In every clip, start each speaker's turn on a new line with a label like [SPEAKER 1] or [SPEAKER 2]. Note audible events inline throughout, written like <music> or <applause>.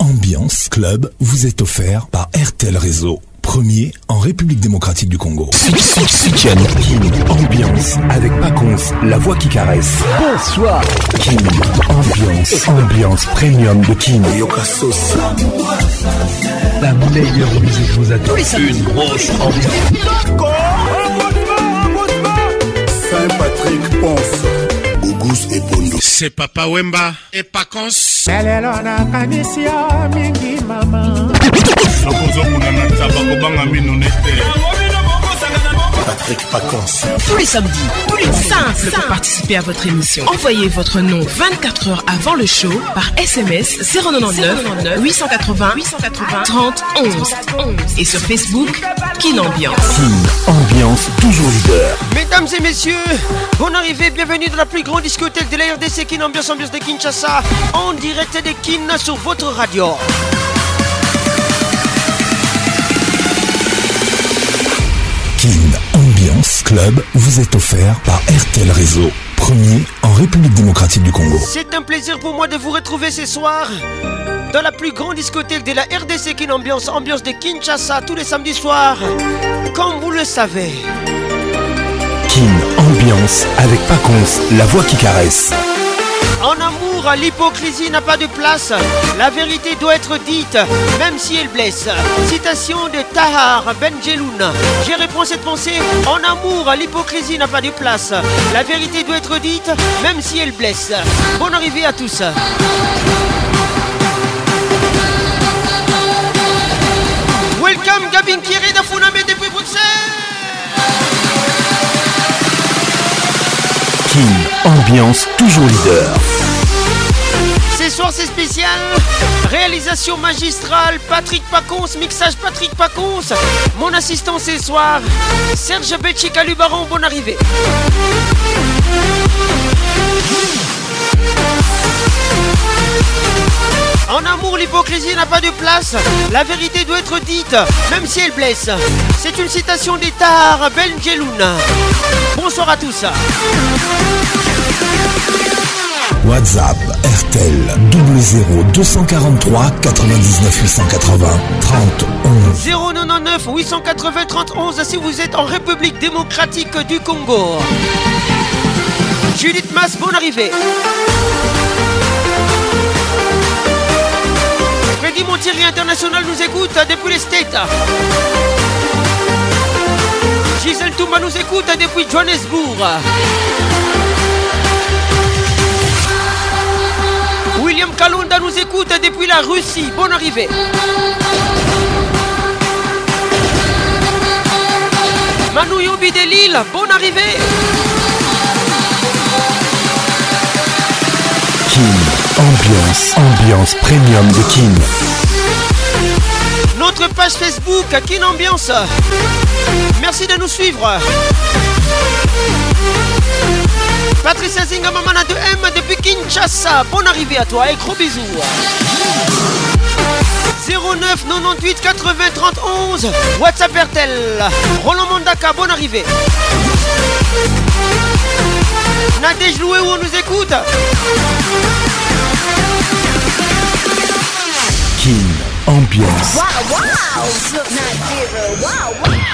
[SPEAKER 1] Ambiance Club vous est offert par RTL Réseau, premier en République démocratique du Congo. King Ambiance avec Paconce, la voix qui caresse. Bonsoir King Ambiance, ambiance premium de King.
[SPEAKER 2] La meilleure musique vous attend. Une grosse ambiance. Saint-Patrick
[SPEAKER 3] ponce Agus Epondo. C'est Papa Wemba et Pacons. lelo nakanisi yo mingi mama nakozokuna
[SPEAKER 4] na taba kobanga mino ne te Patrick Pacons.
[SPEAKER 5] Tous les samedis, tous les simples pour participer à votre émission. Envoyez votre nom 24 heures avant le show par SMS 099 880 880 30 11 et sur Facebook Kin Ambiance.
[SPEAKER 1] Kin Ambiance toujours leader.
[SPEAKER 6] Mesdames et messieurs, bon arrivée, bienvenue dans la plus grande discothèque de la RDC Kin Ambiance Ambiance de Kinshasa en direct de Kin sur votre radio.
[SPEAKER 1] Club vous est offert par RTL Réseau, premier en République démocratique du Congo.
[SPEAKER 6] C'est un plaisir pour moi de vous retrouver ce soir dans la plus grande discothèque de la RDC Kin Ambiance, ambiance de Kinshasa tous les samedis soirs, comme vous le savez.
[SPEAKER 1] Kin Ambiance avec Paconce, la voix qui caresse.
[SPEAKER 6] En amour, l'hypocrisie n'a pas de place. La vérité doit être dite, même si elle blesse. Citation de Tahar Benjeloun. Je réponds cette pensée. En amour, l'hypocrisie n'a pas de place. La vérité doit être dite, même si elle blesse. Bonne arrivée à tous. Welcome Gabin de depuis Bruxelles.
[SPEAKER 1] King, ambiance toujours leader
[SPEAKER 6] ce soir c'est spécial. Réalisation magistrale, Patrick Pacons, mixage Patrick Pacons. Mon assistant ce soir, Serge Becci Calubaron, bonne arrivée. En amour, l'hypocrisie n'a pas de place. La vérité doit être dite, même si elle blesse. C'est une citation d'État, Ben Jeloun. Bonsoir à tous.
[SPEAKER 1] WhatsApp RTL 00 243 99 880 30
[SPEAKER 6] 099 880 31 si vous êtes en République démocratique du Congo. Judith Mas, bonne arrivée. Freddy Montieri International nous écoute depuis les States. Gisèle Touma nous écoute depuis Johannesburg. William Kalunda nous écoute depuis la Russie. Bonne arrivée. Manu Yobi de Lille, bonne arrivée.
[SPEAKER 1] Kim, ambiance, ambiance premium de Kim.
[SPEAKER 6] Notre page Facebook, Kim Ambiance. Merci de nous suivre. Patricia Zinga, maman de M depuis Kinshasa. Bonne arrivée à toi et gros bisous. 09 98 80 30 11 WhatsApp Bertel Roland Mondaka, bonne arrivée Nadej Loué où on nous écoute
[SPEAKER 1] Kin Ambiance wow, wow.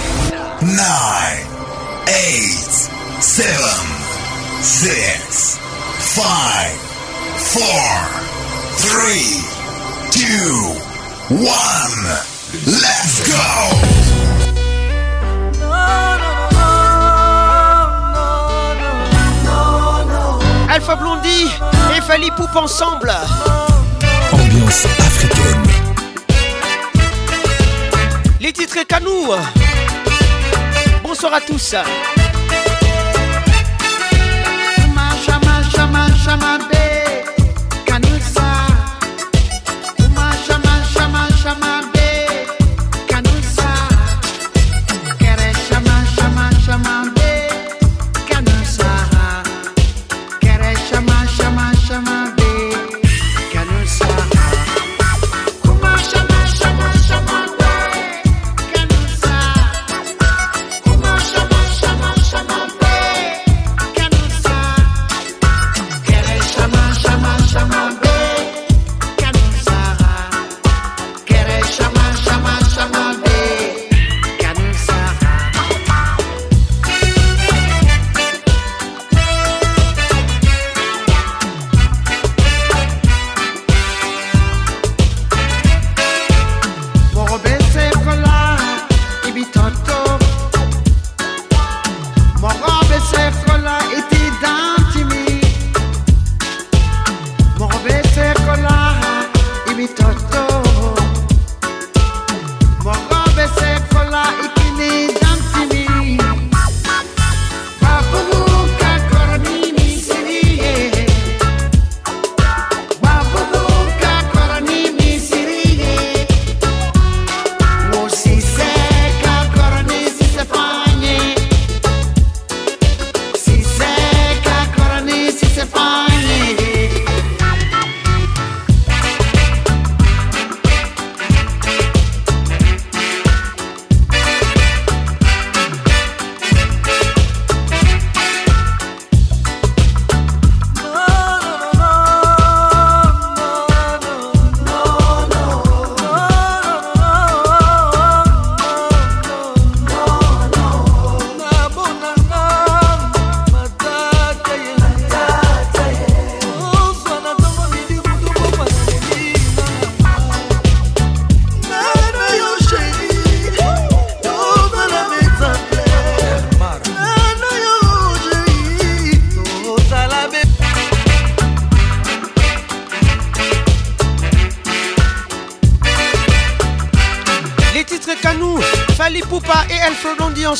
[SPEAKER 7] 9 8 7 6 5 4 3 2 1 Let's go
[SPEAKER 6] Alpha Blondie et Fali Poupe ensemble
[SPEAKER 1] Ambiance africaine
[SPEAKER 6] Les titres et canou bonsoir à tous.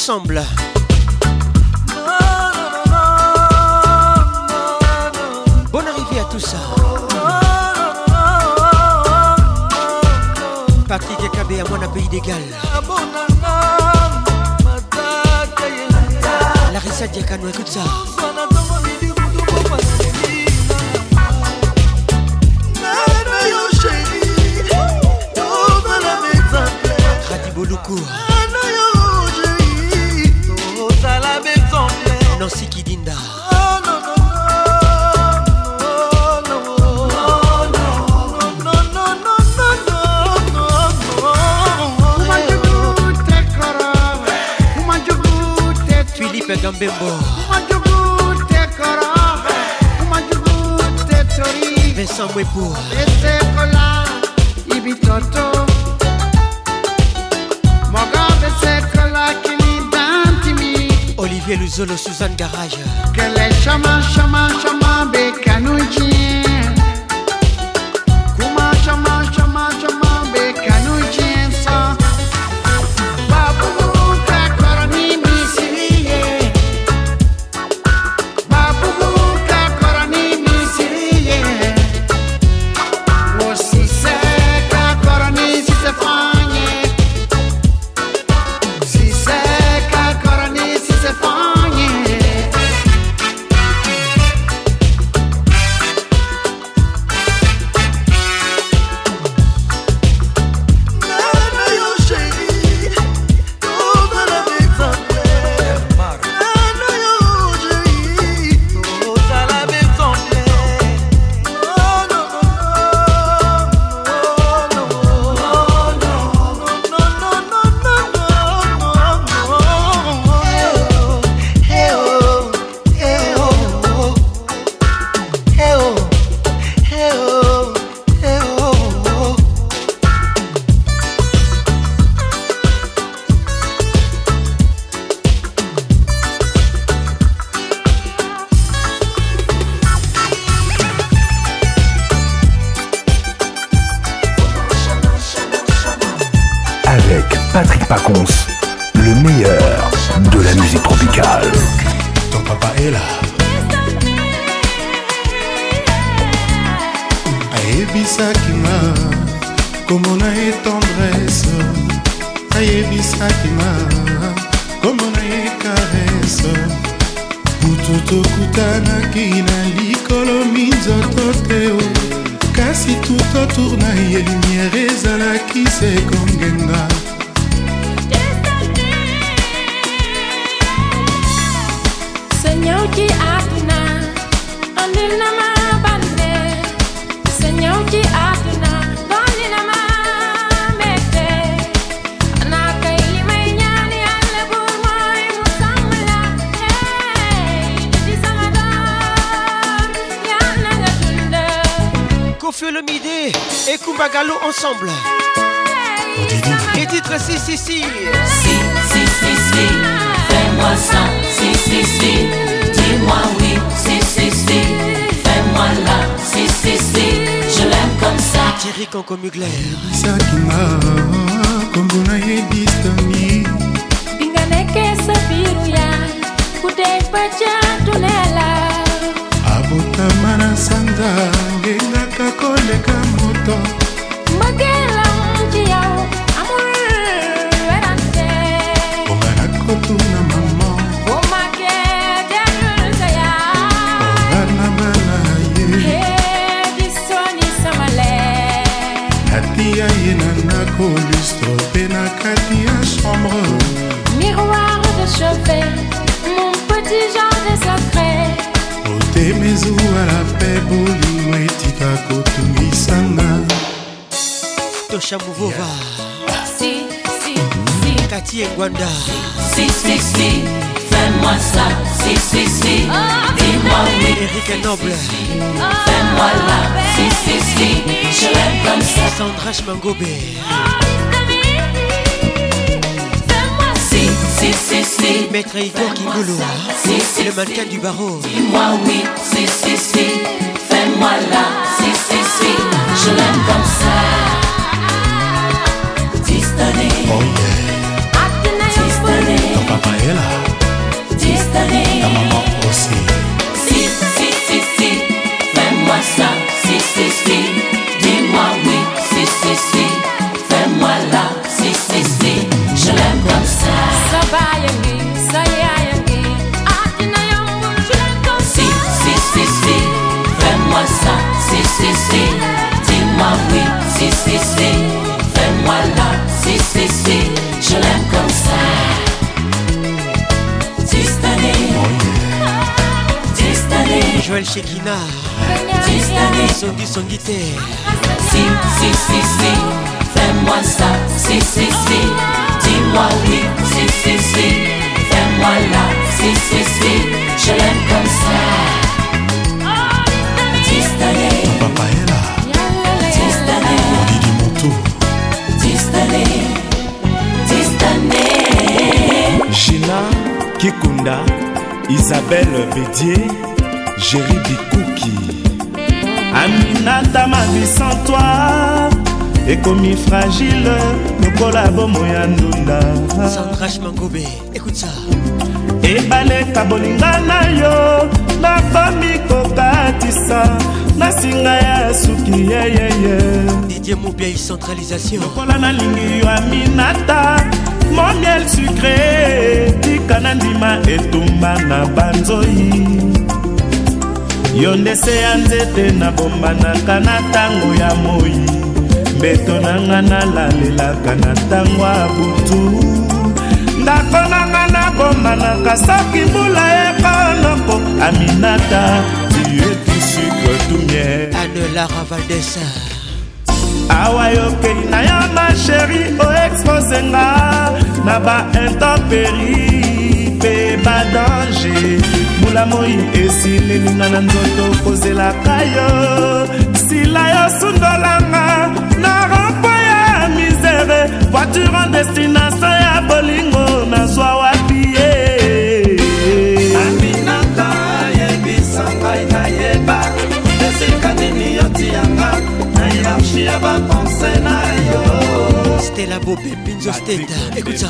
[SPEAKER 6] ensemble. Suzanne Garnier.
[SPEAKER 8] du jardin sacré otemezwala mpe bolimo etika kotungisanga
[SPEAKER 6] tosha
[SPEAKER 9] muvova si, si, si.
[SPEAKER 6] katie ngwanda
[SPEAKER 10] si, si, si. Fais-moi ça, si, si, si. Oh, Dis-moi oui. Eric Noble.
[SPEAKER 6] Oh, Fais-moi
[SPEAKER 10] là, si, si, si. Je l'aime comme ça. Sandra Schmangobé. Oh. Si, si, si. Maître Igor Kiboulou. Hein. Si, si,
[SPEAKER 6] le mannequin du barreau.
[SPEAKER 10] Dis-moi oui. Si, si, si. Fais-moi là. Si, si, si. Je l'aime comme ça. Distillé. Oh yeah.
[SPEAKER 11] Distillé. Ton
[SPEAKER 12] papa est
[SPEAKER 11] là. Ta
[SPEAKER 12] maman aussi.
[SPEAKER 10] Si, si, si, si. Fais-moi ça. Si, si, si. Dis-moi oui. Si, si, si. dis-moi oui, si, si, si, fais-moi là, si, si, si, je l'aime comme ça. dis Distanie,
[SPEAKER 6] Joël dis
[SPEAKER 10] Distanie,
[SPEAKER 6] Songi
[SPEAKER 10] Songite, si, si, si, si, fais-moi ça, si, si, si, dis-moi oui, si, si, si, fais-moi là, si, si, si, je l'aime comme ça.
[SPEAKER 12] Rafaela
[SPEAKER 8] Didi Gina Kikunda Isabelle Bédier Jerry Bikouki Aminata ma vie sans toi ekomi fragile lokola bomoi ya ndunda
[SPEAKER 6] sandrash mangobe écoute ça
[SPEAKER 8] ebaleka bolinga na yo famille kokatisa na singa ya suki yeyeye
[SPEAKER 6] didie mobiai centralisation
[SPEAKER 8] lokola nalingi yo aminata momiel sucre tika na ndima etumba na banzoi yo nde se ya nzete nabombanaka na ntango ya moi mbeto nanga nalalelaka na ntango ya butu ndako nanga nabombanaka soki mbula yekonoko aminata
[SPEAKER 6] ye anelara valdes
[SPEAKER 8] awa yokeli na yo ma sheri oexposenga na baintemperi mpe badange mbula moi esilelinga na nzoto kozelaka yo sila yosundolanga na rompo ya misere voiture en destination ya bolingo nazwawa lishi ya bapense na yo
[SPEAKER 6] stela bobe pinzo steta ekuta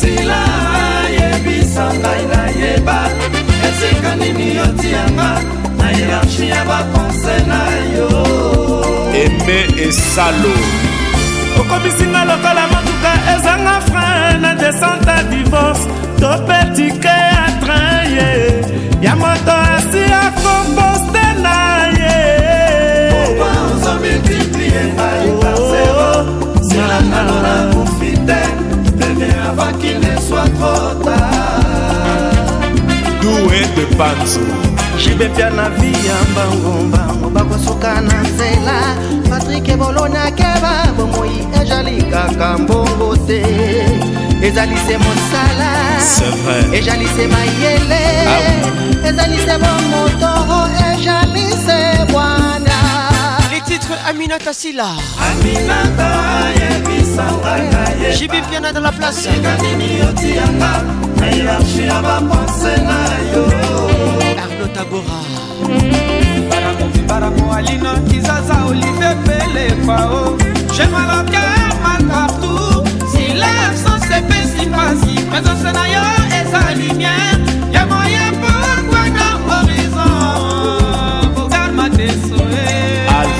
[SPEAKER 8] sila yebisa ngai nayeba esika nini yotianga na hierarchi ya bapense na yo
[SPEAKER 13] eme esalo
[SPEAKER 8] okomisinga lokola motuka ezanga frein na descente ya divorce topetike
[SPEAKER 14] ya
[SPEAKER 8] train ye ya moto asi akombo yengai parzero silangano
[SPEAKER 15] nakufi te pevie avant qu'il ne soit trop tard doué de panzo jibepia
[SPEAKER 14] na vi ya
[SPEAKER 15] mbangombango bakosuka na nzela patrik ebolonakeba bomoi ezali kaka mbongo te ezali se mosala ezali se mayele ah. ezali se bomotoro
[SPEAKER 6] ezali se bwana
[SPEAKER 14] aminata sila
[SPEAKER 6] jibimpiana dans la place
[SPEAKER 16] arno tabora barango alino kizaza olive pelefao jemalaka matartu silence epesi mpasi présence na yo eza lumière ya moya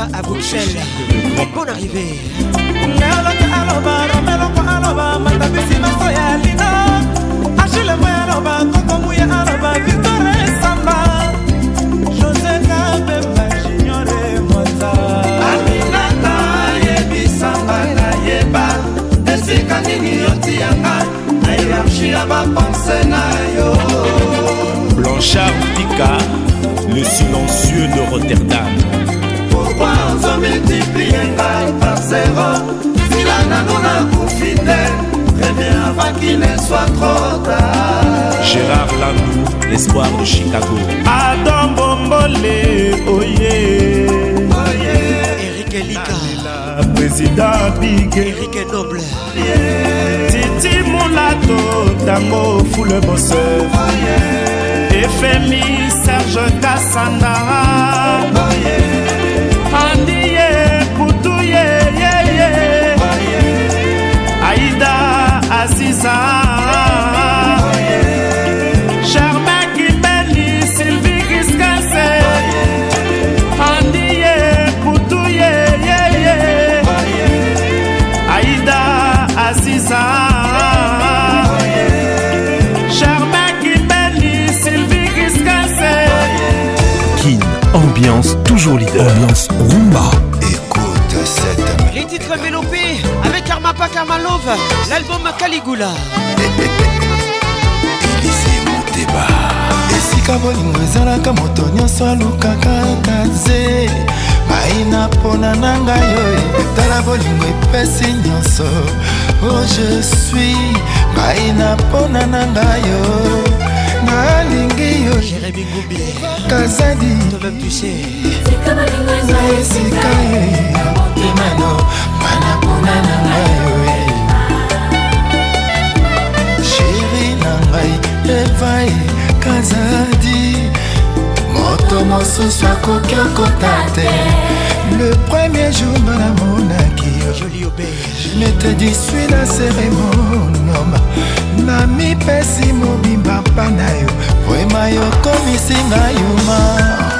[SPEAKER 6] aloka à bruxelles bonne arrivée neoloka aloba lomeloko aloba matabisi maso ya lina ashile moy aloba kokomuya aloba
[SPEAKER 14] trop tard.
[SPEAKER 17] Gérard Landou, l'espoir de Chicago.
[SPEAKER 18] Adam Bombolé, oye. Oh
[SPEAKER 19] yeah. Eric Elika. Président Big. Eric Noble.
[SPEAKER 20] Titi Moulato, Tango, le Bosseur. Oh FMI, Serge Kassana Andy, Poutouye, yeah, Aïda, Aziza.
[SPEAKER 1] toujours leader. Ambiance Rumba. Écoute cette.
[SPEAKER 6] Les titres mélopés avec Karma Karma Love, l'album Caligula. Élysée mon débat.
[SPEAKER 21] esika bolingo ezalaka moto nyonso alukaka kaze baina mpona na ngai oyo etala bolingo epesi nyonso o oh, je suis baina mpona na ngai oyo nalingi yo jérémi ngumbi kazadi
[SPEAKER 22] na esika ye emano bana mpona na ngai
[SPEAKER 21] sheri na ngai evai kazadi moto mosusu akoki okota te le premier jour nga namonaki metedi sui na seremonoma na mipesi mobimba mpa na yo vrema yokomisinga yuma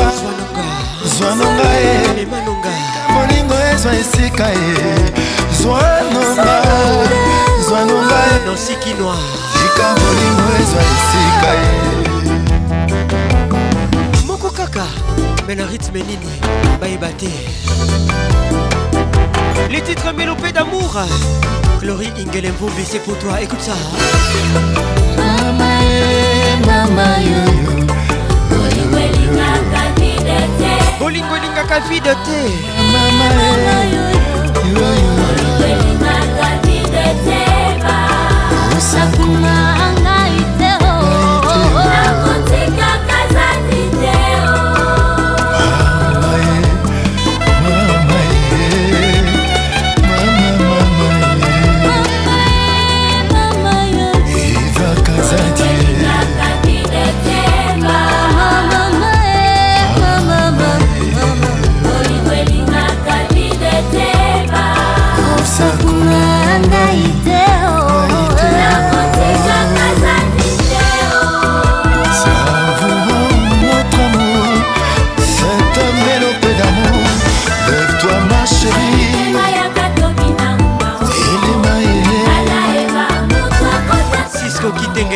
[SPEAKER 21] zwanonga ye molingo ezwa esika ye zwanonga zwanonga tika molingo ezwa esika ye
[SPEAKER 6] moko kaka me na rythme nini bayeba te les titres mélopés d'amour Glory Ingelemboumbi c'est pour toi écoute ça
[SPEAKER 23] mama ye mama yo
[SPEAKER 22] oyiwelingaka e videte bolingo elingaka vide te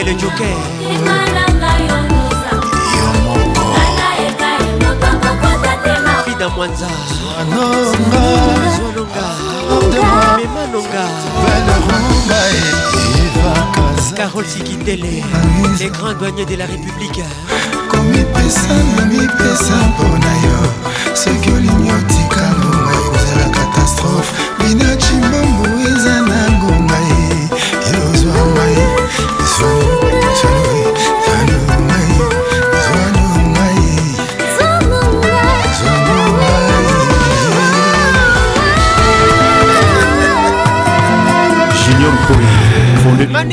[SPEAKER 22] le joker fida mwanza
[SPEAKER 21] e carole
[SPEAKER 6] sikindele les grands douaniers de la république
[SPEAKER 21] komipesana mipesa mpona yo soki olingi otika mbonga ekozala katastrophe binaci mbongo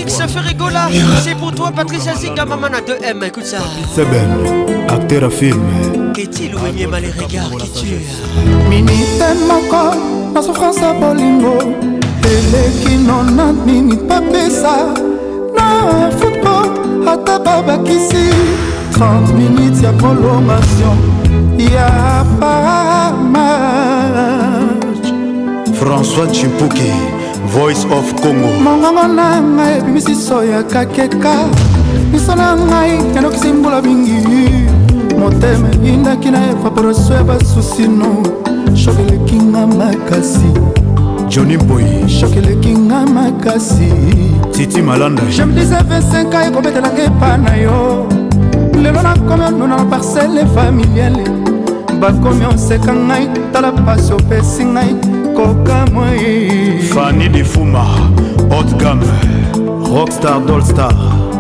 [SPEAKER 6] ça fait Rigola, c'est pour toi Patricia Zinga, maman a 2M, écoute ça. C'est belle
[SPEAKER 1] acteur à film.
[SPEAKER 6] Qu'est-il ou mal les regards qui tuent Minute
[SPEAKER 21] encore, ma souffrance à bolingo. non, nona minute ça Non, football ta qui si. 30 minutes ya prolongation ya pas match
[SPEAKER 1] françois chimpuke voice of congo
[SPEAKER 21] mongongo na ngai ebimisiso ya kakeka miso na ngai yandokisi mbula mingi motema eyindaki na evaporation ya basusino shokeleki nga makasi johnny boy shokeleki nga makasi titi
[SPEAKER 1] malanda
[SPEAKER 21] jemdisevesenka ekobetelaka epa na yo lelo nakomi onuna na parcele familiale bakomi oseka ngai tala pasi opesi ngai
[SPEAKER 1] kokamwai fani defuma otgam rockstar dolstar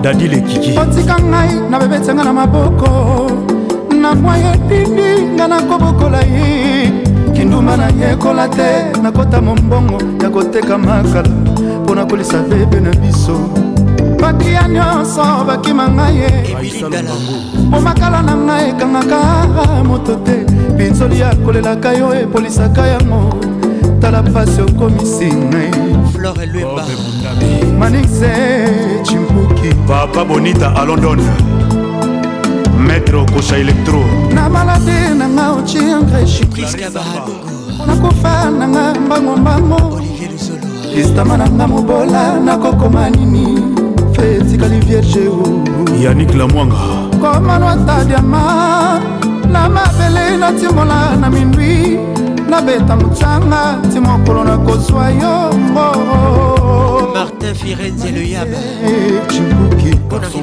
[SPEAKER 1] dadi lekiki otika
[SPEAKER 21] ngai na bebetyanga na maboko na mwa yetindi nga nakobokola ye kindumba nayekola te nakota mombongo ya koteka makala mpo na kolisa bebe na biso bakia nyonso bakima ngai ye momakala na ngai ekangaka moto te pinzoli akolelaka yo epolisaka yango tala mpasi okomisi
[SPEAKER 6] ngai flore lwemba oh, manixe
[SPEAKER 21] cimbuki
[SPEAKER 1] papa bonita a london maître okosha elektro na
[SPEAKER 21] malade nanga ociengreshi nakofa nanga mbangombango kristama nanga mobola nakokoma nini fe etikali vierge yanik
[SPEAKER 1] lamwanga
[SPEAKER 21] komanwata diama na mabele natimola na mindwi
[SPEAKER 6] nabeta mosanga nti mokolo nakozwa yongo martin firenze leyaba cibuki
[SPEAKER 1] paris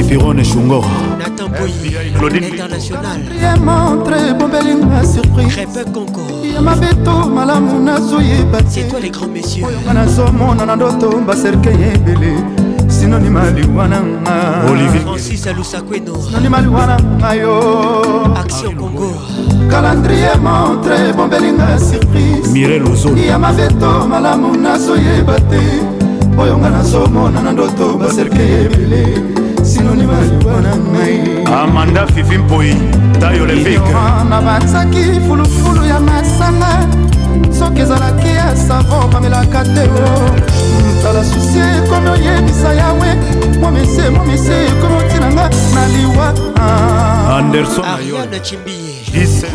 [SPEAKER 1] epirone shungor
[SPEAKER 21] natanboyinternationalyemontre eh, ebobelinga surpriseye mabeto malamu nazoyeba
[SPEAKER 6] teoyonga nazomona na
[SPEAKER 21] ndoto
[SPEAKER 6] baserke ebele sinonima liwananga francis alusakweno sinonima liwananga yo action congo
[SPEAKER 21] ah, kalandrie montre ebombelinga
[SPEAKER 1] surprise
[SPEAKER 21] ya mabeto malamu nazoyeba te oyo nga nazomona na ndoto baserke ebele sinonima liwa na ngai
[SPEAKER 1] amanda fifi mpoi tayo levike nabanzaki
[SPEAKER 21] fulufulu ya masanga soki ezalaki ya savo bamelaka te tala susi ekomi oyebisa yawe momise momise ekomi otinanga na liwa anderson
[SPEAKER 6] ayole chimbiye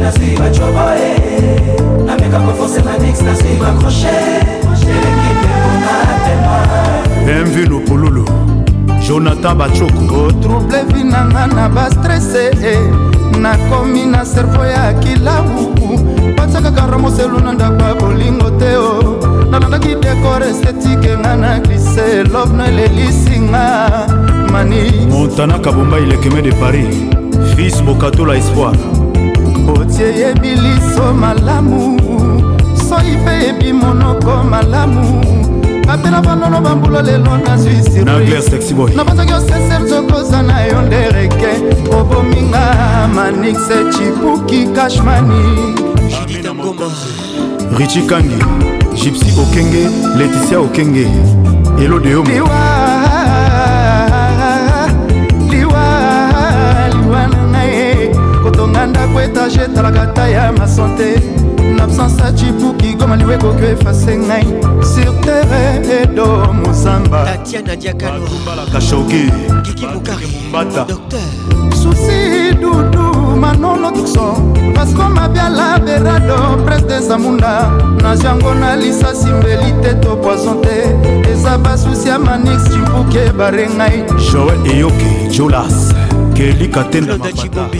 [SPEAKER 21] na suis batchoboe nameka kofonse manix na suis baccroché
[SPEAKER 1] bienvue lopololo jonathan
[SPEAKER 21] bachoko otrouble vinanga na bastrese nakomi na servo ya kilau batiakaka ramoselu na ndako ya bolingo te o oh. nalandaki dekor estetike
[SPEAKER 1] nga
[SPEAKER 21] na glise lobno elelisinga
[SPEAKER 1] mani montana kabomba ilekeme de paris fils bokatola espoir
[SPEAKER 21] neti eyebi liso malamu soi mpe eyebi monoko malamu bapela banono bambula lelo nazwi sirnabonzaki oseser zokoza na yo ndereke obominga manixe chipuki
[SPEAKER 1] kashmani richi kangi gypsy okenge leticia okenge elode yo
[SPEAKER 21] kokwetaje talaka ta ya masante nabsence acipuki goma liwe ekoki efase ngai sur terre edo mosamba tatiana diakanobalaka shoki kiki mokarimbata docteur susi dudu manolo tukso vasco mabiala berado prince de zamunda naziango na lisasi mbeli te to poison te eza basusi ya manix cimpuki ebare ngai
[SPEAKER 1] joel eyoki julas kelika te na mabata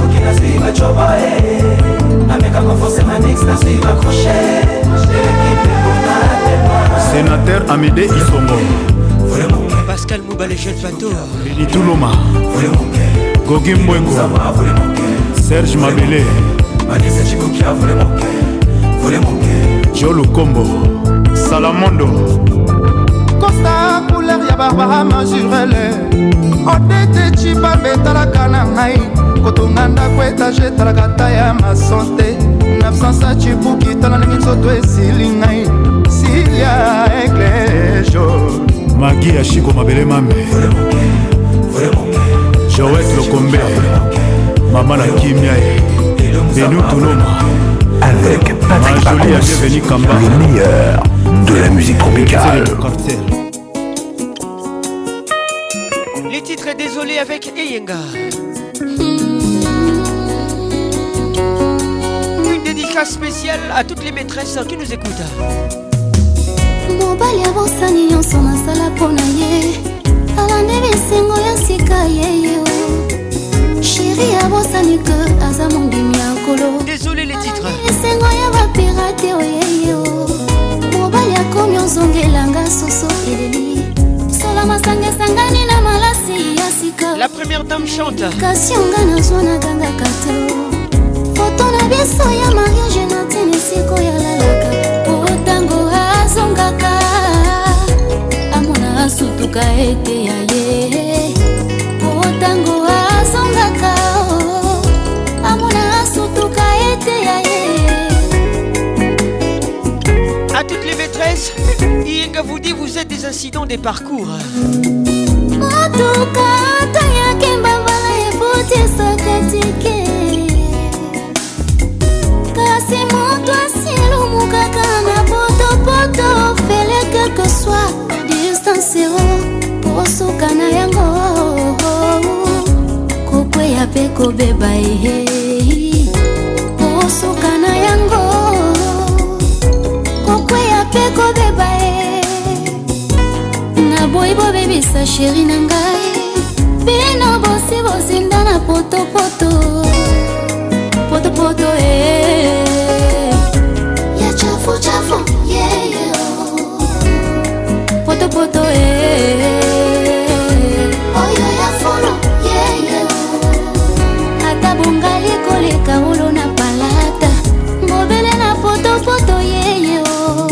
[SPEAKER 1] Fouki na suivre Joba Nameka Konfose Manix na suivre Crochet Sénateur Amédée Isongo
[SPEAKER 6] Pascal Mouba les jeunes plateaux Lili Toulouma
[SPEAKER 1] Gogim Mwego Serge Mabélé
[SPEAKER 6] Manisa Chikoukia voulez mon cœur Voulez mon
[SPEAKER 1] cœur Jolo Combo Salamondo
[SPEAKER 21] kosta couleur ya barbara majurele odete cibambe etalaka na ngai kotonga ndako etage talaka ta ya masante na absence ya cibuki tala ndenge nzoto esili ngai silia eglejo magi ya
[SPEAKER 1] shiko mabele
[SPEAKER 6] mame
[SPEAKER 1] joet lokombe mama na kimia ye enutunoma avec Patrick
[SPEAKER 6] Pacons, le meilleur de la musique tropicale. Les titres désolés avec Eyenga. spécial à toutes les maîtresses qui nous écoutent. mobali abosani nyonso nasala mpo na ye
[SPEAKER 24] alandi bisengo ya sika yeye sheri oh. abosani
[SPEAKER 6] ke aza mondimi ya nkolo bisengo ya baperate oyeye oh, oh. mobali akomi ozongelanga soso eleli solo masanga esangani na malasi ya sika la première dame chante kasi onga nazwa ganga kato
[SPEAKER 24] a à toutes
[SPEAKER 6] les maîtresses vous dit vous êtes des incidents des parcours
[SPEAKER 24] tofele quelque soit distance oh, posuka na yango kokweya mpe kobeba ehe posuka na yango kokweya mpe kobeba e naboyi bobebisa sheri na ngai bino bosi bozinda na potopoto potopoto e eh. eh, eh. poto eh, eh, eh. oyo ya folo yeye ata bongali koleka olo na palata mobele na potopoto yeye oh.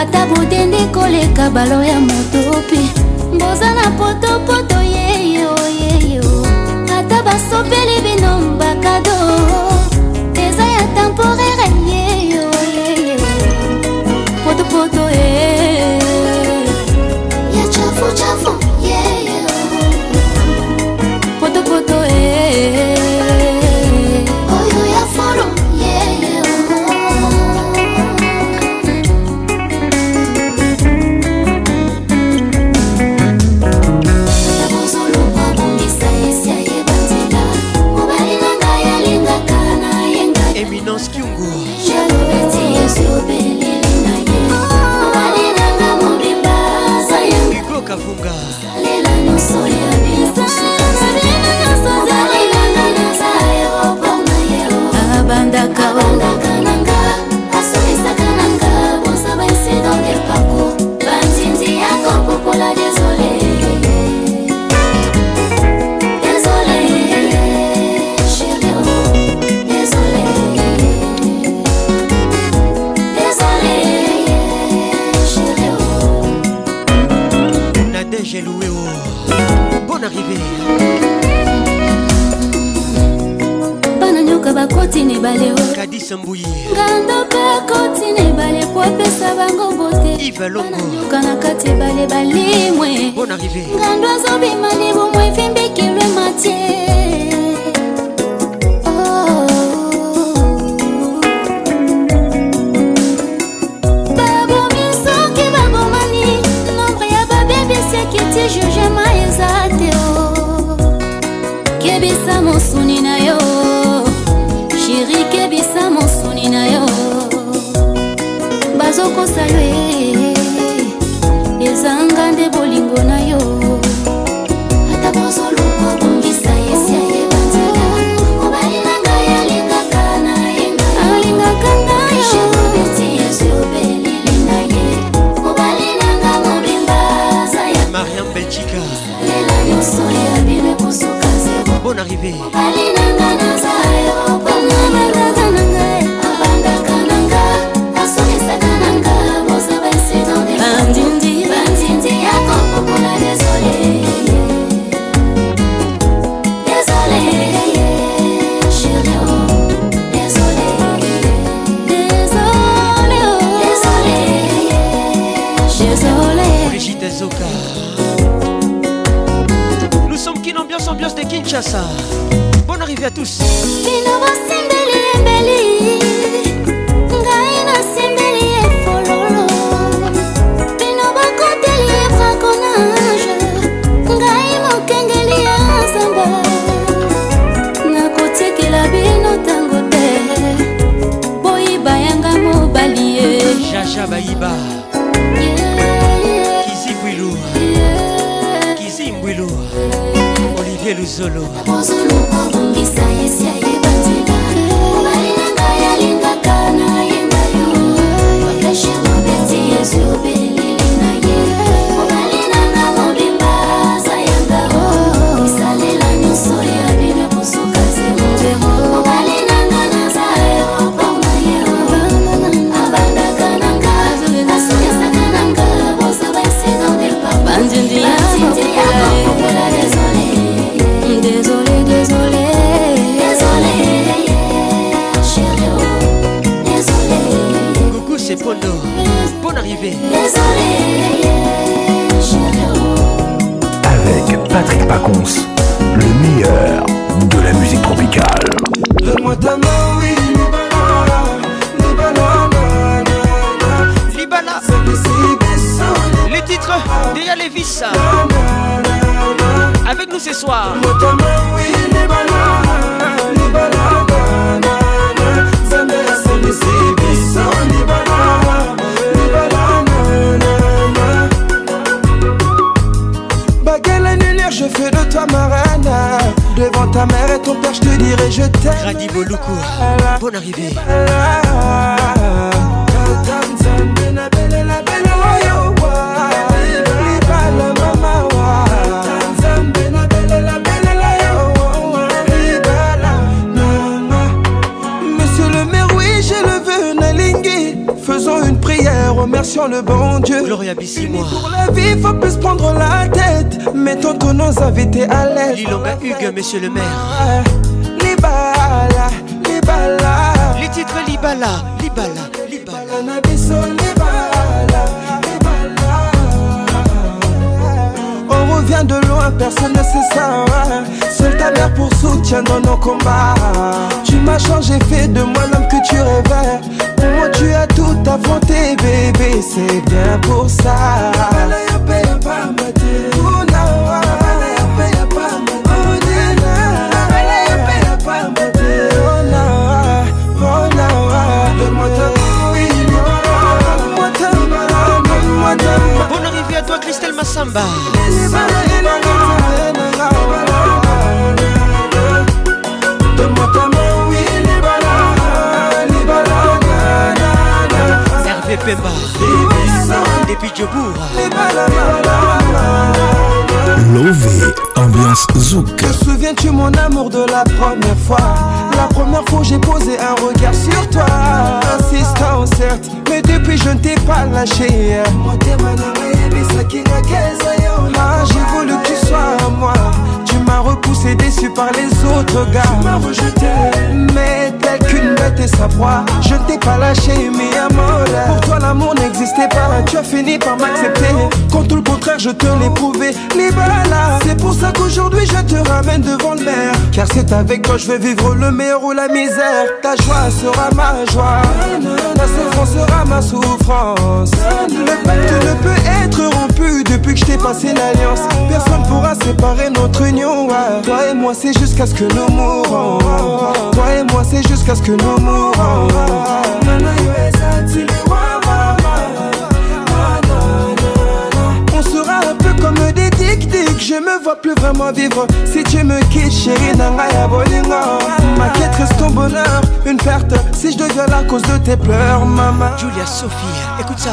[SPEAKER 24] ata bodende koleka balo ya motopi boza na potopoto yeye oyeye oh, oh. ata basopeli binomba
[SPEAKER 25] bakoti na ebale ngando mpe akoti na ebale po apesa bango botebananyoka na kati ebale
[SPEAKER 6] balimwe
[SPEAKER 25] ngando azobima libumwa efimbikelwe matie
[SPEAKER 6] Loukou, bonne arrivée.
[SPEAKER 26] Monsieur le maire, oui, je le veux, Nalingui. Faisons une prière, remercions le bon Dieu.
[SPEAKER 6] Gloria Bissimo.
[SPEAKER 26] Pour la vie, faut plus prendre la tête. Mettons tous nos invités à l'aise.
[SPEAKER 6] Lilonga Hugues, monsieur le maire.
[SPEAKER 26] on revient de loin personne ne sait ça seul ta mère pour soutien dans nos combats tu m'as changé fait de moi l'homme que tu rêvais pour moi tu as tout affronté bébé c'est bien pour ça
[SPEAKER 6] Christelle Massamba Hervé Pemba Depuis
[SPEAKER 27] Djobourg
[SPEAKER 1] Love, ambiance zouk.
[SPEAKER 26] Te souviens-tu mon amour de la première fois La première fois j'ai posé un regard sur toi. Insistant certes, mais depuis je ne t'ai pas lâché. Moi là ah, j'ai voulu que tu sois à moi. M'a repoussé, déçu par les autres gars.
[SPEAKER 27] Tu m'as rejeté,
[SPEAKER 26] mais tel qu'une bête et sa proie, je t'ai pas lâché, mais à Pour toi, l'amour n'existait pas, tu as fini par m'accepter. Quand tout le contraire, je te l'ai prouvé, Libala, C'est pour ça qu'aujourd'hui, je te ramène devant le maire. Car c'est avec toi, je vais vivre le meilleur ou la misère. Ta joie sera ma joie, ta souffrance sera ma souffrance. Le pacte ne peut être rompu depuis que je t'ai passé l'alliance. Personne pourra séparer notre union. Toi et moi c'est jusqu'à ce que nous mourons Toi et moi c'est jusqu'à ce que nous mourons On sera un peu comme des tic-tic Je me vois plus vraiment vivre Si tu me quittes chérie Nangaya Bolingo Ma quête reste ton bonheur Une perte si je deviens la cause de tes pleurs maman
[SPEAKER 6] Julia Sophie écoute ça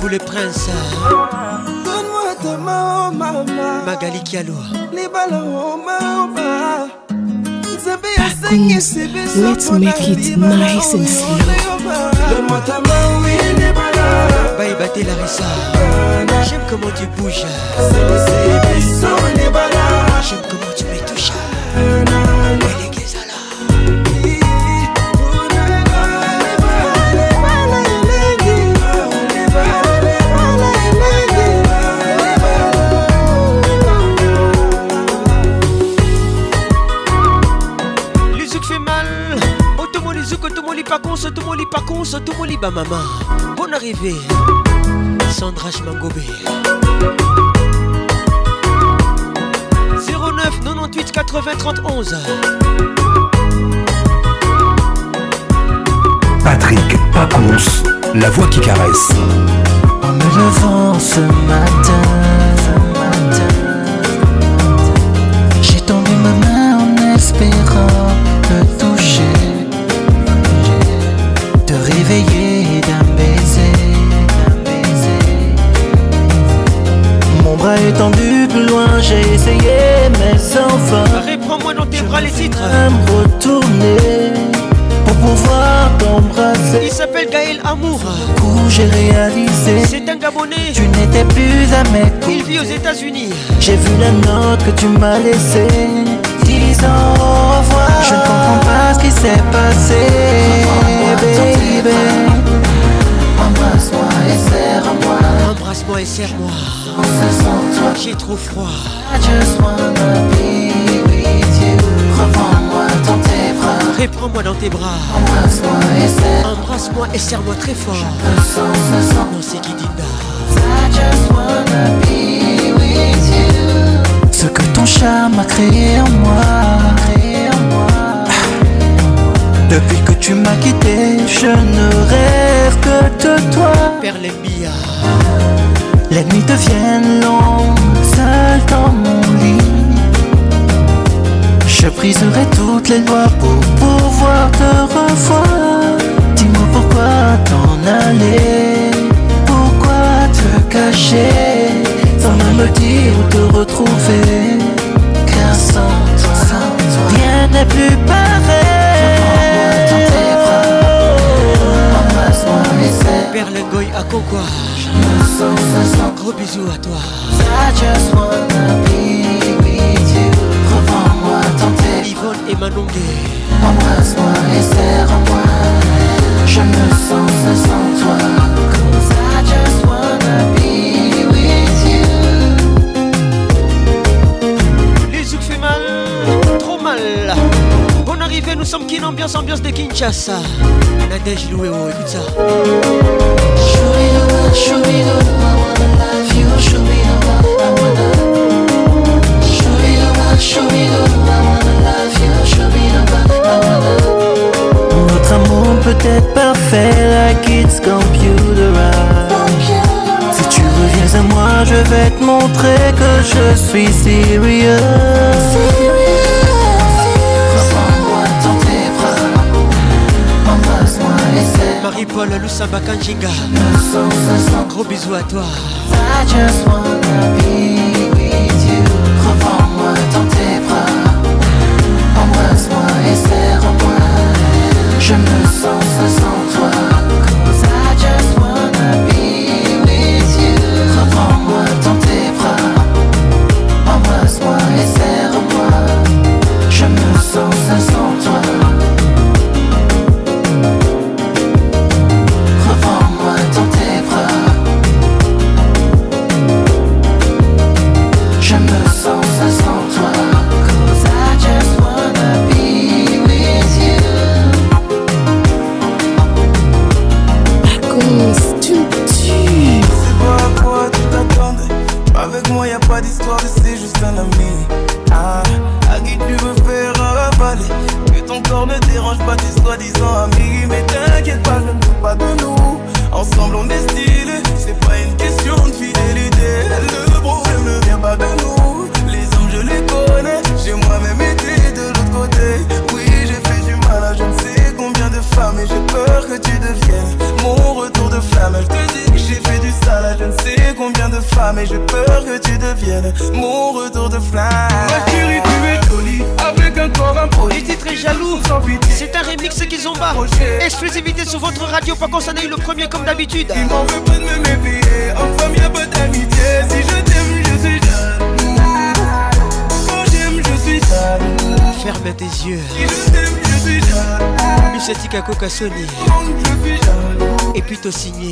[SPEAKER 6] vous les princes Donne-moi ta main, oh Magali Libala, oh, oh Let's make it nice and oh slow. Donne-moi ta main, oui, Libala. Bye, J'aime comment tu
[SPEAKER 27] bouges. J'aime comment tu me touches.
[SPEAKER 6] Maman, mama bonne arrivée Sandra Mangobe. 09 98 80 31
[SPEAKER 1] Patrick Pacons, la voix qui caresse.
[SPEAKER 28] En me levant ce matin j'ai essayé, mais sans fin.
[SPEAKER 6] Reprends-moi dans tes bras les titres.
[SPEAKER 28] Me retourner pour pouvoir t'embrasser.
[SPEAKER 6] Il s'appelle Gaël Amour.
[SPEAKER 28] Où j'ai réalisé.
[SPEAKER 6] C'est un Gabonais.
[SPEAKER 28] Tu n'étais plus à mes
[SPEAKER 6] Il vit aux États-Unis.
[SPEAKER 28] J'ai vu la note que tu m'as laissée. Disant au revoir. Je ne comprends pas ce qui s'est passé. Baby,
[SPEAKER 6] embrasse-moi
[SPEAKER 28] et serre moi.
[SPEAKER 6] Embrasse-moi et serre-moi. J'ai trop froid. Reprends-moi
[SPEAKER 28] dans tes bras. Réprends-moi
[SPEAKER 6] dans tes bras.
[SPEAKER 28] Embrasse-moi et serre-moi.
[SPEAKER 6] Embrasse-moi et serre-moi très fort.
[SPEAKER 28] Non,
[SPEAKER 6] c'est you
[SPEAKER 28] Ce que ton charme a créé en moi. Depuis que tu m'as quitté, je ne rêve que de toi. Perle les nuits deviennent
[SPEAKER 6] longues,
[SPEAKER 28] seul dans mon lit. Je
[SPEAKER 6] briserai toutes les lois pour
[SPEAKER 28] pouvoir te revoir. Dis-moi pourquoi t'en aller, pourquoi te cacher, sans me dire où te retrouver.
[SPEAKER 6] Car sans toi, rien n'est plus pareil.
[SPEAKER 29] Perle Goy à Kokwa Gros bisous à toi I just wanna be with you Reprends-moi, tenter Yvonne et Manongue Embrasse-moi et
[SPEAKER 28] serre-moi Je
[SPEAKER 29] me
[SPEAKER 28] sens sans toi Cause I just
[SPEAKER 29] wanna
[SPEAKER 28] be nous sommes qui ambiance, ambiance de Kinshasa. Nadège Loué, oh, écoute ça. Show me the love, show me the love, show me the love, show me the love, show me the love, Notre amour peut être parfait, like it's computerized. Si tu reviens à moi, je vais te montrer que je suis sérieux. Je Paul sens
[SPEAKER 6] sans Gros bisous à toi
[SPEAKER 28] I just wanna be with you Reprends-moi dans tes bras Embrasse-moi et serre-moi Je me sens sans toi
[SPEAKER 6] Radio qu'on s'en s'en eu le premier comme d'habitude.
[SPEAKER 30] Il m'en veut pas de me méfier. En y'a pas d'amitié. Si je t'aime, je suis jaloux. Quand j'aime, je suis jaloux.
[SPEAKER 6] Ferme tes yeux.
[SPEAKER 30] Si je t'aime, je suis jaloux.
[SPEAKER 6] à Coca Sony. Et puis t'as signé.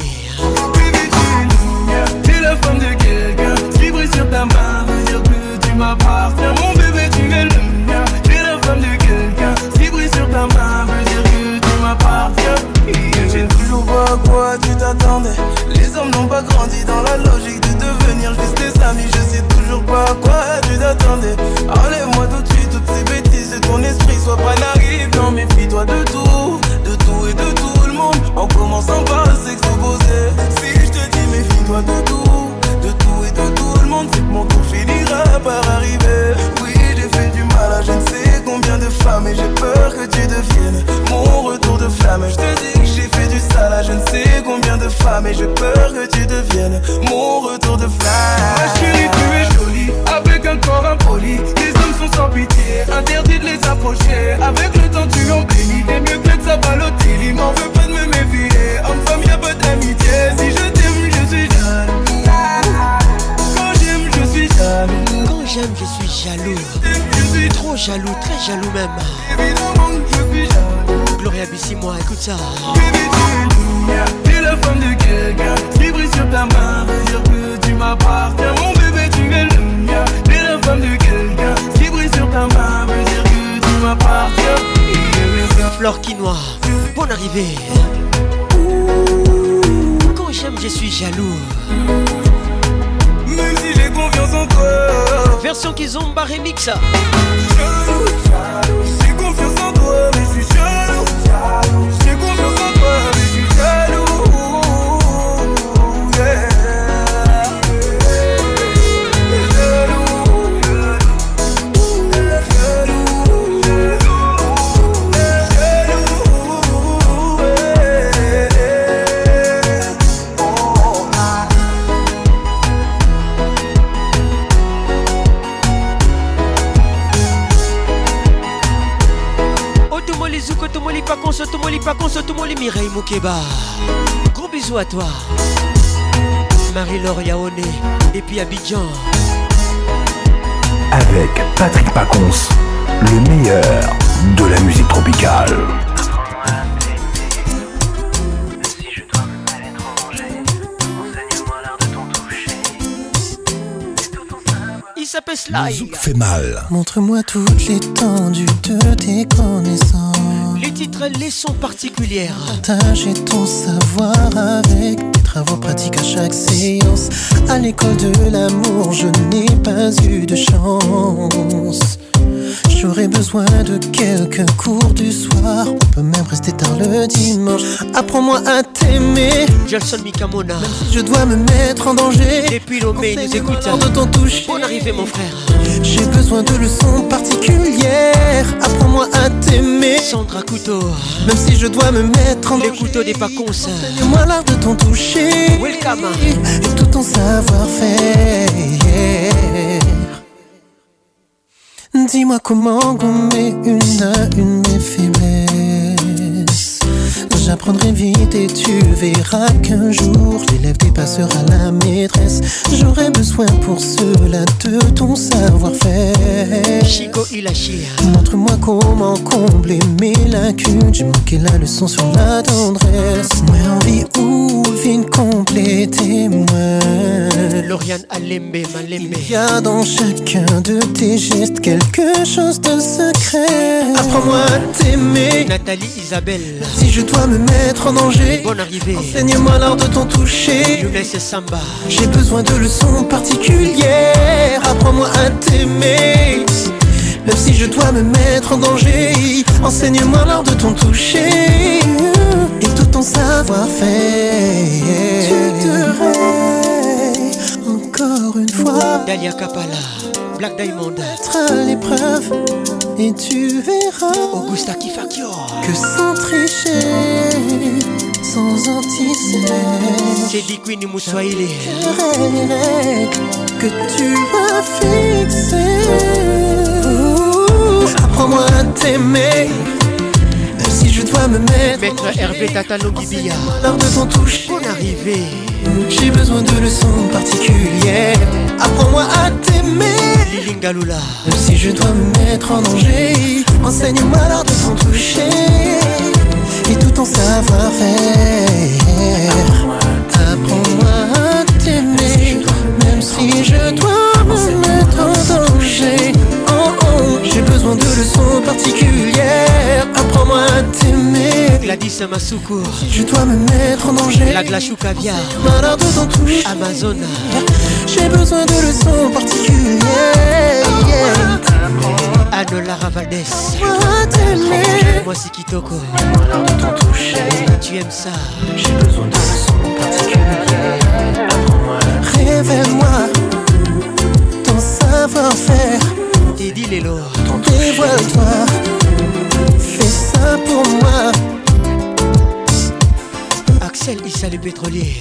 [SPEAKER 30] Baby, tu es la femme de
[SPEAKER 31] allez moi tout de suite toutes ces bêtises de ton esprit, soit pas naïf. Non, méfie-toi de tout, de tout et de tout le monde. En commençant par s'exposer. Si je te dis méfie-toi de tout, de tout et de tout le monde, mon tour finira par arriver. Oui, j'ai fait du mal à je ne sais combien de femmes et j'ai peur que tu deviennes mon retour de flamme. Je te dis je ne sais combien de femmes et j'ai peur que tu deviennes mon retour de flamme.
[SPEAKER 30] Ma chérie, tu es jolie, avec un corps impoli. Les hommes sont sans pitié, interdit de les approcher. Avec le temps, tu en bénis. T'es mieux que ça baloté. Il m'en veut pas de me méfier. En femme, y'a pas d'amitié. Si je t'aime, je suis jeune.
[SPEAKER 6] Quand j'aime, je suis jeune Quand j'aime, je
[SPEAKER 30] suis jaloux.
[SPEAKER 6] Trop jaloux, très jaloux même. je
[SPEAKER 30] suis jeune
[SPEAKER 6] Maria moi écoute ça.
[SPEAKER 30] Baby, tu es la femme de quelqu'un. qui brille sur ta main veut dire que tu m'appartiens. Mon bébé, tu es le mien. Tu la femme de quelqu'un. qui brille sur ta main veut dire que tu m'appartiens.
[SPEAKER 6] qui noie bonne arrivée. Quand j'aime, je suis jaloux.
[SPEAKER 30] Même si j'ai confiance en toi.
[SPEAKER 6] Version Kizomba Remix. Jaloux,
[SPEAKER 30] jaloux.
[SPEAKER 6] Pacons, tout le monde, Mireille Moukeba. Gros bisous à toi. Marie-Laure Yaone, et puis Abidjan.
[SPEAKER 32] Avec Patrick Pacons, le meilleur de la musique tropicale.
[SPEAKER 28] il
[SPEAKER 6] s'appelle
[SPEAKER 28] Slide.
[SPEAKER 6] fait mal.
[SPEAKER 33] Montre-moi toute l'étendue de tes connaissances
[SPEAKER 6] titre titres, particulières.
[SPEAKER 33] Partager ton savoir avec tes travaux pratiques à chaque séance. À l'école de l'amour, je n'ai pas eu de chance. J'aurais besoin de quelques cours du soir. On peut même rester tard le dimanche. Apprends-moi à t'aimer.
[SPEAKER 6] Jason
[SPEAKER 33] Mikamona. Même si je dois me mettre en danger.
[SPEAKER 6] Et puis nous écoute. de
[SPEAKER 33] ton toucher.
[SPEAKER 6] Bon mon frère.
[SPEAKER 33] J'ai besoin de leçons particulières. Apprends-moi à t'aimer.
[SPEAKER 6] Sandra Couteau.
[SPEAKER 33] Même si je dois me mettre en danger.
[SPEAKER 6] Les couteaux des pas cons.
[SPEAKER 33] moi l'art de ton toucher. Welcome. Et tout ton savoir-faire. Dis-moi comment gommer une à une mes j'apprendrai vite et tu verras qu'un jour l'élève dépassera la maîtresse. J'aurai besoin pour cela de ton savoir-faire.
[SPEAKER 6] Chico
[SPEAKER 33] Montre-moi comment combler mes lacunes. J'ai manqué la leçon sur la tendresse. Moi envie ou vine compléter moi.
[SPEAKER 6] Lauriane mal aimé Il
[SPEAKER 33] y a dans chacun de tes gestes quelque chose de secret. Apprends-moi à t'aimer.
[SPEAKER 6] Nathalie Isabelle.
[SPEAKER 33] Si je dois me mettre en danger. Enseigne-moi l'art de ton toucher. Samba. J'ai besoin de leçons particulières. Apprends-moi à t'aimer. Même si je dois me mettre en danger, enseigne-moi l'art de ton toucher et tout ton savoir-faire. Tu te encore une fois.
[SPEAKER 6] Dalia Kapala, Black Diamond. Être
[SPEAKER 33] l'épreuve et tu verras qui Que sans tricher Sans J'ai dit Queen Que tu vas fixer Apprends-moi à t'aimer je dois me mettre. Maître
[SPEAKER 6] Hervé Tatalo
[SPEAKER 33] Lors de ton toucher, on arriver, J'ai besoin de leçons particulières. Apprends-moi à t'aimer. Même si je dois me mettre en danger, enseigne-moi l'art de t'en toucher. Et tout en savoir-faire. Apprends-moi à t'aimer. Même si je dois me mettre en j'ai besoin de leçons particulières. Apprends-moi à t'aimer.
[SPEAKER 6] Gladys Amasoukour.
[SPEAKER 33] Je dois me mettre en danger.
[SPEAKER 6] La glace ou caviar.
[SPEAKER 33] de ton toucher
[SPEAKER 6] Amazona.
[SPEAKER 33] J'ai besoin de leçons particulières. Yeah.
[SPEAKER 6] Anne Lara Valdez.
[SPEAKER 33] Moi c'est Kitoko.
[SPEAKER 6] Tu aimes ça.
[SPEAKER 33] J'ai besoin de leçons particulières. Apprends-moi. Révèle-moi ton savoir-faire
[SPEAKER 6] dit les
[SPEAKER 33] Dévoile-toi, fais ça pour moi.
[SPEAKER 6] Axel il le pétrolier.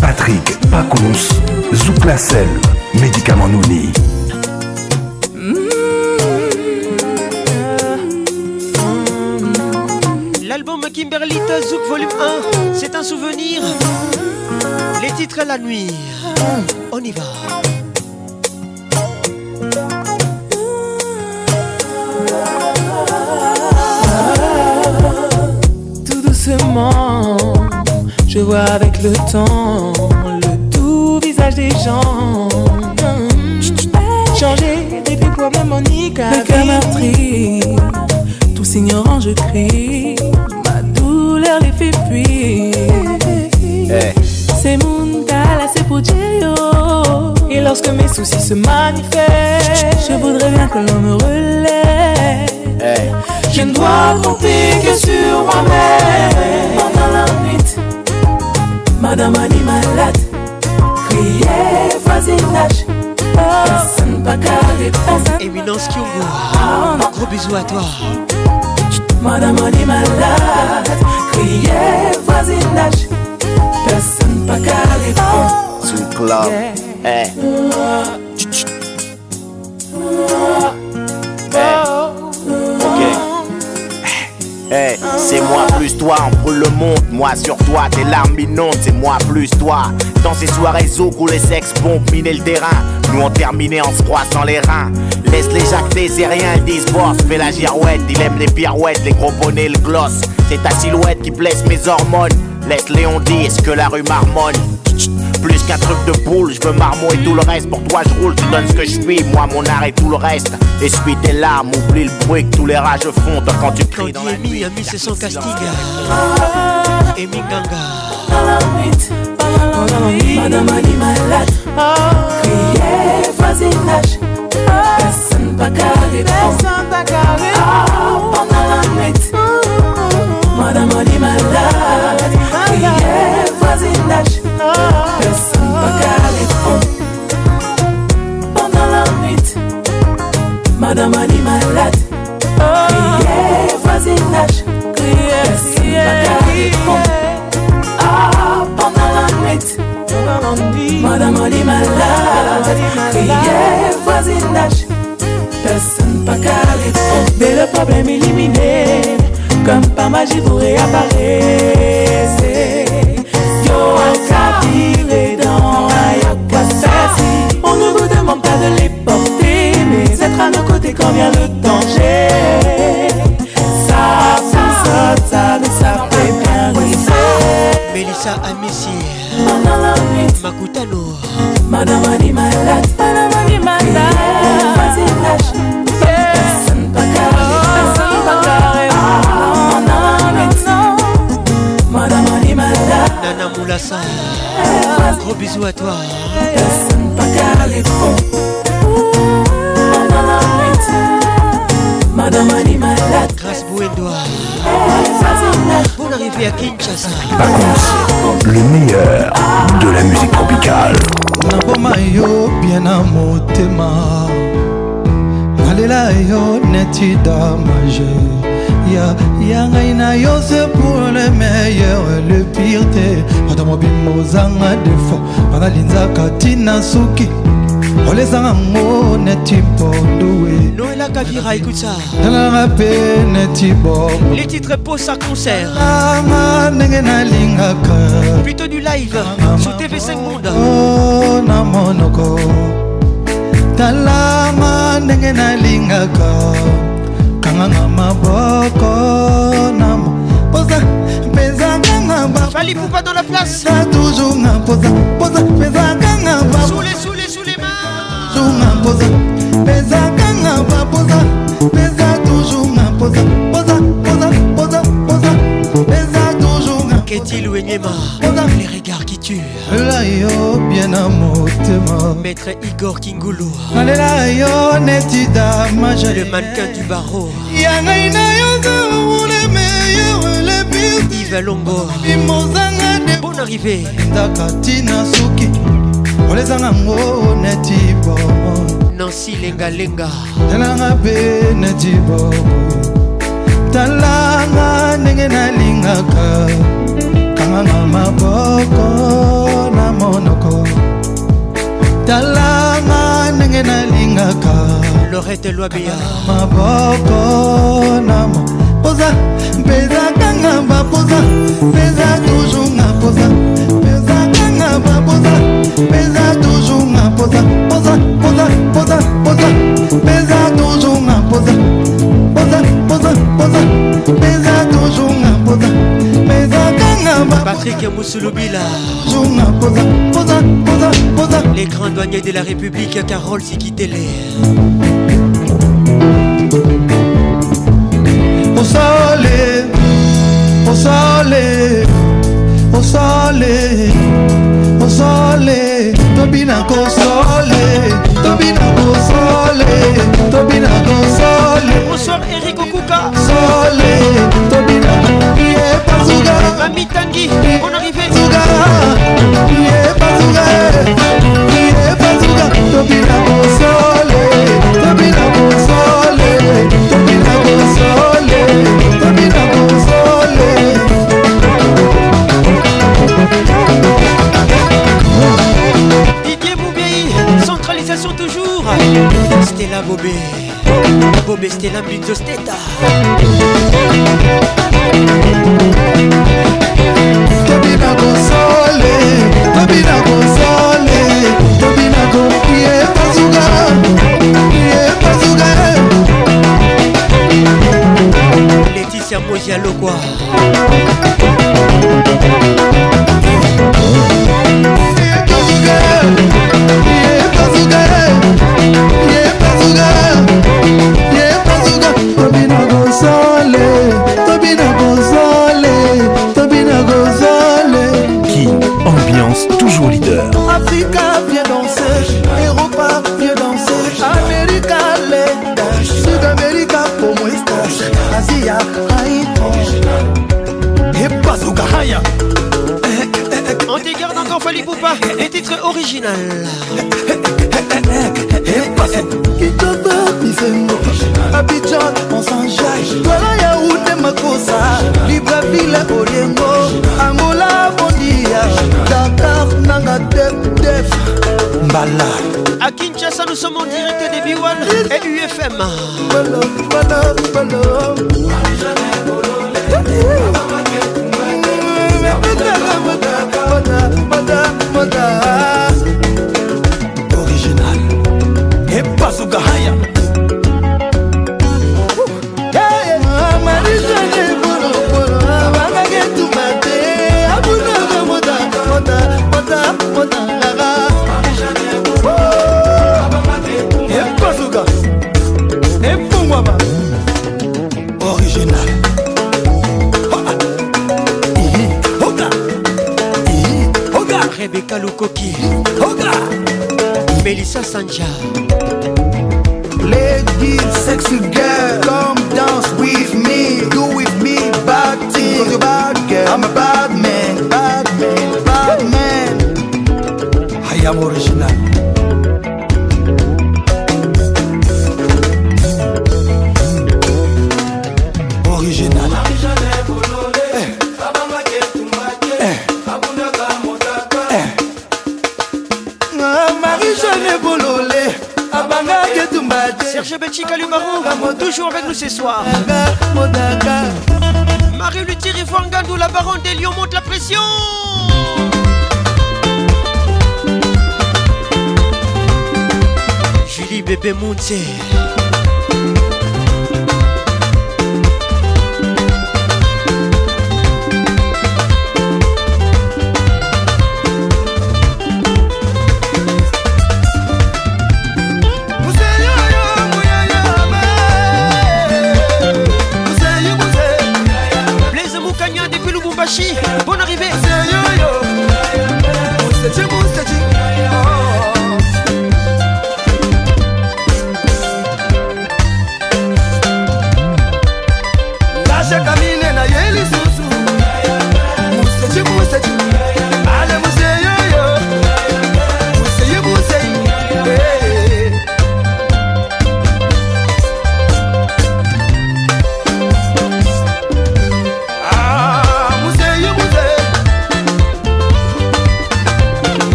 [SPEAKER 32] Patrick Zouk Sel médicament Nouni.
[SPEAKER 6] L'album Kimberlita Zouk Volume 1, c'est un souvenir. Les titres à la nuit. On y va.
[SPEAKER 33] Je vois avec le temps le tout visage des gens mm-hmm. changer des problèmes en Le cœur meurtri, tous je crie, ma douleur les fait fuir. C'est mon gala, c'est pour Dieu. Et lorsque mes soucis se manifestent, je voudrais bien que l'on me relève. Je ne dois compter que sur moi-même Pendant la nuit Madame Ali malade Criait voisinage Personne pas carré
[SPEAKER 6] Éminence Kyungo ah, Gros bisous à toi
[SPEAKER 33] Madame Ali malade Criait voisinage Personne pas carré
[SPEAKER 34] Sous club c'est moi plus toi, on le monde, moi sur toi, tes larmes inondent, c'est moi plus toi. Dans ces soirées zouk où les sexes pompent, miner le terrain, nous on terminé en se croissant les reins. Laisse les jacter, c'est rien, ils disent fais la girouette, il aime les pirouettes, les gros bonnets, le gloss. C'est ta silhouette qui blesse mes hormones. Laisse Léon dire ce que la rue marmonne. Plus qu'un truc de boule, je veux marmon et tout le reste. Pour toi, je roule, tu donnes ce que je suis. Moi, mon art et tout le reste. Essuie tes larmes, oublie le bruit que tous les rages font quand tu cries dans la nuit. c'est son
[SPEAKER 33] Madame pas Personne pas calé Pendant la nuit, Madame Ali malade. Criez voisinage. Ah, pendant la nuit, Madame a malade. Personne pas calé. Dès le problème éliminé, comme par magie vous réapparaît. Et combien de le danger. Ça, ça, ça, ça ça fait bien
[SPEAKER 6] Amici,
[SPEAKER 33] Madame Animala, Madame Animala. Vas-y, lâche. Oh, ah,
[SPEAKER 6] Nana Moulassa, eh, gros bisous à toi.
[SPEAKER 33] Eh, magamani malade
[SPEAKER 32] grâce bouendoa bonne arrivée à Kinshasa Vacances, le meilleur de la musique tropicale naboma yo bien na motema nalela yo netida majeure ya
[SPEAKER 35] ya ngai na yo se pour le meilleur le pire te bata mobimbo ozanga defo banalinzaka ntina suki
[SPEAKER 6] olezanga
[SPEAKER 35] ngo neti ponduwe noelaka vira ekuta talanga mpe
[SPEAKER 6] neti bongo le titre posa concert langa ndenge nalingaka plutôt du live su tv5 monde
[SPEAKER 35] oh, na monoko talanga ndenge nalingaka kanganga
[SPEAKER 6] maboko na posa
[SPEAKER 35] mpenzanganga bafali pupa dans la place na toujours nga posa posa
[SPEAKER 6] mpenzanganga ba
[SPEAKER 35] toujours a toujours
[SPEAKER 6] les regards qui tuent
[SPEAKER 35] bien motema maître
[SPEAKER 6] igor kingulu
[SPEAKER 35] alela yo les
[SPEAKER 6] le mannequin du barreau yangai na yo meilleur le yvalombo de bonne
[SPEAKER 35] arrivée tina kolezanga ngo neti bobo nansi
[SPEAKER 6] lengalenga
[SPEAKER 35] talanga mpe neti bobo talanga ndenge nalingaka kanganga maboko na monoko talanga ndenge nalingaka
[SPEAKER 6] lorete lwabia
[SPEAKER 35] maboko na poza mpezakanga bapoza mpeza tujunga poza
[SPEAKER 6] Patrick posa Les grands douaniers de la République Carole Sikitele
[SPEAKER 35] Au soleil, au soleil, au kosole tobi na kosole
[SPEAKER 6] tobi na kosole tobi na kosole bonsoir
[SPEAKER 35] erik okuka sole tobi na ye pazuga mami tangi on arrivé zuga ye pazuga ye pazuga tobi na kosole
[SPEAKER 6] toujours Stella Bobé Bobé Stella Bito Steta Tobina
[SPEAKER 35] Gonzale Tobina Gonzale Tobina Gonzale Pazuga Pazuga
[SPEAKER 6] Laetitia Moja Lokwa Fally Poupa, les titres originaux. abidjan jage. tola ya ute makosa
[SPEAKER 35] libreville oriengo angola bondia dakar nanga def mbala à Kinshasa, nous sommes
[SPEAKER 6] en direct des B1 et UFM. Bolo, Sanja.
[SPEAKER 35] ce soir.
[SPEAKER 6] Marie-Luthier et Fangandou, la baronne des lions, monte la pression. Julie Bébé Mountier.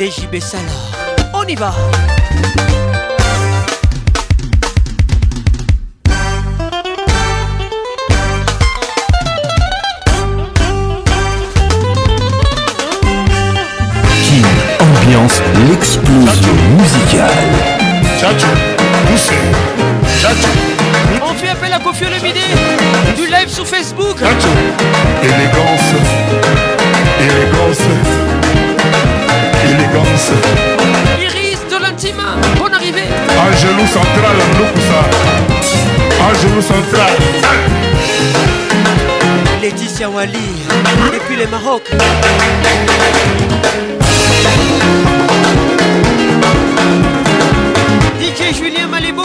[SPEAKER 6] des JB Salah. On y va.
[SPEAKER 32] Qui ambiance l'explosion musicale.
[SPEAKER 36] Chacho, tcha Chacho.
[SPEAKER 6] On fait appel à Kofi Olomide du live sur Facebook.
[SPEAKER 36] Chacho, élégance.
[SPEAKER 6] Iris de l'Intima, bonne arrivée.
[SPEAKER 36] Un genou central, ça. Un genou central.
[SPEAKER 6] Laetitia Wali, depuis le Maroc. DJ Julien Malibou.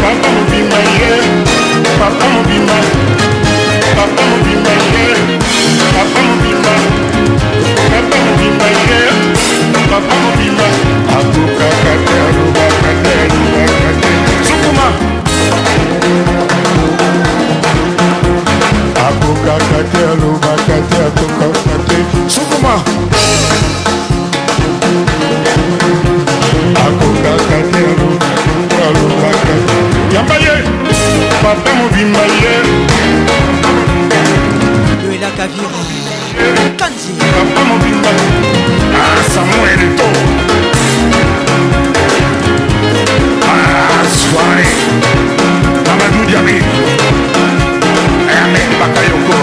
[SPEAKER 36] Papa be my yeah. Papa be my. Papa be my yeah. Papa be my. Papa be my yeah. Papa be my. Aku kakak karuba kakak Sukuma. Aku kakak karuba kakak Sukuma. Aku kakak karuba karuba papa mobimba ye
[SPEAKER 6] loelaka vira kanzi papa
[SPEAKER 36] mobimba ah, samuel to ah, soare amadudiami ayameni eh, bakayoko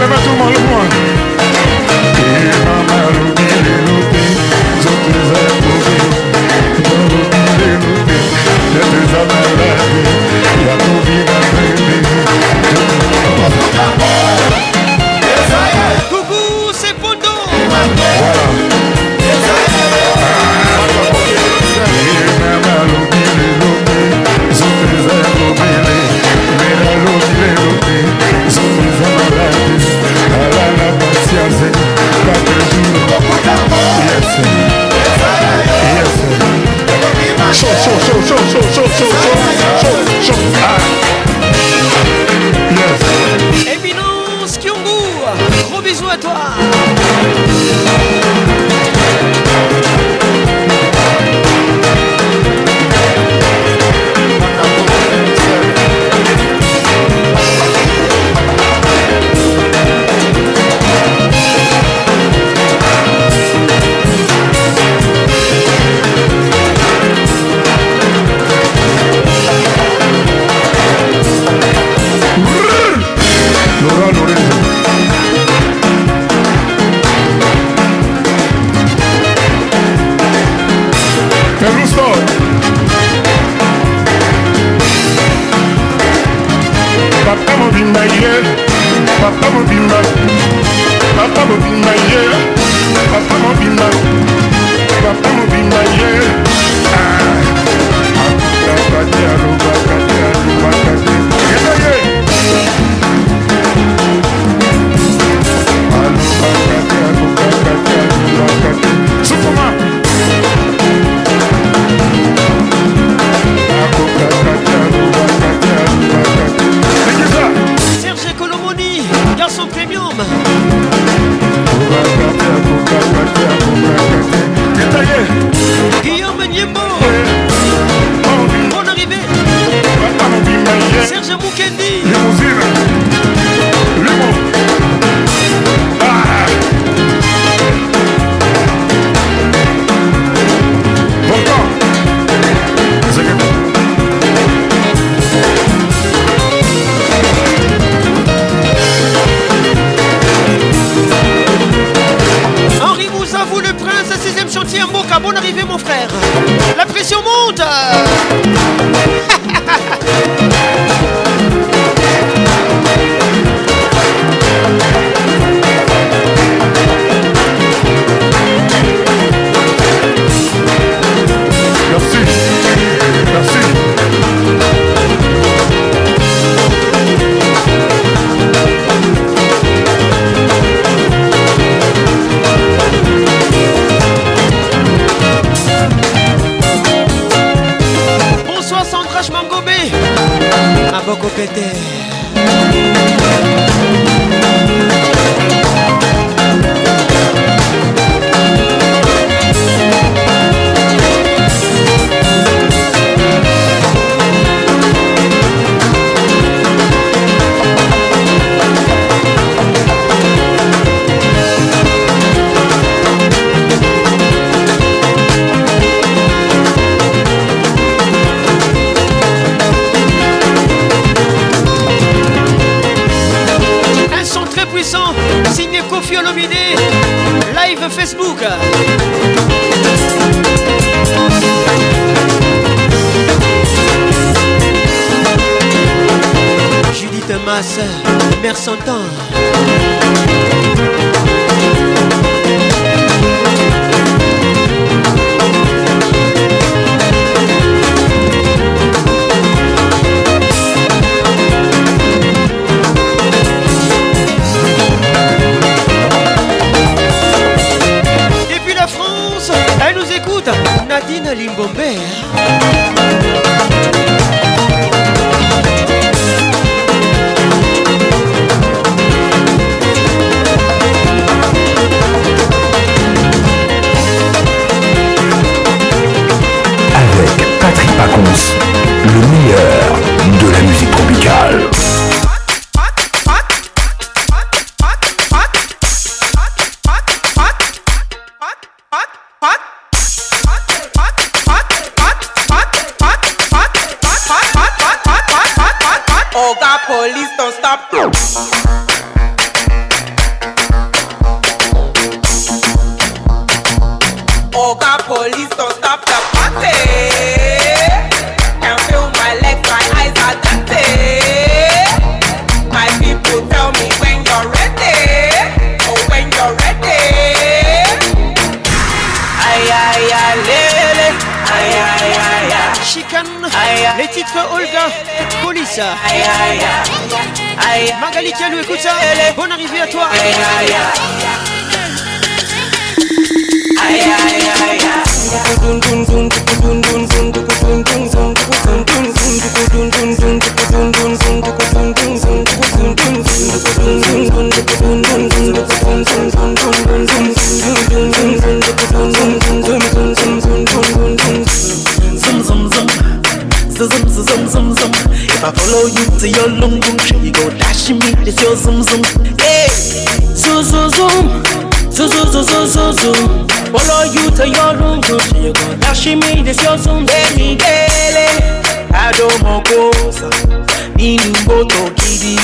[SPEAKER 36] Levanta my little one. 瘦瘦瘦瘦。瘦。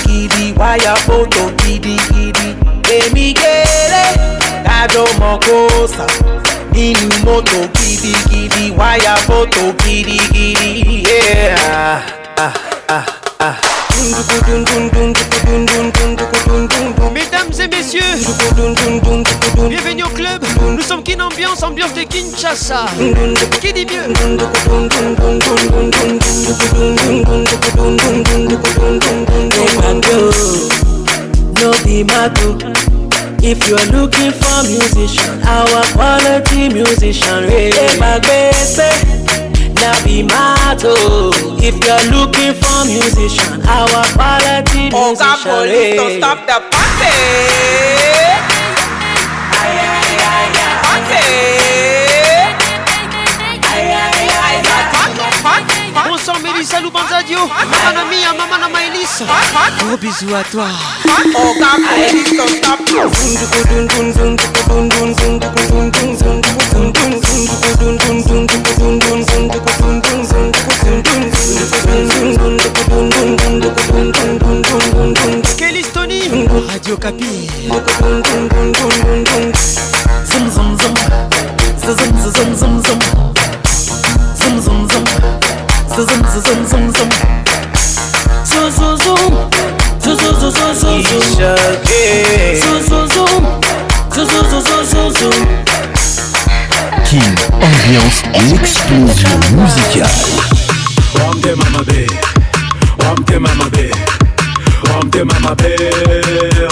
[SPEAKER 37] gidigidi wáyà fótó gidigidi èmi kéré tájọ mọ kóòsà nínú mọ́tò gidigidi wáyà fótó gidigidi. Yeah. ah, ah, ah. ah.
[SPEAKER 6] Mesdames et messieurs, bienvenue au club. Nous sommes Kin Ambiance, ambiance de Kinshasa. Qui dit mieux
[SPEAKER 38] No be mato. If are looking for musician, our quality musician, now be mato. If you're looking for musician, our quality musician.
[SPEAKER 37] Oh eh. God, don't stop the party. Party.
[SPEAKER 6] Elisa Lubanzadio, maman Namia, maman Nama Elisa. Gros bisous à toi. Oh,
[SPEAKER 37] cap, Elisa, stop.
[SPEAKER 6] Radio Capi. Zum zum zum, zum zum zum zum zum zum zum zum. zoom zoom zoom zoom zoom. Zoom zoom zoom. Zoom zoom zoom zoom zoom
[SPEAKER 32] zoom. Isha Zoom zoom zoom. Zoom zoom zoom zoom zoom zoom. King, ambiance, explosion musicale. Wamte mama be, wamte mama be, wamte mama be,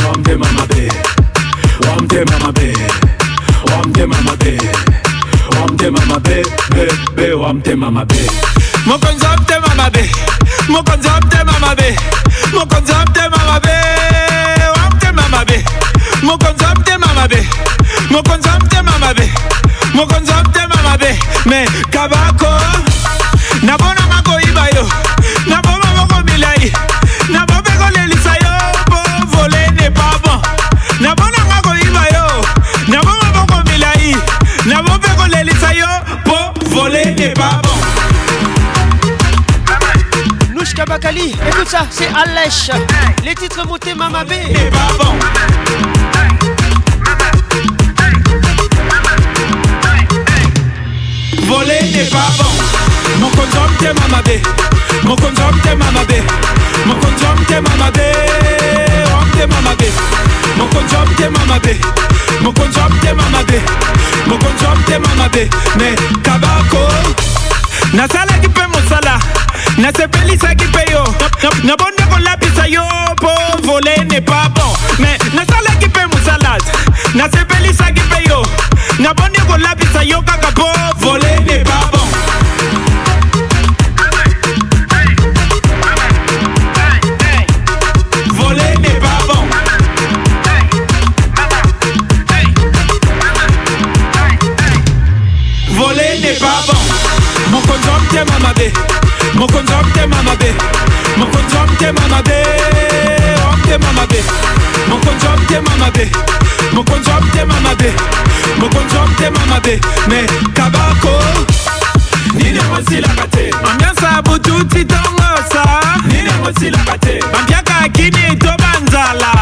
[SPEAKER 32] wamte mama be, wamte mama be, wamte mama
[SPEAKER 39] be, wamte mama be, be be wamte mama be. mokonzi amtema mabe mokonzi amtema mabe mokonzi amtema mabe amtema mabe mokonzi amtema mabe mokonzi amtema mabe mokonzi amtema mabe me kabako nabona makoyiba yo naboma moko milai nabobekolelisa yo po vole ne pas bon nabona makoyiba yo naboma moko milai nabobekolelisa yo po vole ne pas bon
[SPEAKER 6] Kabakali, écoute ça, c'est Alèche. Les titres montés Mama B.
[SPEAKER 39] Voler n'est pas bon. Mon condom t'es Mama Mon conjoint t'es Mama B. Mon conjoint t'es Mama B. t'es Mon conjoint t'es Mama B. Mon conjoint t'es Mama B. Mon conjoint t'es Mama B. Mais Kabako. nasalaki mpe mosala nasepelisaki mpe yo nabonde kolapisa yo po vole ne pas bon me nasalaki mpe mosala nasepelisaki mpe yo nabonde kolapisa yo kaka po vole ne pas bon mokonzi omtema mabe mokonzi omtema mabe omtema mabe mokonzi omtema mabe mokonzi omtema mabe mokonzi omtema mabe me kabako nini
[SPEAKER 40] osilaka
[SPEAKER 39] te
[SPEAKER 40] ambiansa bututi tongosa nini osilaka te bambiaka kini to banzala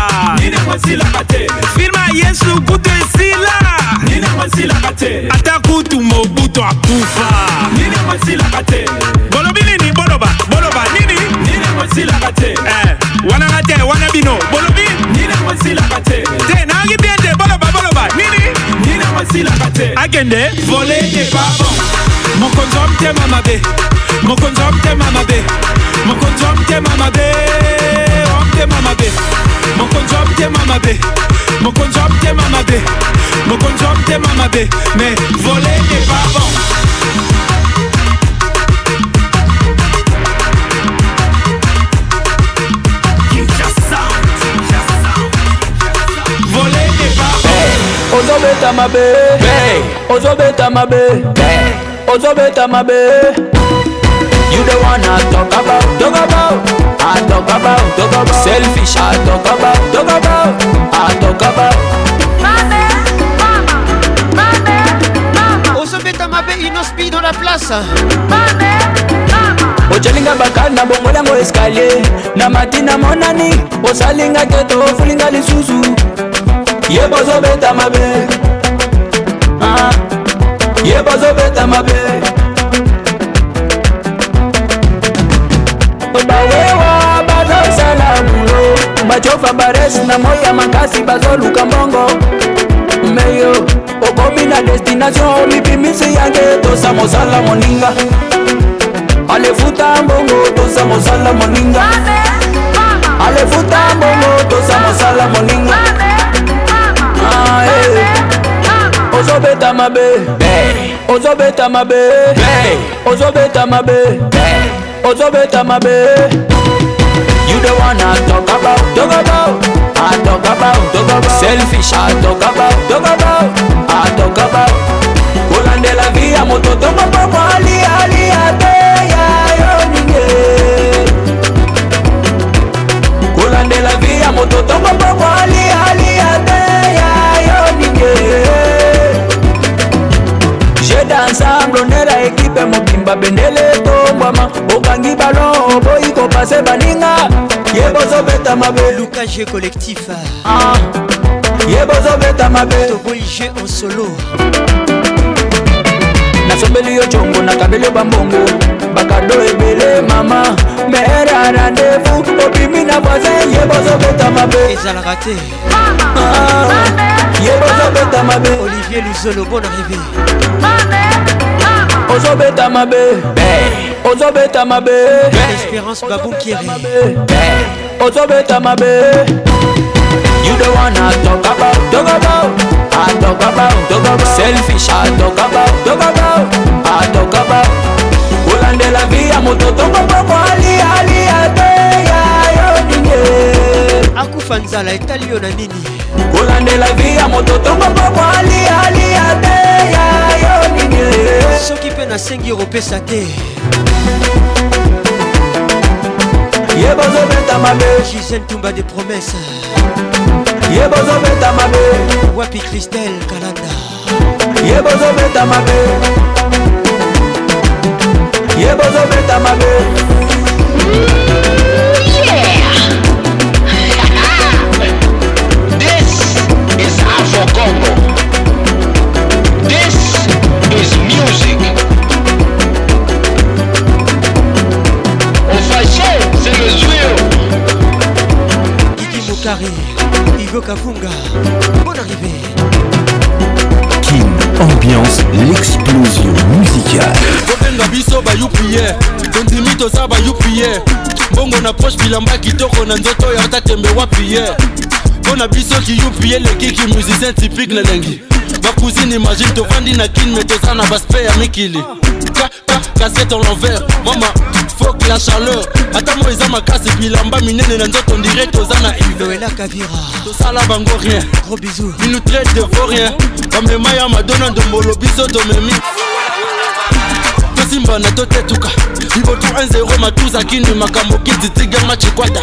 [SPEAKER 40] nini osilaka te filma yesu kutu esila ata kutu mobutu akufa bolobi nini boloba boloba nini eh, wananga te wana bino bolobi te nangi bie te boloba boloba nini akende vole epabon mokonzi wa mtema mabe mokonzi wa mtema mabe mokonzi wa mtema mabe wa mtema mabe mokonzi wa mtema mabe mokonzi wa motema mabe mokonzi wa motema mabe mais vole epa bon
[SPEAKER 41] e eh, ozobeta mabe ozobeta mabe ozobeta mabe you dey wanna talk about talk about I talk about, talk about selfish. I talk about, talk about, I
[SPEAKER 42] talk about. Mabe, mama, mabe, mama. Osopeta mabe inospi dans la place. Mabe, mama.
[SPEAKER 41] ocelinga bakanda bongolango eskalie na matina monani osalinga te to ofulinga lisusu ye bozobeta mabe ah. ye bozobeta mabe bawewa basala bulo bacofa bares na moi ya makasi bazoluka mbongo meyo okomi na destination olipimisi yange tosa mosala moninga alefuta mbongo tosa mosala moninga alefuta mbongo tosa mosala moninga
[SPEAKER 42] ah,
[SPEAKER 41] eh. ozobeta mabe ozobeta mabe ozobeta mabe ozobeta mabe You the one I talk about, talk about. I talk about, talk about. Selfish, I talk about, talk about. I talk about. Kolande la via moto toma pa ali ali ate ya yo ninge. Kolande la via moto toma pa ali ali ate ya yo ninge. bobeta ensemble onera ekipe mobimba bendele etombwama okangi balon oboyi kopase baninga ye bozobeta mabe
[SPEAKER 43] lukage collectif ah.
[SPEAKER 41] ye bozobeta mabe
[SPEAKER 43] tobolige en solo
[SPEAKER 41] nasombeli yo congo nakabeli yo bambongo bakado ebele mama mere a rendez-vous obimi na voisin ye bozobeta mabe ezalaka te ah. ah. yebozobeta mabe
[SPEAKER 43] olivier luzolo bon arrivé ozobeta
[SPEAKER 41] mabe ozobeta mabe
[SPEAKER 43] espérance babukiere
[SPEAKER 41] ozobeta mabe You don't wanna talk about, talk about, I talk about, talk about, selfish, I talk about, talk about, I talk about. Kolandela via moto, talk about, ali, ali, ate, ya, yo, ninge.
[SPEAKER 43] Akufa nzala, etali yo na nini?
[SPEAKER 41] kolandela vi ya moto tongo mpo koalialia te ya yo nini
[SPEAKER 43] soki mpe nasengi kopesa
[SPEAKER 41] te ye bozobeta mabe gisel
[SPEAKER 43] tumba de promese
[SPEAKER 41] ye bozobeta mabe
[SPEAKER 43] wapi kristel
[SPEAKER 41] kalanda ye bozobeta mabe ye bozobeta mabe for
[SPEAKER 32] Congo. This is music. Ofashe, c'est le zuyo. Kiki Mokari, Igo Kafunga, bonne arrivée. Kin, ambiance, l'explosion musicale. kobenga biso bayupie
[SPEAKER 44] kontini toza bayupie mbongo na poshe bilamba kitoko na nzoto ya tatembe wapi ye mpo na biso kiyupi eleki kimusicien typique lelengi bacousine imagine tofandi na kine me toza na baspe ya mikili kasete en l'envers mama fok la chaleur ata mo eza makasi bilamba minene na nzoto ndire toza
[SPEAKER 43] na ivelakavira
[SPEAKER 44] tosala bango rien minutre devo rien bamema ya madona ndombolo biso tomemi tosimbana totetuka liboto 10 matuzakini makambo kiti tiger machikwata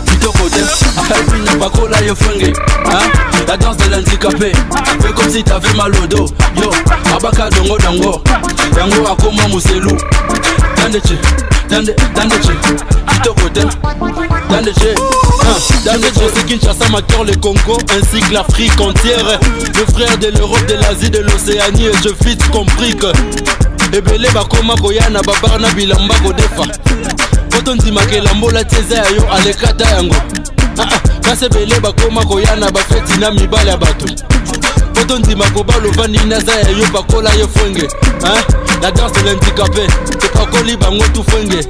[SPEAKER 44] yo hein? La danse de l'handicapé Fais comme si t'avais mal au dos Yo, abaka dongo dongo Yango akoma muselu Daneche, tande, tandeche Kitoko dem, tandeche dans les c'est ma Mator, le Congo ainsi que l'Afrique entière Le frère de l'Europe, de l'Asie, de l'Océanie et je fit compris que ebele bako koya babar na bilamba Défa. otondimaka elambola te eza ya yo alekata yango ah, ah, kasi ebele bakóma koyana bafeti na mibale ya bato poto ndima kobaloba nini aza ya yo bakola ye fwenge na ah, danse lendicape tokakoli bango tu fwenge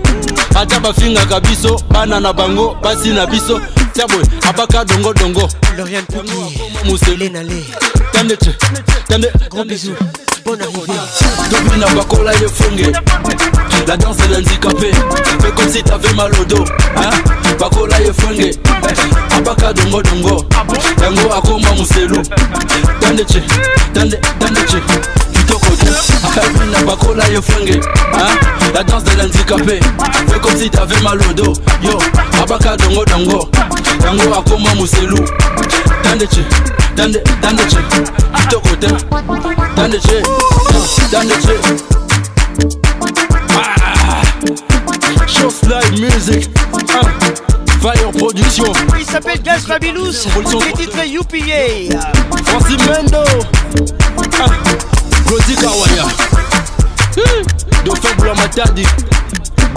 [SPEAKER 44] ata bafingaka biso bana na bango basi na biso tiabwe abaka dongodongo tandeche tande gros bisou bon arrivé dobina bakola ye fwenge La danse est l'handicapé Fais comme si t'avais mal au dos hein? bakola ye fenge abaka dongo, yango akoma moselu dandeche dande dandeche kitoko tu na bakola yefunge, hein. fenge la danse de l'handicapé Fais comme si t'avais mal au dos Yo, abaka dongo, yango akoma moselu dandeche dande dandeche kitoko te dandeche dandeche fly music. Ah, fire Production.
[SPEAKER 43] Il s'appelle Gaz Fabilous. est UPA.
[SPEAKER 44] Francis Mendo. Ah, Kawaya. Hmm, Dauphin Blanc Matadi.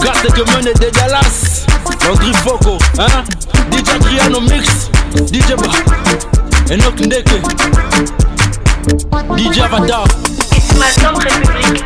[SPEAKER 44] Garde que des Dallas. Foco. Hein? DJ Adriano Mix. DJ Ba. Enoch Ndeke. DJ Avatar. Et ma République.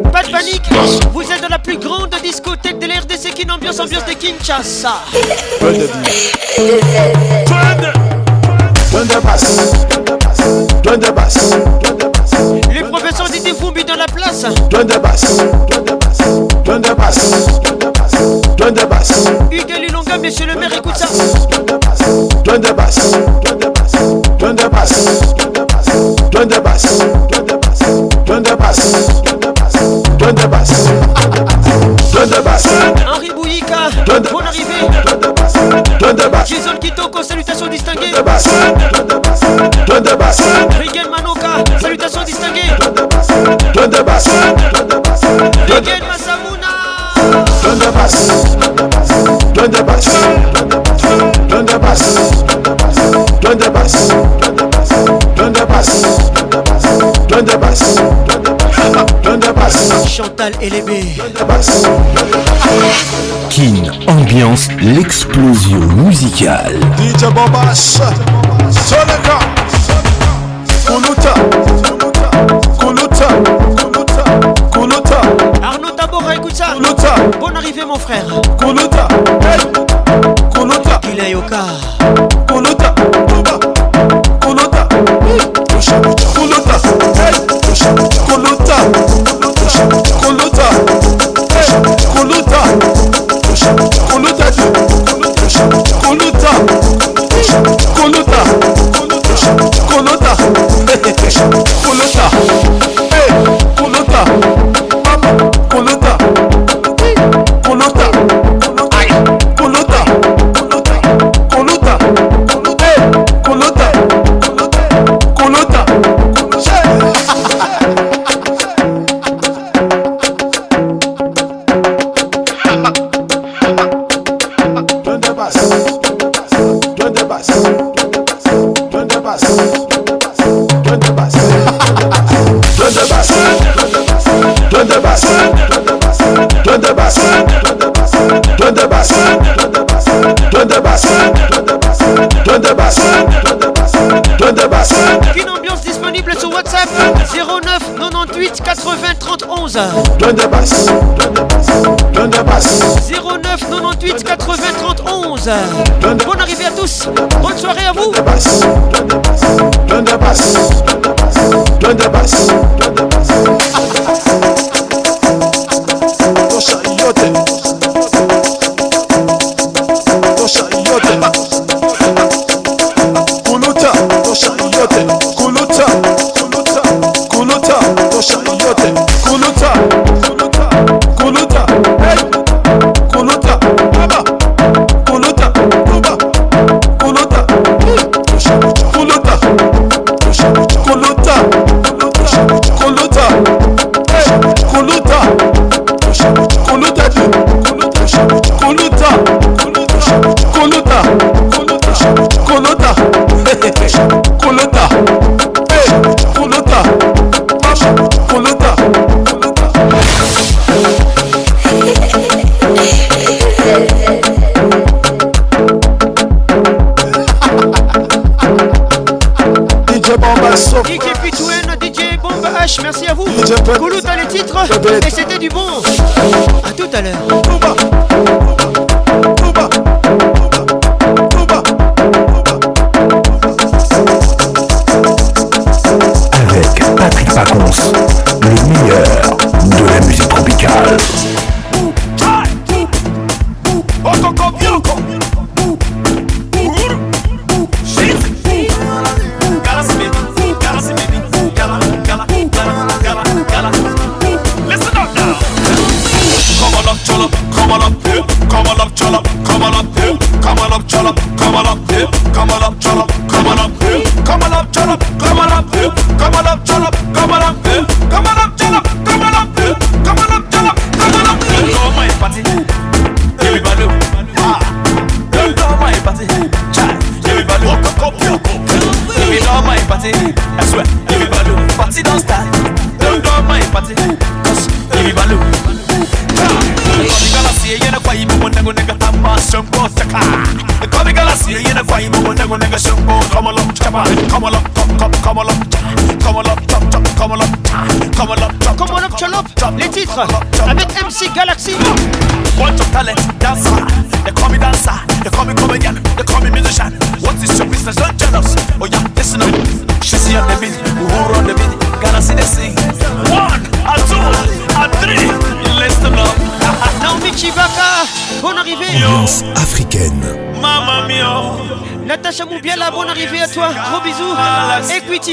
[SPEAKER 43] Pas de panique, vous êtes dans la plus grande discothèque de l'RDC qui ambiance ambiance de Kinshasa. Bonne
[SPEAKER 44] Bonne de basse Bonne de basse
[SPEAKER 43] Les professeurs Didi Fumbi dans la place. Bonne de basse
[SPEAKER 44] Bonne de basse Bonne de basse Hugues
[SPEAKER 43] Lilonga, monsieur le maire, écoute ça. Bonne de basse Bonne de basse Bonne de basse
[SPEAKER 44] Bonne de basse Don de basse. Don
[SPEAKER 43] de basse. Henri arrivée. de basse. salutations distinguées. basse. basse. salutations distinguées. Don de basse. basse. basse. basse. basse. basse. basse. basse. Chantal et les B.
[SPEAKER 32] Kin ambiance l'explosion musicale.
[SPEAKER 44] DJ Bobas, Sonaka Konota Koulouta, Koulouta, Koulouta.
[SPEAKER 43] Arnaud Tabora, écoute ça. Bonne arrivée, mon frère.
[SPEAKER 44] Koulouta, Koulouta.
[SPEAKER 43] Il est Yoka.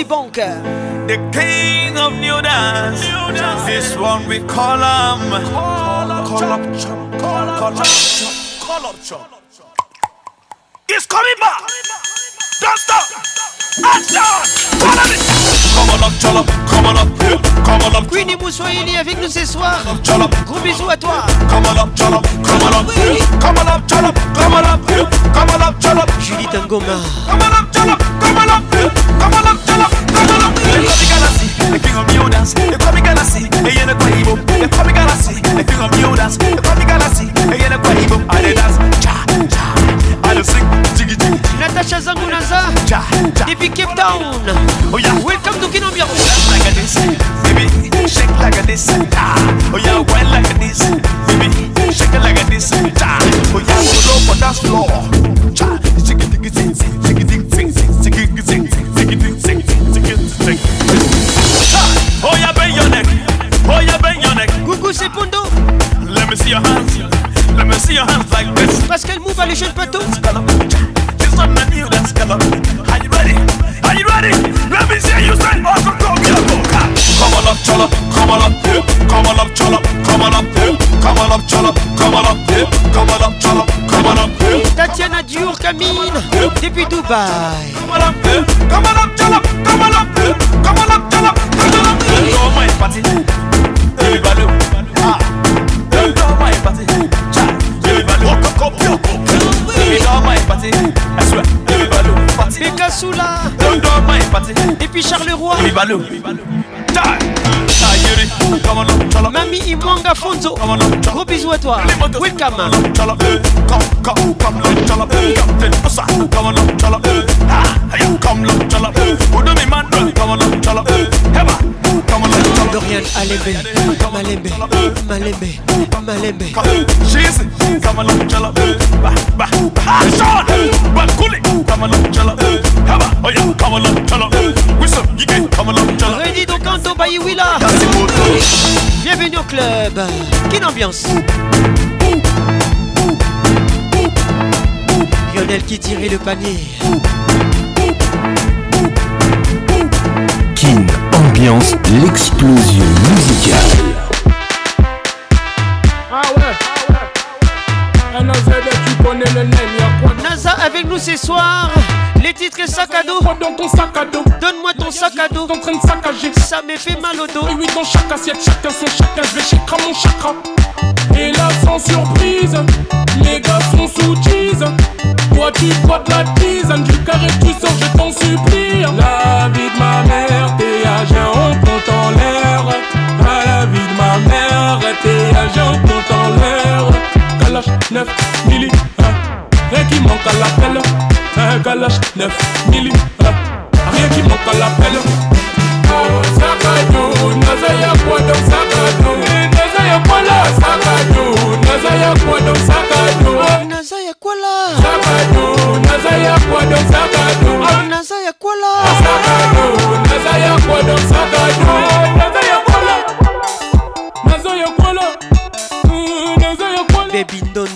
[SPEAKER 43] bon The King of New Dance. This one we call him.
[SPEAKER 44] Call up, call up, Call up, chop Call up, It's coming back. Don't stop. Action. Come on
[SPEAKER 43] up, come on up, Queenie avec nous ce soir. gros bisous à toi. Come on up, come on up, come on up, come on up, come on up, Julie Tangoma. Come on up, come on up. bye. Come on eh? up, Come on up, eh? up. Come eh? on ah. up, Come on up, up. Come on up, girl. Go party. Ah. party. Cha. up, come up, up. party. Party. Bekasula. party. Et puis Charleroi. Cha, Come on up, up. Mami Imanga Fonzo. Come on up, up bisou à toi. Welcome. Dorian malembe malembe malembe come kama lomchala ba ba shot eh, bakuli come lomchala eh, haba oya kama lomchala eh, whistle come kama lomchala Ready donc bayi, wila Bienvenue au club Quelle ambiance Lionel qui tirait le panier
[SPEAKER 32] King ambiance l'explosion musicale
[SPEAKER 43] nous ce soir. Les titres et sac
[SPEAKER 45] à dos. Donne-moi ton sac à dos.
[SPEAKER 43] Donne-moi ton sac à dos. en train de saccager. Ça me fait mal au dos.
[SPEAKER 45] Et oui, dans chaque assiette, chacun son chacun. Je vais chakra mon chakra. Et là, sans surprise, les gars sont sous cheese. Toi, tu bois de la tisane. Du carré, tu sors, je t'en supplie. La vie de ma mère, t'es à on compte en l'air. la vie de ma mère, t'es à on compte en l'air. Kalash 9 milli Rien qui manque à l'appel, un galache 9 mm. Rien qui manque à l'appel. Oh, Sakadou, Nazaya Kwadom Sakadou, Nazaya Kwala Sakadou, Nazaya Kwadom oh, Sakadou, Nazaya Kwala oh, Sakadou, Nazaya Kwadom Sakadou, Nazaya Kwala Sakadou, Nazaya Kwadom mm, Sakadou, Nazaya Kwala Nazaya Kwala Nazaya Kwala Baby Don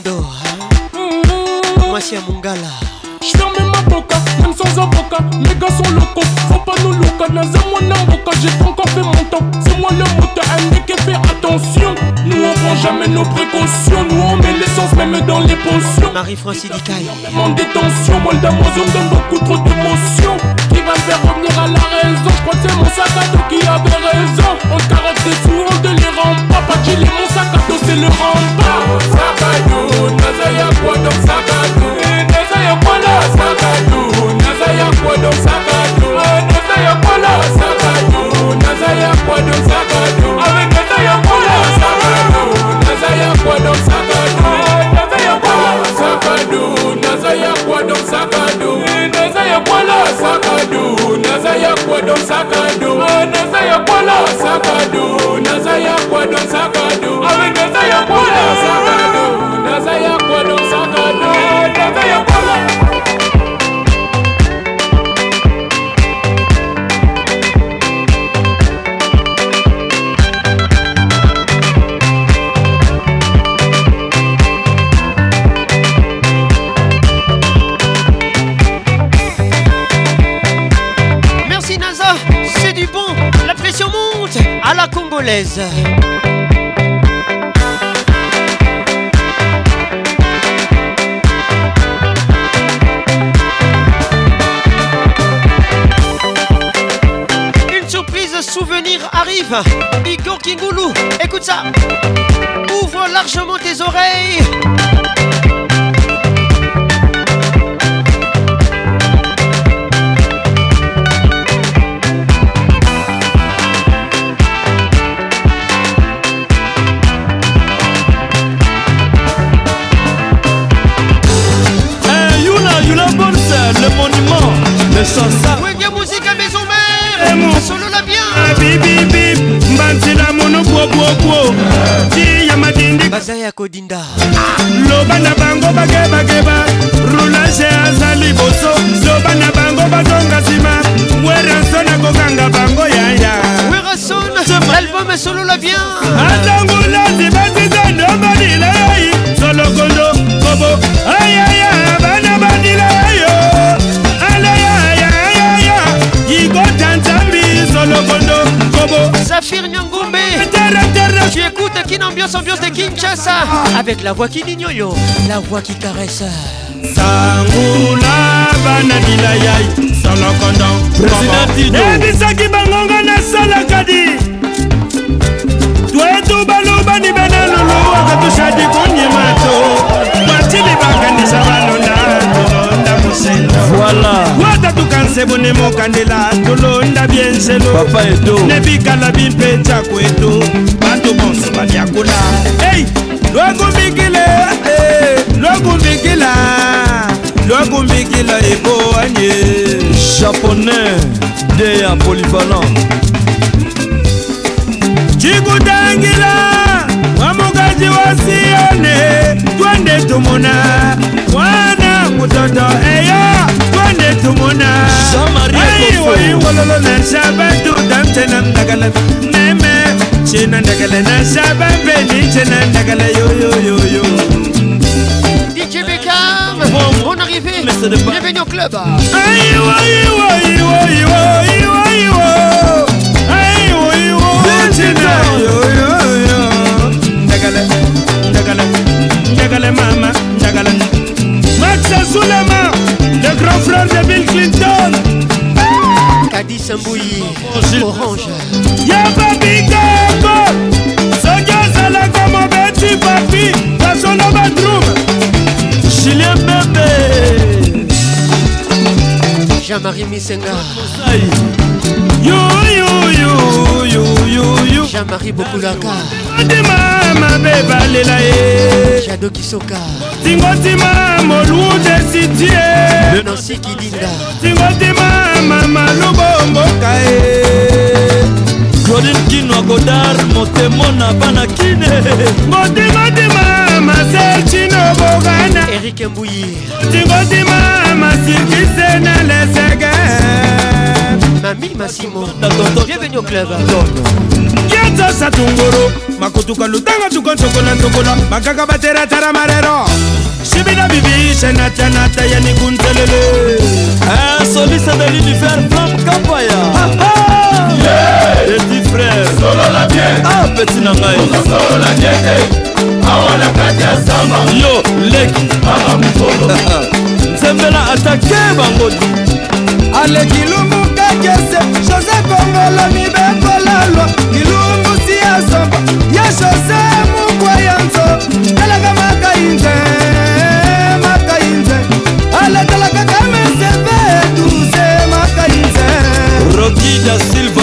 [SPEAKER 46] J'ferme ma boca, même sans avocat Les gars sont locaux, faut pas nous louca Naza moi quand j'ai pas encore fait mon temps C'est moi le moteur, un mec fait attention Nous on prend jamais nos précautions Nous on met l'essence même dans les potions
[SPEAKER 43] Marie-Francis Même
[SPEAKER 46] en détention, moi le je donne beaucoup trop d'émotions Qui va me faire revenir à la raison crois que c'est mon sac à dos qui avait raison On carotte des sous, on les rend pas Pas mon sac à dos, c'est le rempart
[SPEAKER 45] naza ya kwedo sakadu naza ya kwala sakadu naza ya kwedo sakadu awe naza ya kwala sakadu naza ya kwedo sakadu naza ya Une surprise souvenir arrive. Igor Kingoulou, écoute ça. Ouvre largement tes oreilles. sosa wenge muzika maison mère solola bien ah, bibibib mbanzela mono bwobwobwo ti ya madindi baza ya kodinda ah, loba na bango bagebageba rulage aza liboso loba na bango bazonga nsima werason akokanga bango yaya werason album esolola bien azangulazib Kin, ambiance, ambiance de Kinshasa. Avec la voix qui n'ignore, la voix qui caresse. sangola bana bilayai solokondo ebisaki eh, bangonga nasalaka di twetu balubani bana lulu akatushadi konyemato batili bakanisa balonda tolonda mosendo watatukanse bone mokandela tolonda bienselo nebikala bimpe cakwetu kosoma vyakula hey! lwakumbikile hey! lwakumbikila lwakumbikila ekoanye japonais de ya polyvalent cikutangila mwamukaji wa sione twende tumuna mwana mutoto eyo twende tumuna aiwaiwololo na shabatu damtenamdagala na ndagala na saba beliche na ndagala yo yo yo yo DJ Beckham, bon arrivée, bienvenue au club Aïe, aïe, aïe, aïe, aïe, aïe, aïe, aïe, aïe, yo yo Ndagala, ndagala, ndagala mama, ndagala Max Azulama, le grand frère de Bill Clinton kadis mbui orange yababikoko soki ozalaka mobeti papi kasolo badrume julien bebe jean-marie misenga jean-marie bokulaka adema mabe balela ye jadokisoka tingotima molude sitie tingotima mama lubomboka e claudine kino akodar motemo na bana kine ngotingotima masel chino bogana erike mbuyi tingotima masikise na lesege mami masimo bienvenue au club kieta sa tunguru makotuka lutanga tukontokola ntokola bakaka bateratara marero sibina bibishe natanata ya nikuntelele eh, solise de l'univers flam kampaya petit frère solola bien ah petit na ngai solola bien ah, awa na kati ya zamba yo leki mama ah, mokolo <laughs> nzembela atake bango aleki lumu kese jose kongolo mibekolalwa kilungusi ya sombo ye jose mukwa ya nzo talaka makainze makainze alatalaka kameseve etuse makainze rokida silva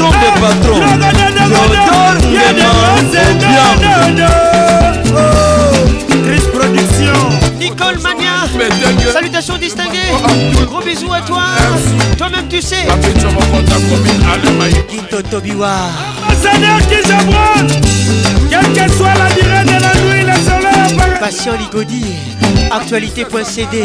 [SPEAKER 45] patron de patron. Théodore Ngeman, au bien. Chris Production. Nicole Mania. Salutations distinguées. Gros bisous à toi. Toi-même, tu sais. Quinto Tobiwa. Ambassadeur qui s'abonne. Quelle que soit la durée de la nuit, le soleil Passion Patient Ligodi. Actualité.cd.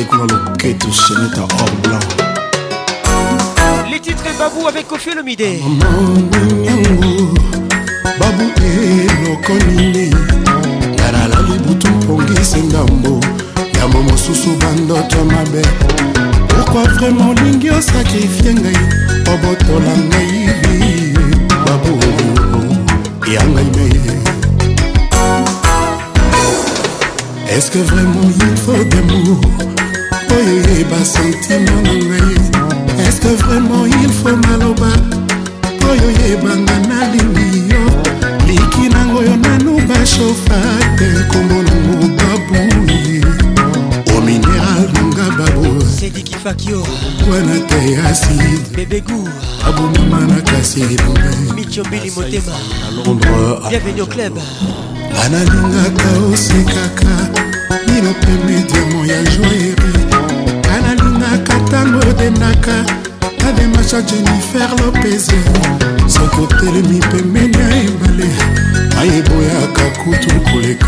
[SPEAKER 45] soleil kuna loketo seneta or blanc les titres babou avec kofi olomide mamanyango babu eloko nini ngalala libutu mpongisi ngambo yambo mosusu bandoto mabe pourkui vraimen olingi osakrifie ngai obotola ngai vi babu yangai naye Est-ce que vraiment il faut d'amour oyo yeba sentimo na ngai eske vraiment il faut maloba oyo yebanga nalingi yo liki nango yo nanu bashofa te nkombo nango babui omineral nanga babowana te asidebegu abomama na kasi lombebienvenu au club banalingaka osekaka mino pe media kokocha jennifer lopez soki otelemi pembeni ya ebale ayeboyaka kutu koleka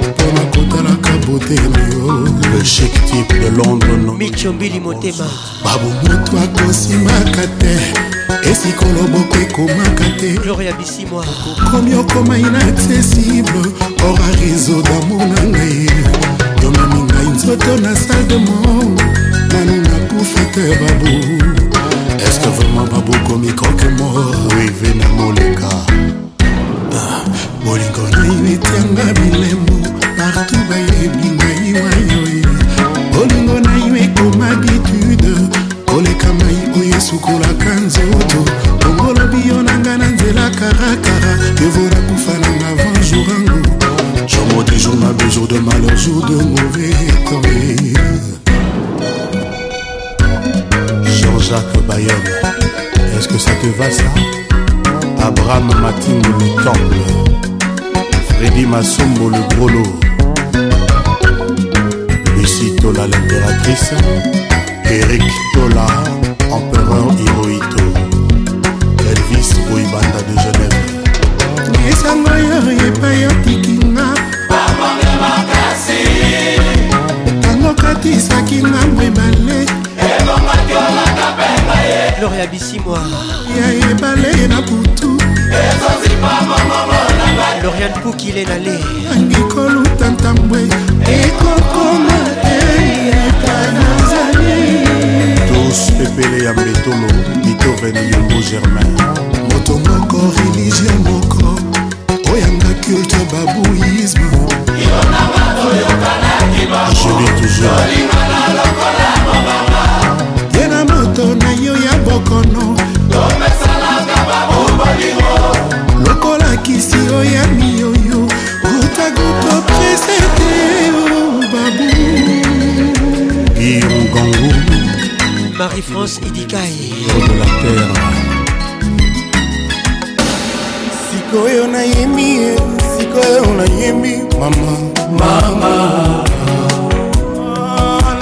[SPEAKER 45] mpo na kotalaka botelio le chic type de london michombili motema babomoto akosimaka te esika oloboko ekomaka te gloria bisimwa komi okoma inaccessible or arizo damo na ngai yomami ngai nzoto na salle de mor nani nakufa te babu eske vraimen babokomi kokemo rive na moleka ah, bolingo naino etianga bilembo partu bayebi ngai wayoye bolingo naino ekoma bitude koleka mai oyo esukolaka nzoto ongolobi yo na ngai na nzela karakara evola kufa na nga avant jourango chambre de jour na bejour de malheur jour de mauvais temps Jacques Bayonne. Est-ce que ça te va ça Abraham Matin le temple. Freddy Massombo le gros lot. Lucie Tola l'impératrice. Eric Tola, empereur héroïque. ya bisimwa ya ebale na butu lorian pukile na le angikolutantambwe ekokoma tous pepele ya betolo bitoven yongo germain moto moko religio moko oyanga culte babouisme je dis toujours bokono lokola kisi oyami oyo otagokopresete babu irugangu marie-france idikai de la terre sikoyo nayemi sikoyo nayemi mama mama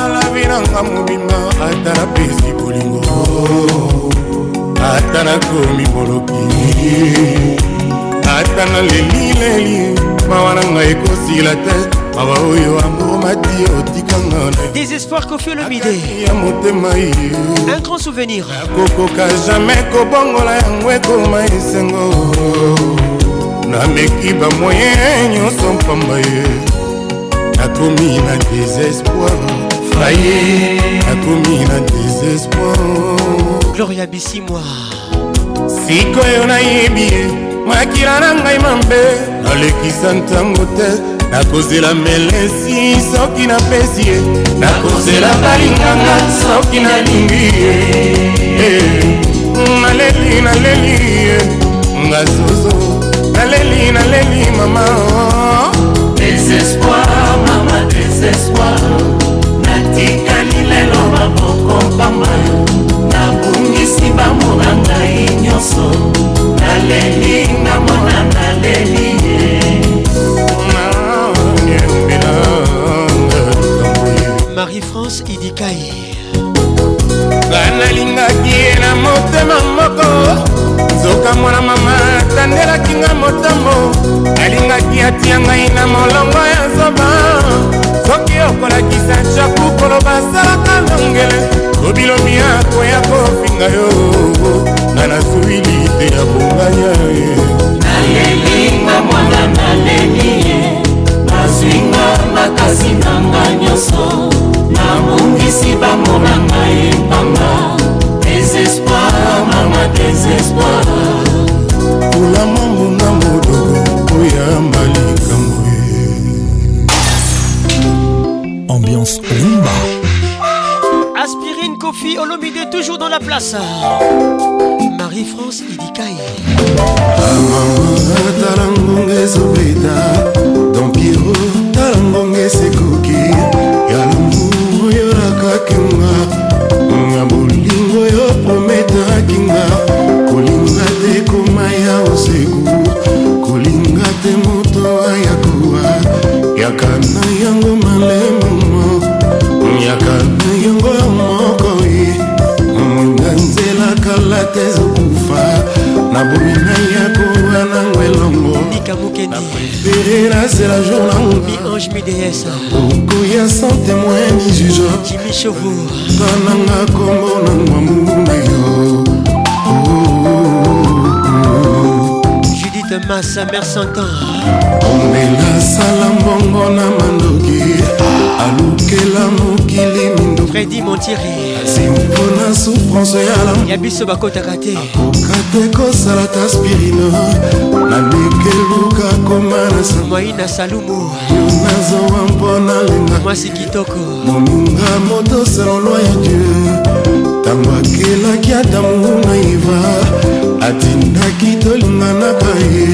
[SPEAKER 45] alalavi ah, nanga mobima atala pesi bolingo ata nakomi moloki ata naleli leli mawa na ngai ekosila te mawa oyo amomati otikanga oh, désespoir kofio lomide ya motema un grand souvenir nakokoka jamai kobongola yango ekoma esengo nameki bamoye nyonso mpamba ye nakomi na désespoir na ye nakomi na desespoir gloria bisimwa sikoyo nayebi ye makila na ngai mabe nalekisa ntango te nakozela melesi soki napesi ye nakozela balinganga soki nalingi ye eh, naleli naleli ye nga zozo naleli naleli mama desespoir mama desespoir natikani lelo maboko pamba nabungisi bamona ngai nyonso naleli namona naleli ye marie-france idikai banalingaki ye na motema moko luka mwana mama atandelaki nga motambo alingaki atia ngai na molongo ya zoba soki okolakisa shaku koloba asalaka longele lobilobi akoya kofinga yo nga nasuwili te ya bonganya ye nalelinga mwana naleli ye nazwinga makasi na nga nyonso nabongisi bamonanga ye mpanga desespoir mama désespoir kolama mona modoko koyamba likambo ye
[SPEAKER 32] ambiance rumba
[SPEAKER 45] aspirine kofi olomide toujours dans la place marie-france idikai amama tala ngonga ezobeta don piero tala ngonga esekoki ya lomu oyolakaki nga te ezokufa nabomi ngai yakowa nango elongo naprefere nazela jour nangokoya sans témoin ni jugeananga kombo nango amour na yo Judith Massa, merci encore. On est la salle à bongo na mandoki, à l'oukela mokili fredi montiri mpona souffrance ya biso bakɔtaka te akoka te kosala ta spirina namekeluka koma na mwai na salumu nazowa mpona lenga mwasi kitoko moninga moto selolwa ya dieu ntango akelaki adamu na iva atindaki tolinganaka ye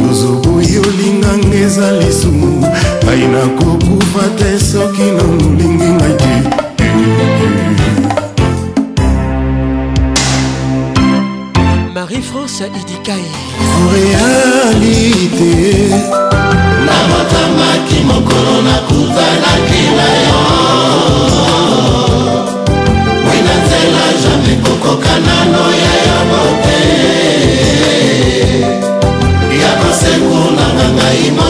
[SPEAKER 45] yozoboyi olinganga eza lisumu ngai nakokufa te soki na molingi ngai te france idikai en réalité nabatamaki mokolo nakutanaki na yo wi na nzela jamai kokoka nano ya yo mote ya kosekuna na ngai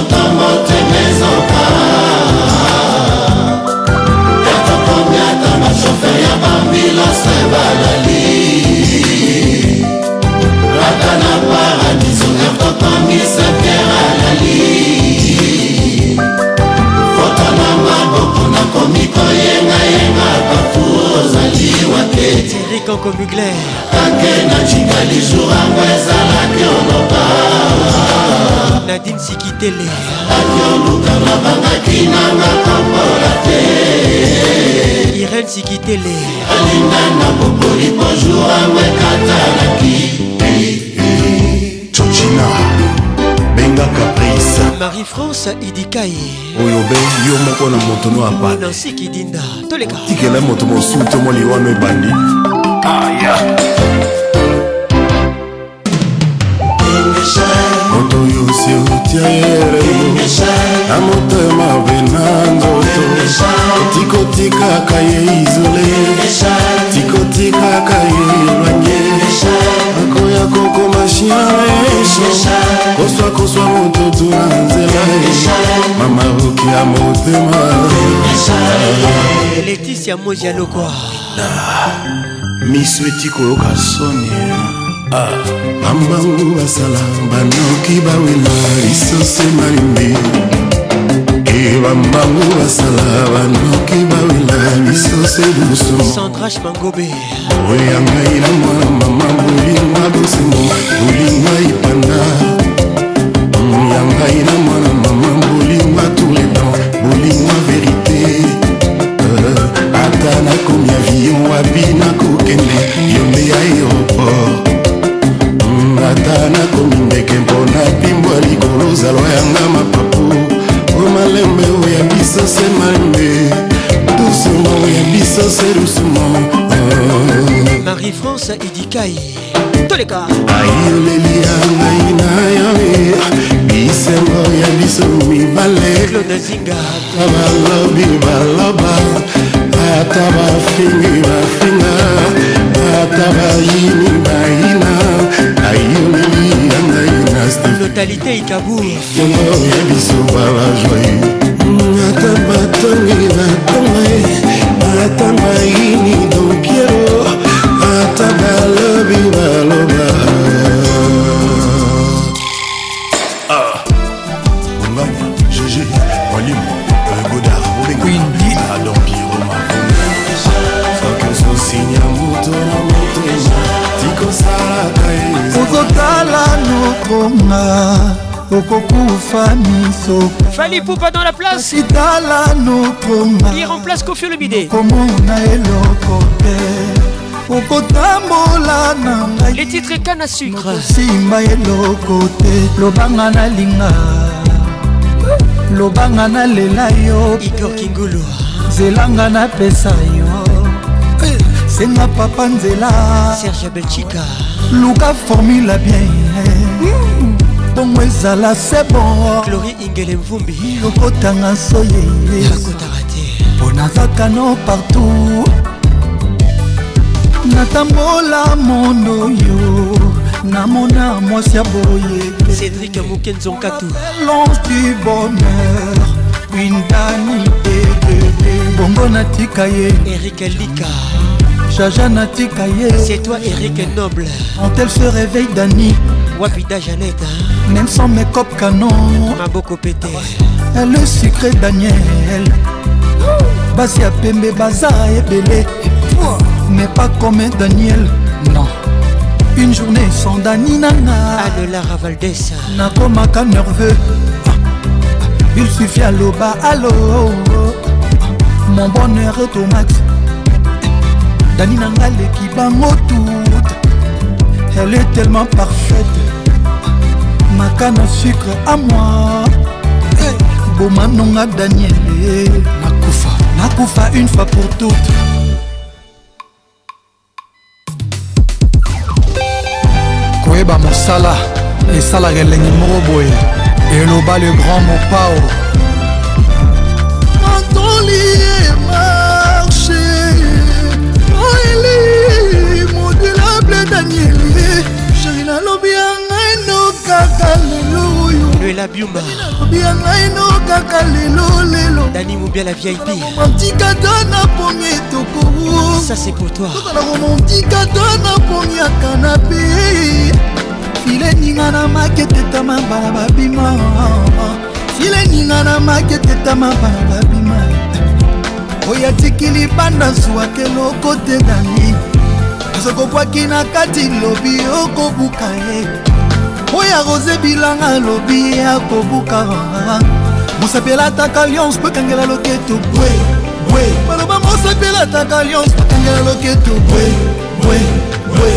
[SPEAKER 45] Angélique en comugler Nadine Sikitele Irène Sikitele alingana bokoli bonjour yango ekatalaki cocina benga caprice marie-france idikaye oyo be yo moko na moto no apate nansi kidinda toleka tikela moto mosuto moliwano ebandi aya moto yosi otia yeremo na motema pe na nzoto tikotikaka ye izole tikotikaka ye elwange akoya kokoma shia eso koswa koswa mototu na nzela mama oki ya motema leticia moja lokwa miso eti koyoka soni ah. bambangu basala banoki bawela lisoso emalimbi e bambangu basala banoki bawela lisoso ebusoya ngai na mwana mama bolingwa bosomo bolingwa ipanda ya ngai na mwana mama bolingwa tour le temps bolingwa verité ata nakomi avion wapi nakokende yo nde aéroport ata nakomi ndeke mpona pimbwa likolo ozalwa yanga mapapu o malembe oya biso se malembe dusumo oya biso se dusumo marie france idikai toleka ayoleli ya ngai na yo e. bisengo ya biso mibale ata balobi baloba ata bafengi bafenga ata bayini bayina ayoleli ya ngai nastotalité ikaburyango ya biso babajoi mm, ata batongi batonga ata bayini donkiero ata balobi baloba okokufa miso fali poupa dans la place asitala notroma il remplace kofio le bidé komona eloko te okotambola na ngai le titre kana sucre osimba eloko te lobanga nalinga lobanga nalela yo igor kingulu nzelanga napesa yo eh, senga papa nzela serge belchika luka formula bien bongo ezala se bon clori ingele mvumbi okotanga soyeyekotaka te mpo nazaka no partout natambola mondo yo namona mwasi ya boye cédrik mokenzonkatou longe du bonheur windani dedede bongo natika ye erik lika jaja natika ye c'est toi erik noble quand elle se réveille dani Wapida Janeta hein. Même sans mes copes canon beaucoup pété Le secret Daniel Basi Pembe Baza et Belé Mais pas comme Daniel Non une journée sans Dani Nana Adelara ah, m'a nakomaka nerveux il suffit à l'oba allo mon bonheur est au max Dani Nanga l'équipe en mot elle est tellement parfaite bomaka na sucre amoi bomanonga daniel nakufa nakufa une fois pour toute koyeba mosala esalaka elengi moko boye eloba le grand mopao kaka lelo oyo lela biuma nakobia ngaino kaka lelo lelo dani mobia la vip romantika to napongi etoko ça c'est pour toi tozala romantika to napongi ya kanape file ninga na maketetama bala babima file ninga na maketetama bala babima oyo atikili banda zwwaka eloko te dani sokokwaki na kati lobi okobuka ye oyo arose bilanga alobi akobuka mosapela ataka lyonce mpo ekangela loketo bwe bwe baloba mosapela ataka lyonce mpo ekangela loketo bwe bwe bwe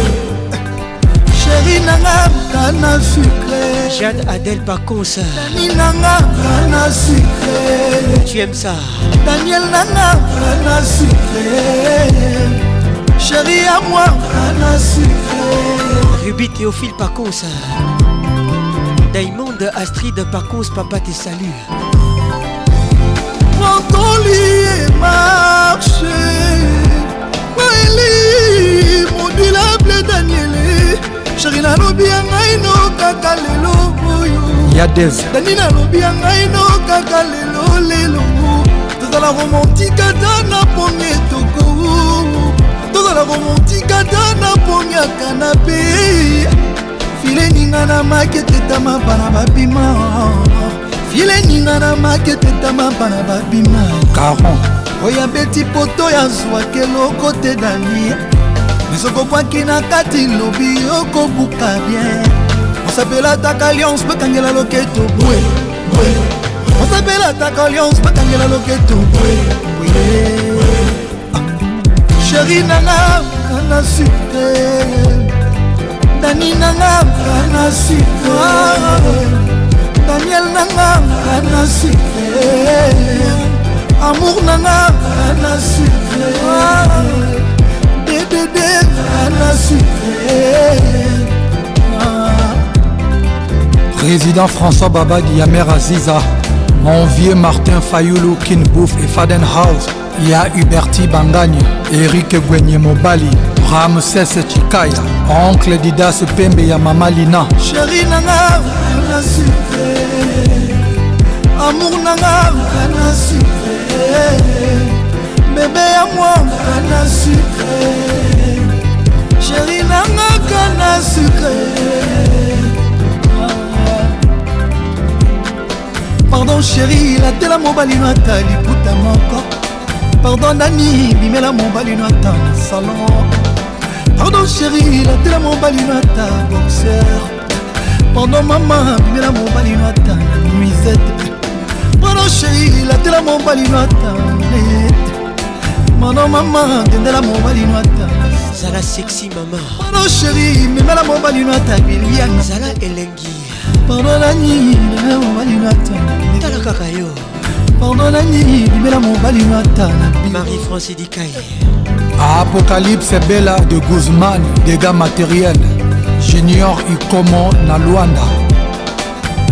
[SPEAKER 45] sheri nanga kana sucre jade adel pacosa dani nanga kana sucre tu aimes ça daniel nanga kana sucre chéri à moi Ruby Théophile Paconsa Diamond Astrid Pacos papa te salue Montoli e marché Noeli modulable Daniele Chéri nalobi ya ngai no kaka lelo oyo Ya Dez Dani nalobi ya ngai no kaka lelo lelo Tozala romantique ata na ponye toko Tozala romantique ata na ponya canapé fileninga na maketetama bana babima fileninga na maketetama bana babima caron oyo beti poto ya zwaki eloko te dani mesokobwaki na kati lobi okobuka oh, bien osapelataka lions bakangela loketo bwe osapelataka lions bakangela loketo bwe sheri nanga nanga sukre dani nanga ngana sike daniel nanga ngana sike amour nanga ngana sike dedede ngana sike Président François Babadi, Yamer Aziza, mon vieux Martin Fayoulou, Kinbouf et Fadenhouse, il y a Huberti Bangagne, Eric Gwenye Mobali, ramsese chikaya oncle didas pembe ya mama lina sheri nanga vrana suve amour nanga vrana suve bebe ya mwa vrana sucre sheri nanga kana sucre pardon chéri latela mobali no ata liputa moko pardon nani bimela mobali no ata salon pardon chéri latela mobali mata boxer pardon mama bimela mobali mata nuisette pardon chéri latela mobali mata nete pardon mama dendela mobali mata
[SPEAKER 47] zala sexy mama
[SPEAKER 45] pardon chéri memela mobali mata
[SPEAKER 47] bilian zala elengi
[SPEAKER 45] pardon nani memela mobali mata
[SPEAKER 47] tala kaka yo
[SPEAKER 45] pardon nani bimela mobali mata
[SPEAKER 47] marie france dikaye
[SPEAKER 45] apocalypse bela de guzman dégâts matériel junior ikomo na lwanda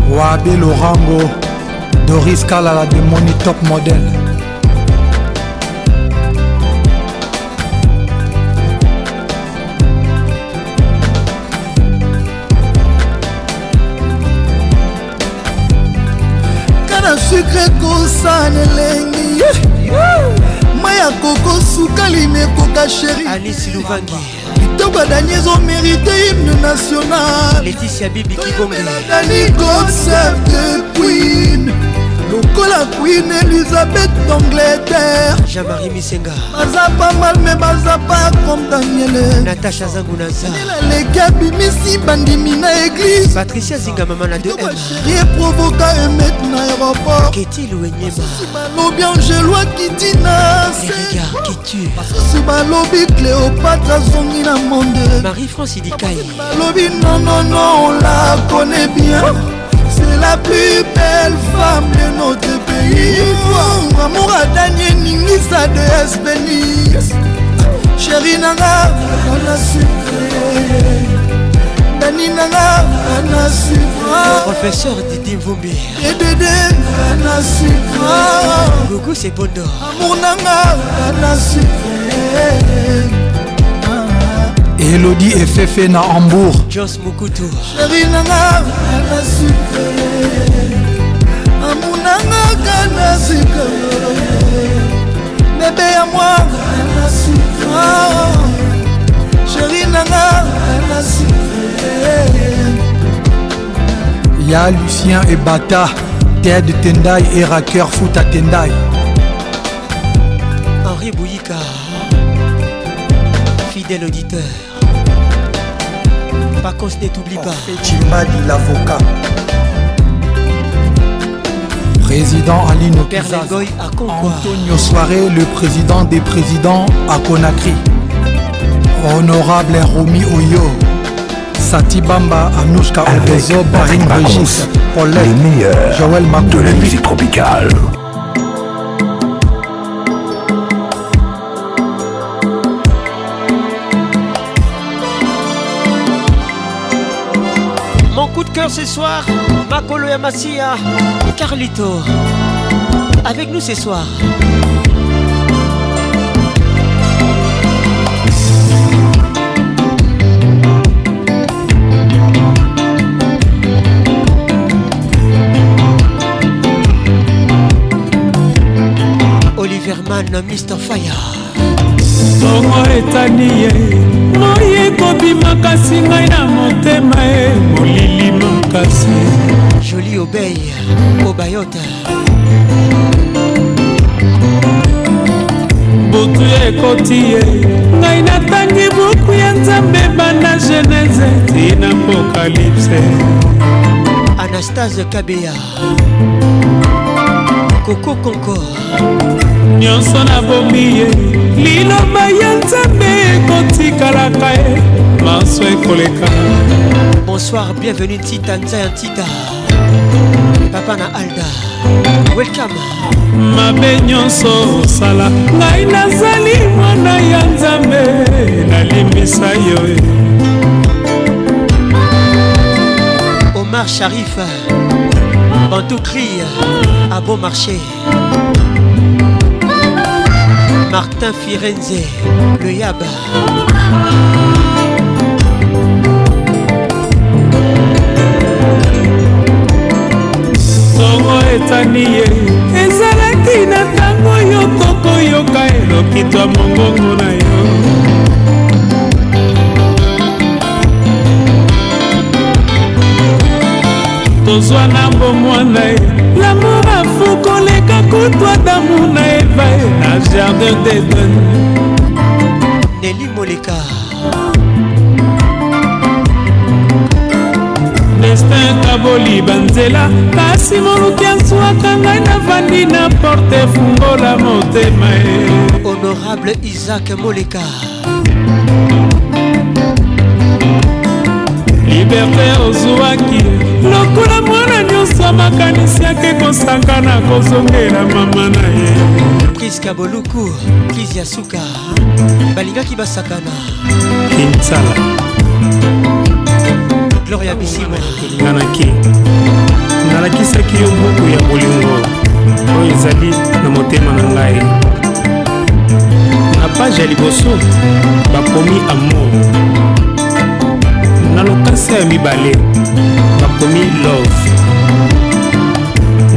[SPEAKER 45] wabe lorango doris kalala de moni top modèle kana sukre kosa na elengi yeah. yeah. mai akoko sukalime ekoka sheri
[SPEAKER 47] anisi luvangi
[SPEAKER 45] kitoko adani ezomerite hymne national
[SPEAKER 47] leticia bibikikongdali
[SPEAKER 45] concept de queen lokola queen elizabeth d'angleterre
[SPEAKER 47] Jean-Marie Misenga
[SPEAKER 45] baza pa mal me baza pa comme daniele
[SPEAKER 47] natasha
[SPEAKER 45] zangunazaeleleke abimisi bandimi na église
[SPEAKER 47] patricia zinga mama na
[SPEAKER 45] 2mrie
[SPEAKER 47] provoka emet na aéroport keti louenyemasi balobi angeloa kiti na
[SPEAKER 45] sesusi balobi cléopatre azongi
[SPEAKER 47] na monde marie france idikai balobi
[SPEAKER 45] nonono on la connaît bien c'est la plus belle femme de notre pays amour adani eningisa de espeni sheri nanga ana sucre dani nanga ana sucre
[SPEAKER 47] professeur didie vumbi
[SPEAKER 45] edede ana sucre
[SPEAKER 47] gogo c'est bondo
[SPEAKER 45] amour nanga ana sucre elodie efefe na hambourg
[SPEAKER 47] jos mokutu
[SPEAKER 45] sheri nanga ana sucre namunangaka na sika bebe ya mwanga sheri nanga ya lucien ebata ted tendai et raker futa tendai
[SPEAKER 47] henri bouyika fidèle auditeur pacos ne t'oublie pas
[SPEAKER 45] chimbadi l'avocat président Alino à Antonio Soare, le président des présidents à Conakry, Honorable Rumi Oyo, Satibamba, Anouchka Obezo, Barine Regis,
[SPEAKER 48] Paulette,
[SPEAKER 45] Joël Macron, De
[SPEAKER 48] la musique tropicale.
[SPEAKER 47] Mon coup de cœur ce soir Makolo et Carlito, avec nous ce soir. oliver Oliverman, Mr. Fire.
[SPEAKER 45] moi ekobima kasi ngai na motema e molili makasi
[SPEAKER 47] joli obey
[SPEAKER 45] obayota butu ekoti ye ngai natangi buku ya nzambe bana genese tina apokalypse
[SPEAKER 47] anastase kabeya koko concor
[SPEAKER 45] nyonso nabomi ye liloba ya nzambe ekotikalaka ye maso ekoleka bonsoir
[SPEAKER 47] bienvenue tita nzaya tita papa
[SPEAKER 45] na
[SPEAKER 47] alda welcome
[SPEAKER 45] mabe nyonso osala ngai nazali mwana ya
[SPEAKER 47] nzambe nalimbisa yo omar sharif bantou crie à bon marché Martin Firenze, le Yaba.
[SPEAKER 45] songo etani ye ezalaki na ntango yo kokoyoka elokitwa mongongo na yo tozwa na bomwana ye lamour okoleka kutwa damu na eva e, na jardin deden
[SPEAKER 47] neli moleka
[SPEAKER 45] destin kaboli banzela kasi moluki azwaka ngai navandi na porte efungola
[SPEAKER 47] motema e honorable isak moleka
[SPEAKER 45] liberté ozwaki lokola nyonso makanisi ake kosakana kozongela mama na ye
[SPEAKER 47] priska boluku prise ya suka balingaki basakana
[SPEAKER 45] kinsala
[SPEAKER 47] gloria
[SPEAKER 45] bisimaanaki nalakisaki yo buku ya bolingo oyo ezali na motema na ngai na page ya liboso bakomi amour na lokasi ya mibale bakomi love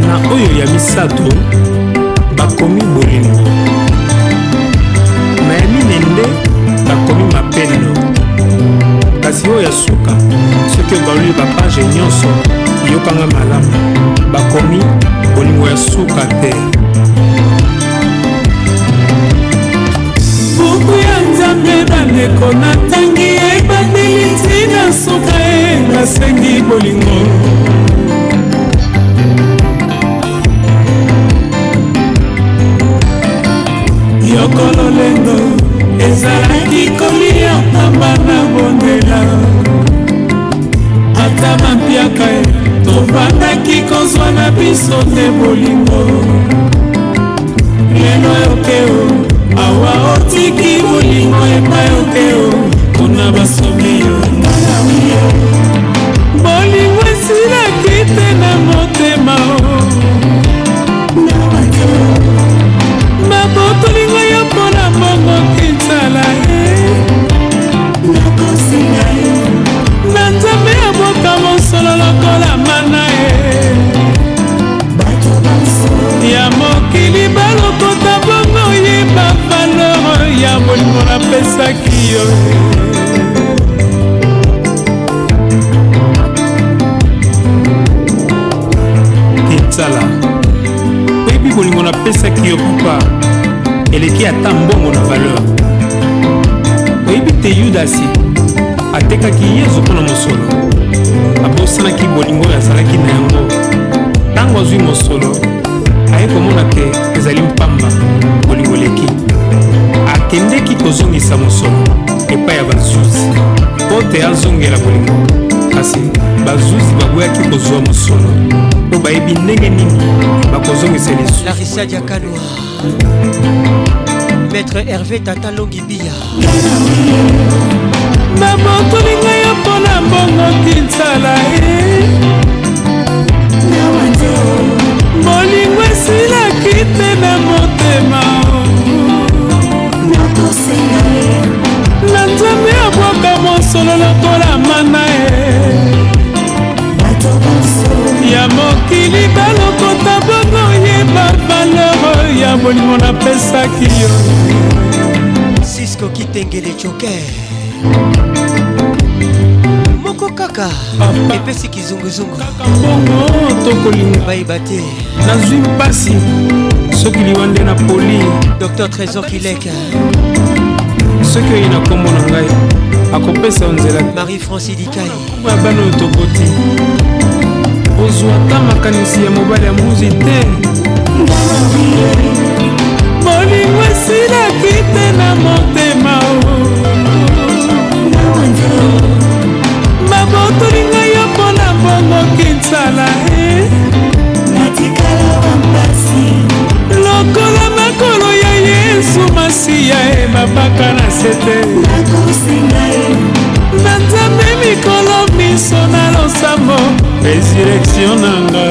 [SPEAKER 45] na oyo ya misato bakomi bolingo na ya mine nde bakomi mapendo kasi oyo ya suka soki obaloli bapage nyonso yokanga malamu bakomi bolingo ya suka te buku ya nzambe bandeko natangi ebandeli ntina suka e nasengi bolingo mokolo lendo ezalaki kolia pamba na bondela ata bampiaka e tovandaki kozwa na biso te bolingo lelo yokeo awa otiki bolingo epai okeo kuna basomi yo nalawi yo bolingo esilaki te na motema o bolingo napesaki yo kitala oyebi bolingo napesaki yo kupa eleki ata mbongo na valeur oyebi te yudasi atekaki yesu mpo na mosolo abosanaki bolingo oyo azalaki na yango ntango azwi mosolo aye komona ke ezali mpamba bolingo leki akendeki kozongisa mosolo epai ya bazuzi mpo te azongela bolingo kasi bazuzi baboyaki kozwa mosolo mpo bayebi ndenge
[SPEAKER 47] nini bakozongisa lisu larisia diakanwa maître herve tata longibia
[SPEAKER 45] namotolinga yo mpona mbongo kinsala eh. kite na motema na nzambe abwaka mosolo lokola mana e ya mokili balokota bongo yeba valeur ya bolingo napesaki yo sisko kitengele joker bongo kaka epesi
[SPEAKER 47] kizunguzungu bayeba te nazwi mpasi soki liwa nde na poli dr trésor kileka soki oyi na
[SPEAKER 45] nkombo na ngai akopesa yo nzela marie
[SPEAKER 47] franci dikai bana oyo
[SPEAKER 45] tokoti ozwa ata makanisi ya mobali ya mbuzi te bolingo esilaki te na motema o botoli ngai yo mpona mbongo kinsala e lokola makolo ya yesu masiya e mapaka na sete na nzambe mikolo miso na losambo resurrektio nanga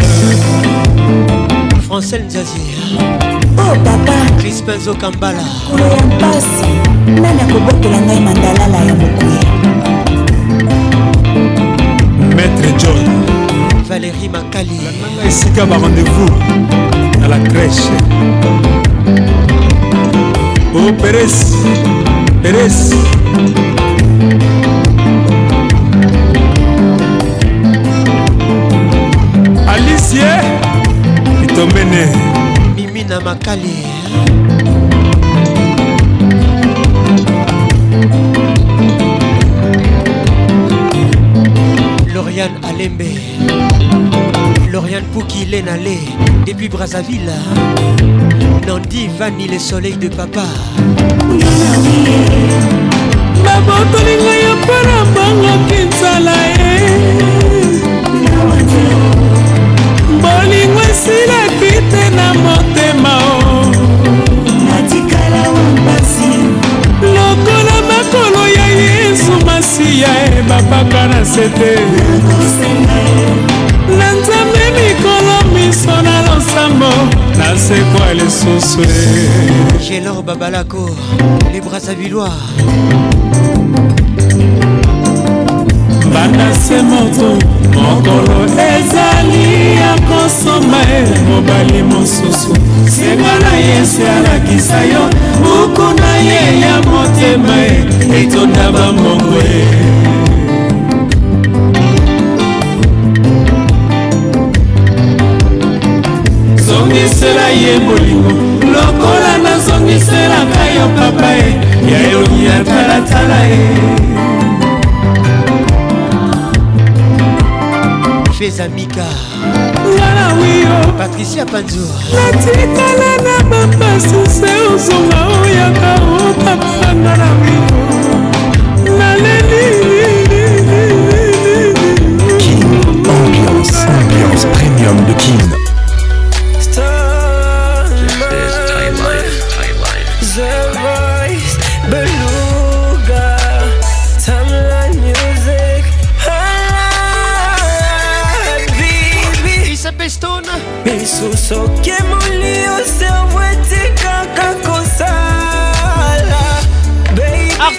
[SPEAKER 45] francel zazier oh papa crispin
[SPEAKER 47] zokambala kolo ya mpasi nani akobokela ngai mandalala
[SPEAKER 45] ya mokuya maître joy
[SPEAKER 47] valérie makali
[SPEAKER 45] esika barendez-vous na la crèche o oh, peres peres alicie itomene
[SPEAKER 47] mimi na makali Lauriane Alembe Lauriane Pouki Lenale depuis Brazzaville Nandi Vanille le soleil de papa babotolinga ya mpona bangoki nzala ye bolingo esila pite na
[SPEAKER 45] motema o siya ebapaka na sete na nzambe mikolo miso na losambo na sekwa
[SPEAKER 47] lisusu gelor babalako librasavillois
[SPEAKER 45] banda se moto mokolo ezali ya kosomba e mobali mosusu senga na yesu alakisa yo buku na ye ya motema e, etonda bamongo zongisela ye bolingo lokola nazongiselaka yo papa e ya elongi ya talatala e
[SPEAKER 47] fezamika ngana
[SPEAKER 45] wiyo
[SPEAKER 47] patricia panzo
[SPEAKER 45] natikala na bamasuse ozonga oyaka opapa ngana wiyo naleli
[SPEAKER 48] Ambiance, ambiance premium de Kin.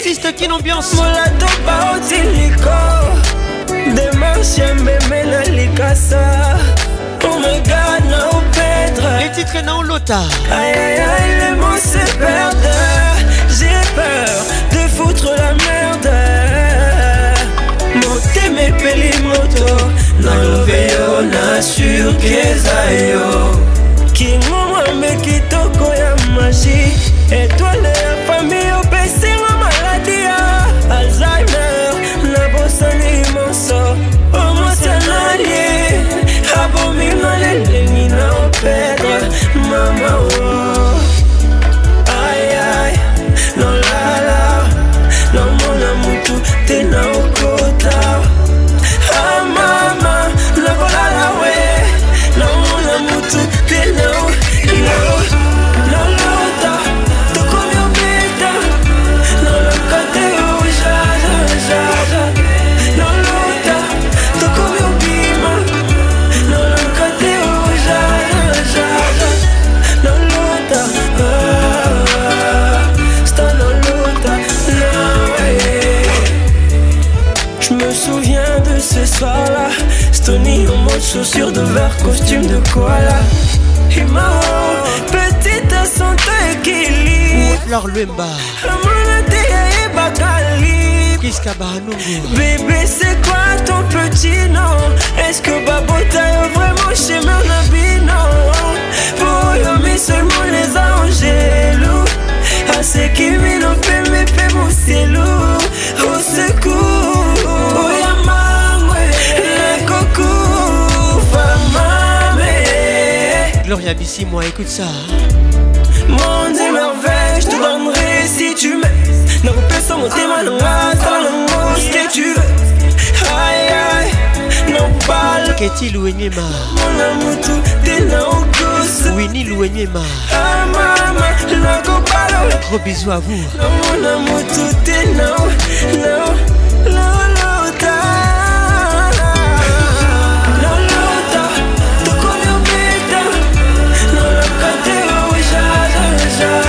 [SPEAKER 47] Artiste qui n'ambiance
[SPEAKER 45] Molato baotiliko Demarche mbeme na likasa Omega na opedre
[SPEAKER 47] Les titres na olota
[SPEAKER 45] Aïe aïe aïe les mots se perdent J'ai peur de foutre la merde Monte mepeli moto Na yo nasuki Qui yo kingomwambe kitoko ya magie better, mama. Oh. chaussures de verre, costume de koala. Et petite à son équilibre.
[SPEAKER 47] Leur lemba.
[SPEAKER 45] Bébé, c'est quoi ton petit nom? Est-ce que Babota est vraiment chez mon ami? Non, pour Yomi seulement les anges loups. À ah, ce qui m'y fait, mais fait c'est lourd.
[SPEAKER 47] Y'a moi, écoute ça.
[SPEAKER 45] Monde et merveille, je te donnerai si tu m'aimes. monter ma le tu veux. Aïe aïe, non pas le. Mon amour, tout est là maman, ah,
[SPEAKER 47] Gros
[SPEAKER 45] bisous à vous.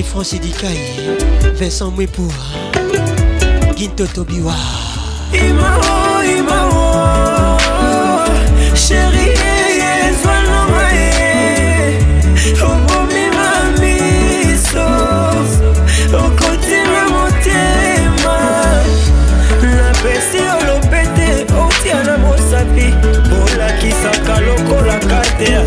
[SPEAKER 47] Marie-France Edikaï, Vincent Mwepour, Ginto Tobiwa.
[SPEAKER 45] Imao, Imao, chérie, okotema motema napesi olopete otia na mosapi bolakisaka lokola kate ya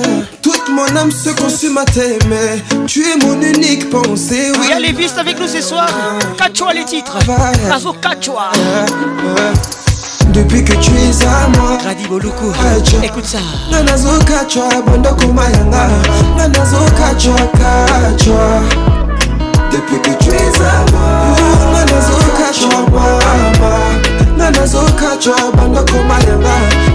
[SPEAKER 45] mon âme se consume à t'aimer. Tu es mon unique pensée.
[SPEAKER 47] Oui. Il y a les vistes avec nous ce soir. Cachoua les titres. Bravo Cachoua.
[SPEAKER 45] Depuis que tu es à moi Radi Boluku
[SPEAKER 47] ah, Écoute ça
[SPEAKER 45] Nana zo kachwa Bondo kumayanga Nana zo kachwa kachwa Depuis que tu es à moi Nana zo kachwa mama Nana zo kachwa Bondo kumayanga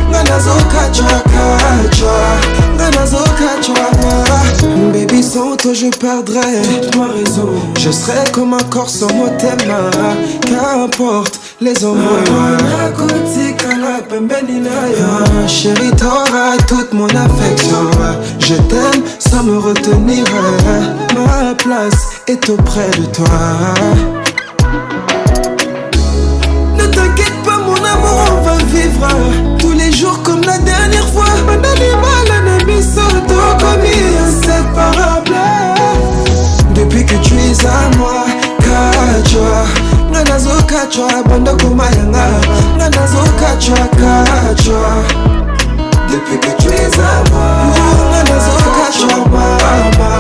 [SPEAKER 45] Baby sans toi je perdrais Ma raison Je serai comme un corps sans mot Qu'importe les hommes Chérie t'auras toute mon affection Je t'aime sans me retenir Ma place est auprès de toi Ne t'inquiète pas mon amour on va vivre animale na biso tokomi inséparable depuis que tu es à moi kacwa nga nazokacwa bandokoma yanga nga nazokacwa kacwa depuis que tu es à moi nga nazokacwa mama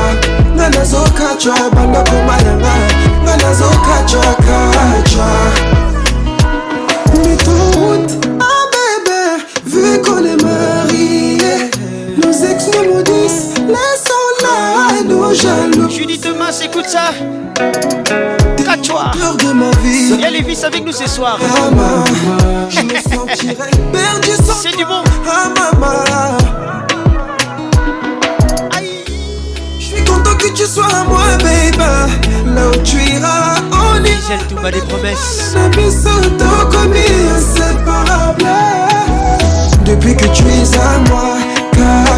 [SPEAKER 45] nga nazokacwa bandokoma yanga nga nazokacwa kacwa
[SPEAKER 47] Matza peur
[SPEAKER 45] de ma vie
[SPEAKER 47] les vis avec nous ce soir
[SPEAKER 45] Mama, ah, Je me sentirais perdu sans
[SPEAKER 47] C'est du bon
[SPEAKER 45] Ah maman Je suis content que tu sois à moi baby Là où tu iras on
[SPEAKER 47] ira tout bas des promesses La puissance
[SPEAKER 45] commis inséparable Depuis que tu es à moi car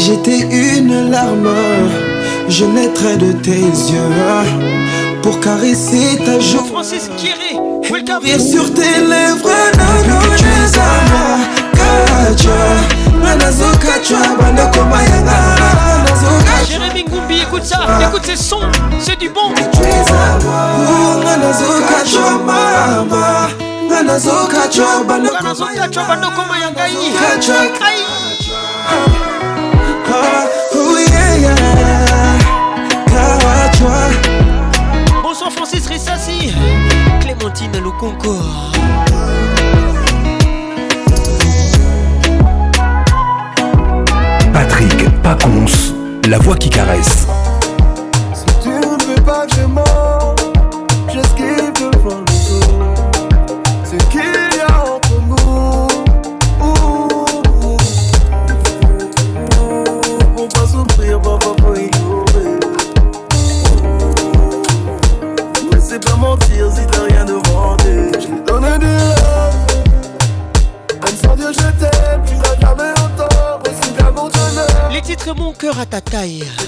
[SPEAKER 45] j'étais une larme,
[SPEAKER 49] je naîtrais de tes yeux pour caresser ta
[SPEAKER 47] joue. Francis Kiri, welcome. Et
[SPEAKER 49] sur tes lèvres, nano, tu es à moi. Kacha, nanazo
[SPEAKER 47] kacha, bana komayana. Jérémy Goumbi, écoute ça, ah. écoute ces sons, c'est du bon.
[SPEAKER 49] Tu es à moi. Nanazo kacha, mama. Nanazo kacha, bana komayana. kacha, bana komayana.
[SPEAKER 47] concours.
[SPEAKER 48] Patrick Paconce, la voix qui caresse.
[SPEAKER 47] Ratataia.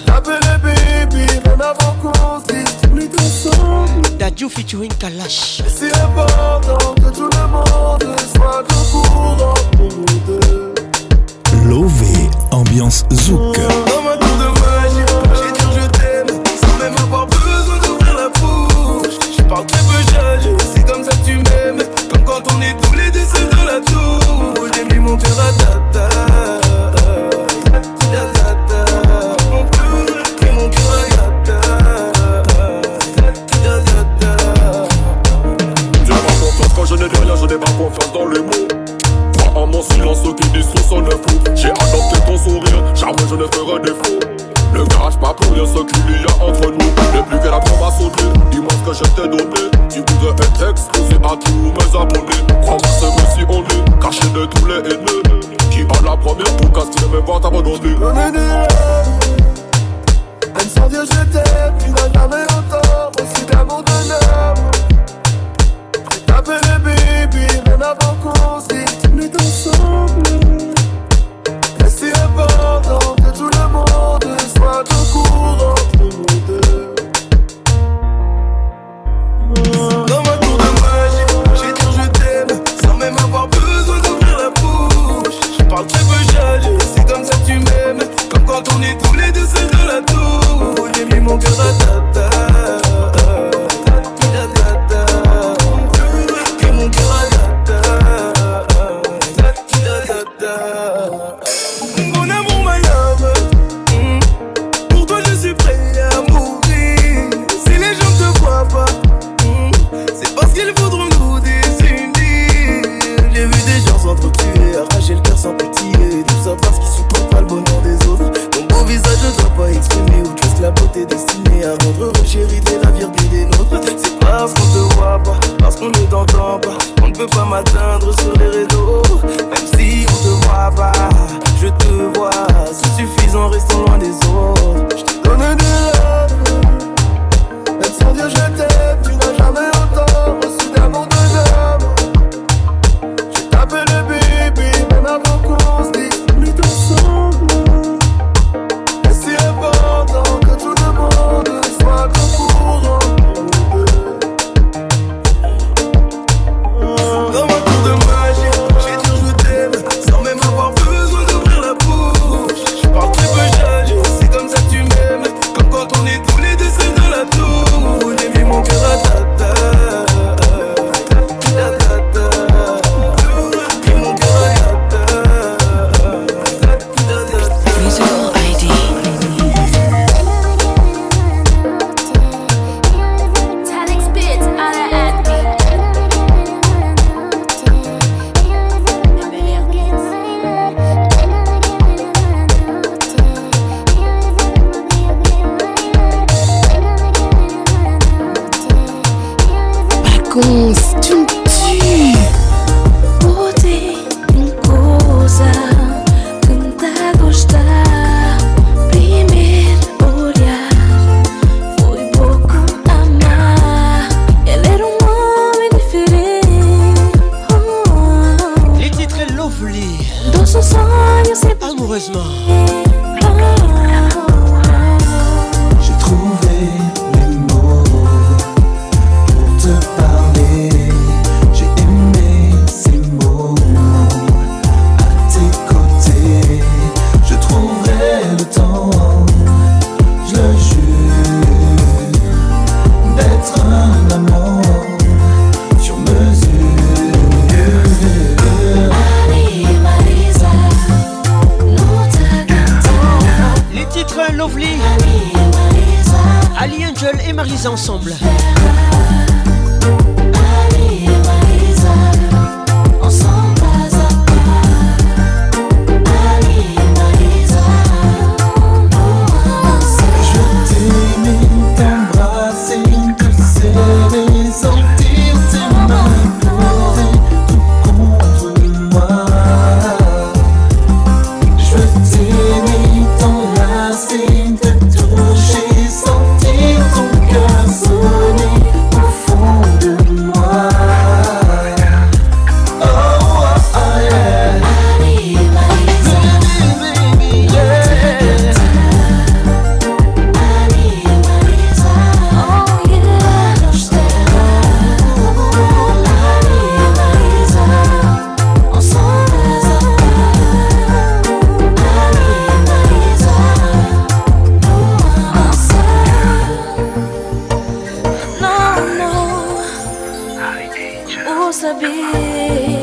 [SPEAKER 50] it.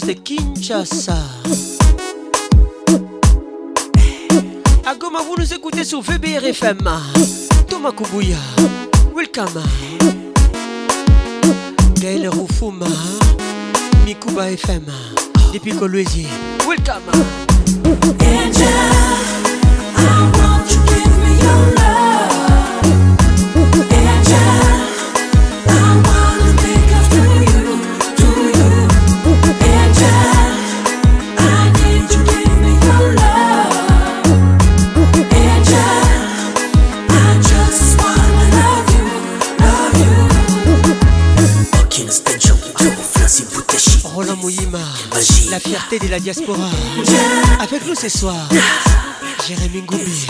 [SPEAKER 47] de Kinshasa. À Goma, vous nous écoutez sur VBRFM. Thomas Kubuya, welcome. Gaël Rufuma Mikuba FM. Depuis Coloisier, welcome. de la diaspora. Avec nous ce soir, Jérémy Goubi.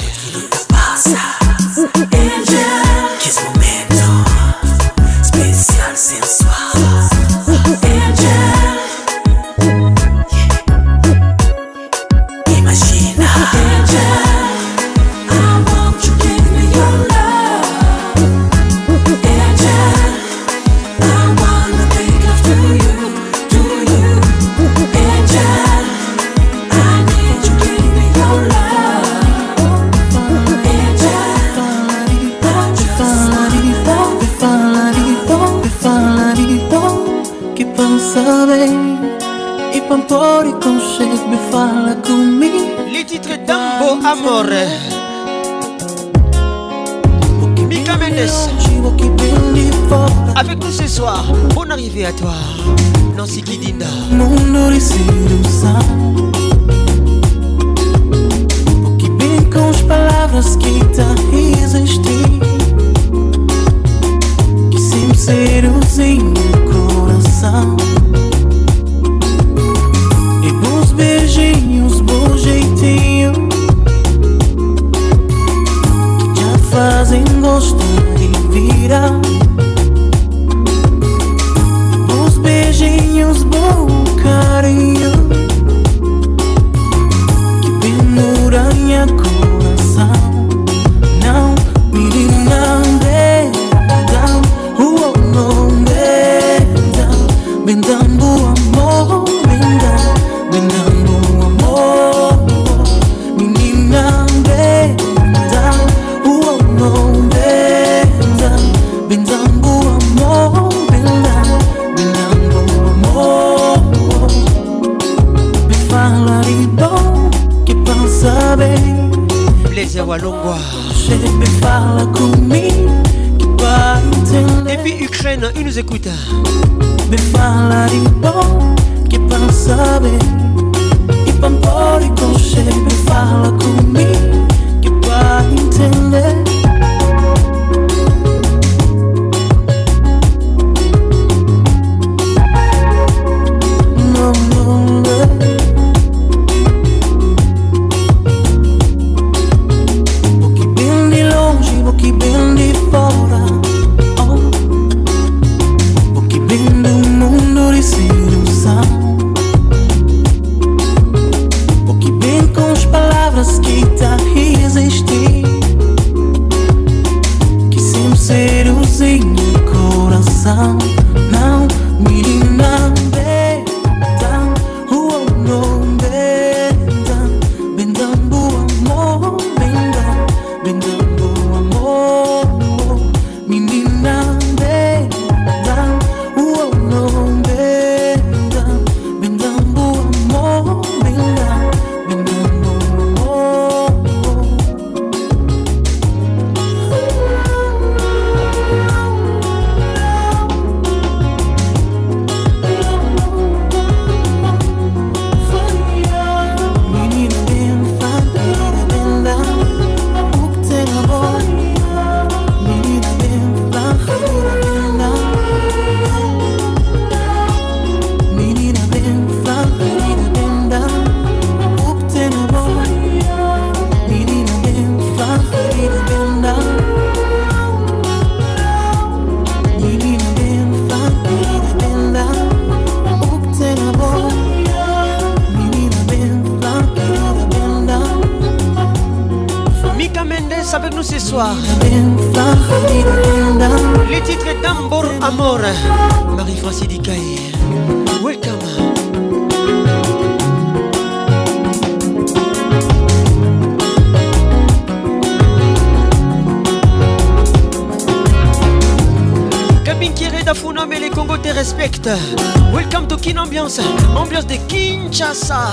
[SPEAKER 47] Ambiance de Kinshasa.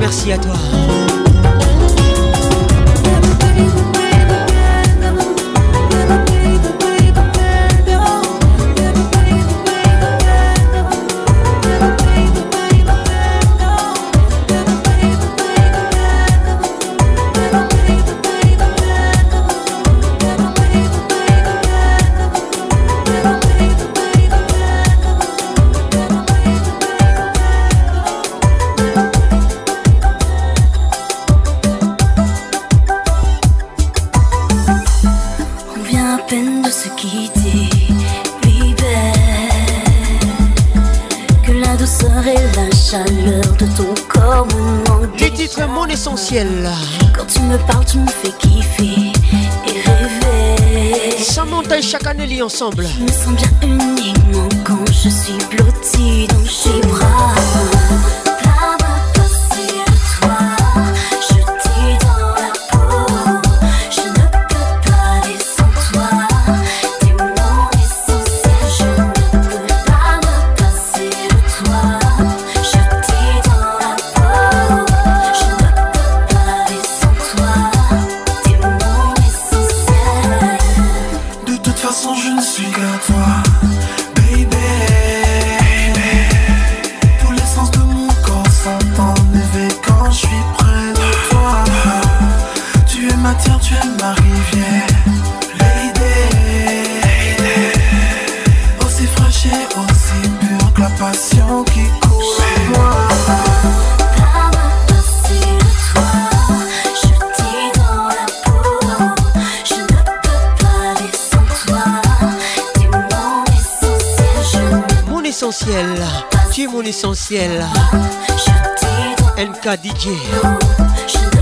[SPEAKER 47] Merci à toi.
[SPEAKER 50] Quand tu me parles, tu me fais kiffer et rêver.
[SPEAKER 47] chaque année, lit ensemble. Je me
[SPEAKER 50] sens bien uniquement quand je suis blottie dans le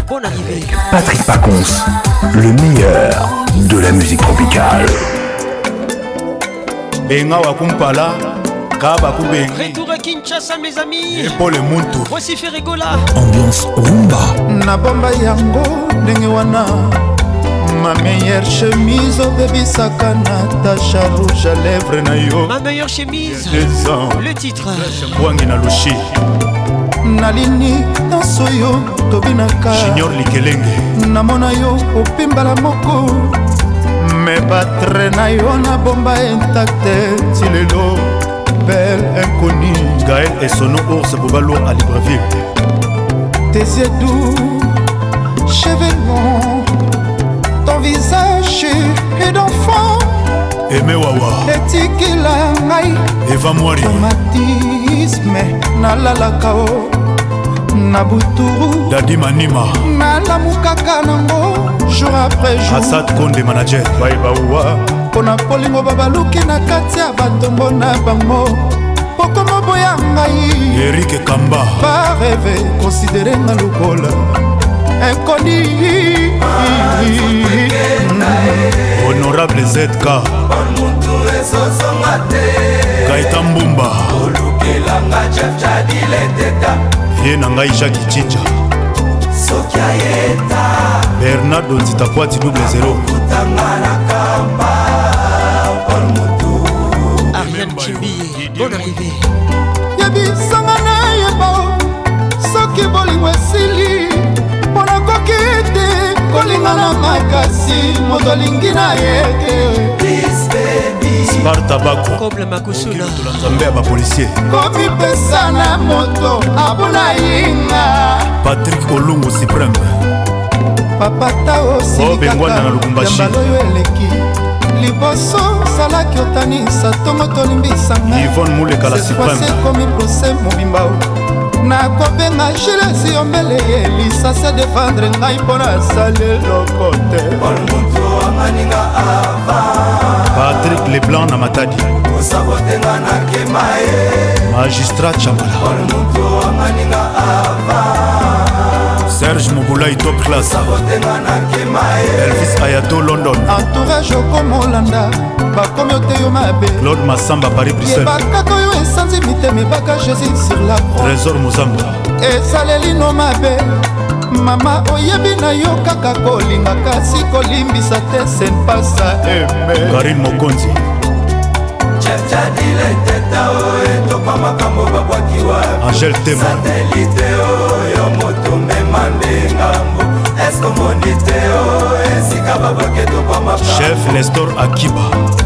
[SPEAKER 51] Bon arrivée. Patrick Paconce, le meilleur de la musique tropicale. Benga Wakumpala, Kaba Kubengi. Retour à Kinshasa, mes amis. Et Paul Muntu. Voici Ferregola. Ambiance rumba. Nabamba Yango, Nengewana. ma meilleure chemise obebisaka natasha rouge à lèvres na yo ma meilleure chemise le titre lushi nalini nyonso yo tobinaka namona yo opimbala moko me batre na yo nabomba intakte ti lelo bel inconi gael esono ours bobalo a libreville tesiedu chevenement ton visage et d'enfant eme wawa etikila ngai eva mwari traumatisme nalalaka o oh. na buturu dadi manima nalamu
[SPEAKER 52] kaka nango jour après jour asad konde manager baibawa mpo na polingo babaluki na kati ya batombo na bango pokoma boya ngai erike kamba bareve konsidere nga lokola ekoni honorable zk gaita mbumba olukelanga jafjadile teta ye na ngai jacki cinja soki ayeta bernardo nzita poati double zero kutanga na kamba pol motu ariel cibi bon arrivé yebisanga na yebo soki bolingo esili mpo nakoki te kolinga na makasi moto alingi na ye te mar tabakola nzambe ya bapolisier komipesa na moto abuna yinga patrik olungu supreme papata osilikaabaloyo oh, eleki liboso salaki otanisa tongo
[SPEAKER 53] tolimbisanga ivone mulekala supreme ekomi prose mobimba
[SPEAKER 52] nakobenga gilesi yombele elisa se defendre ngai mpo nasali eloko te
[SPEAKER 53] patrik leblanc
[SPEAKER 54] na matadi kosabotenga nakema ye magistrat chamala
[SPEAKER 53] serge mobulai top
[SPEAKER 54] classelvis
[SPEAKER 53] ayato london
[SPEAKER 52] entourage okomolanda bakomi oteyo mabe
[SPEAKER 53] claude masamba paris
[SPEAKER 52] briselbakaka oyo esanzi mitema ebaka jésus sur la
[SPEAKER 53] trésor mozamba
[SPEAKER 52] esalelino mabe mama oyebi na yo kaka kolinga kasi kolimbisa te senpasa
[SPEAKER 53] karin mokonzi angel tema omema nde ngambo eskomoni te o oh, esika babaketo kwa machef nestor akiba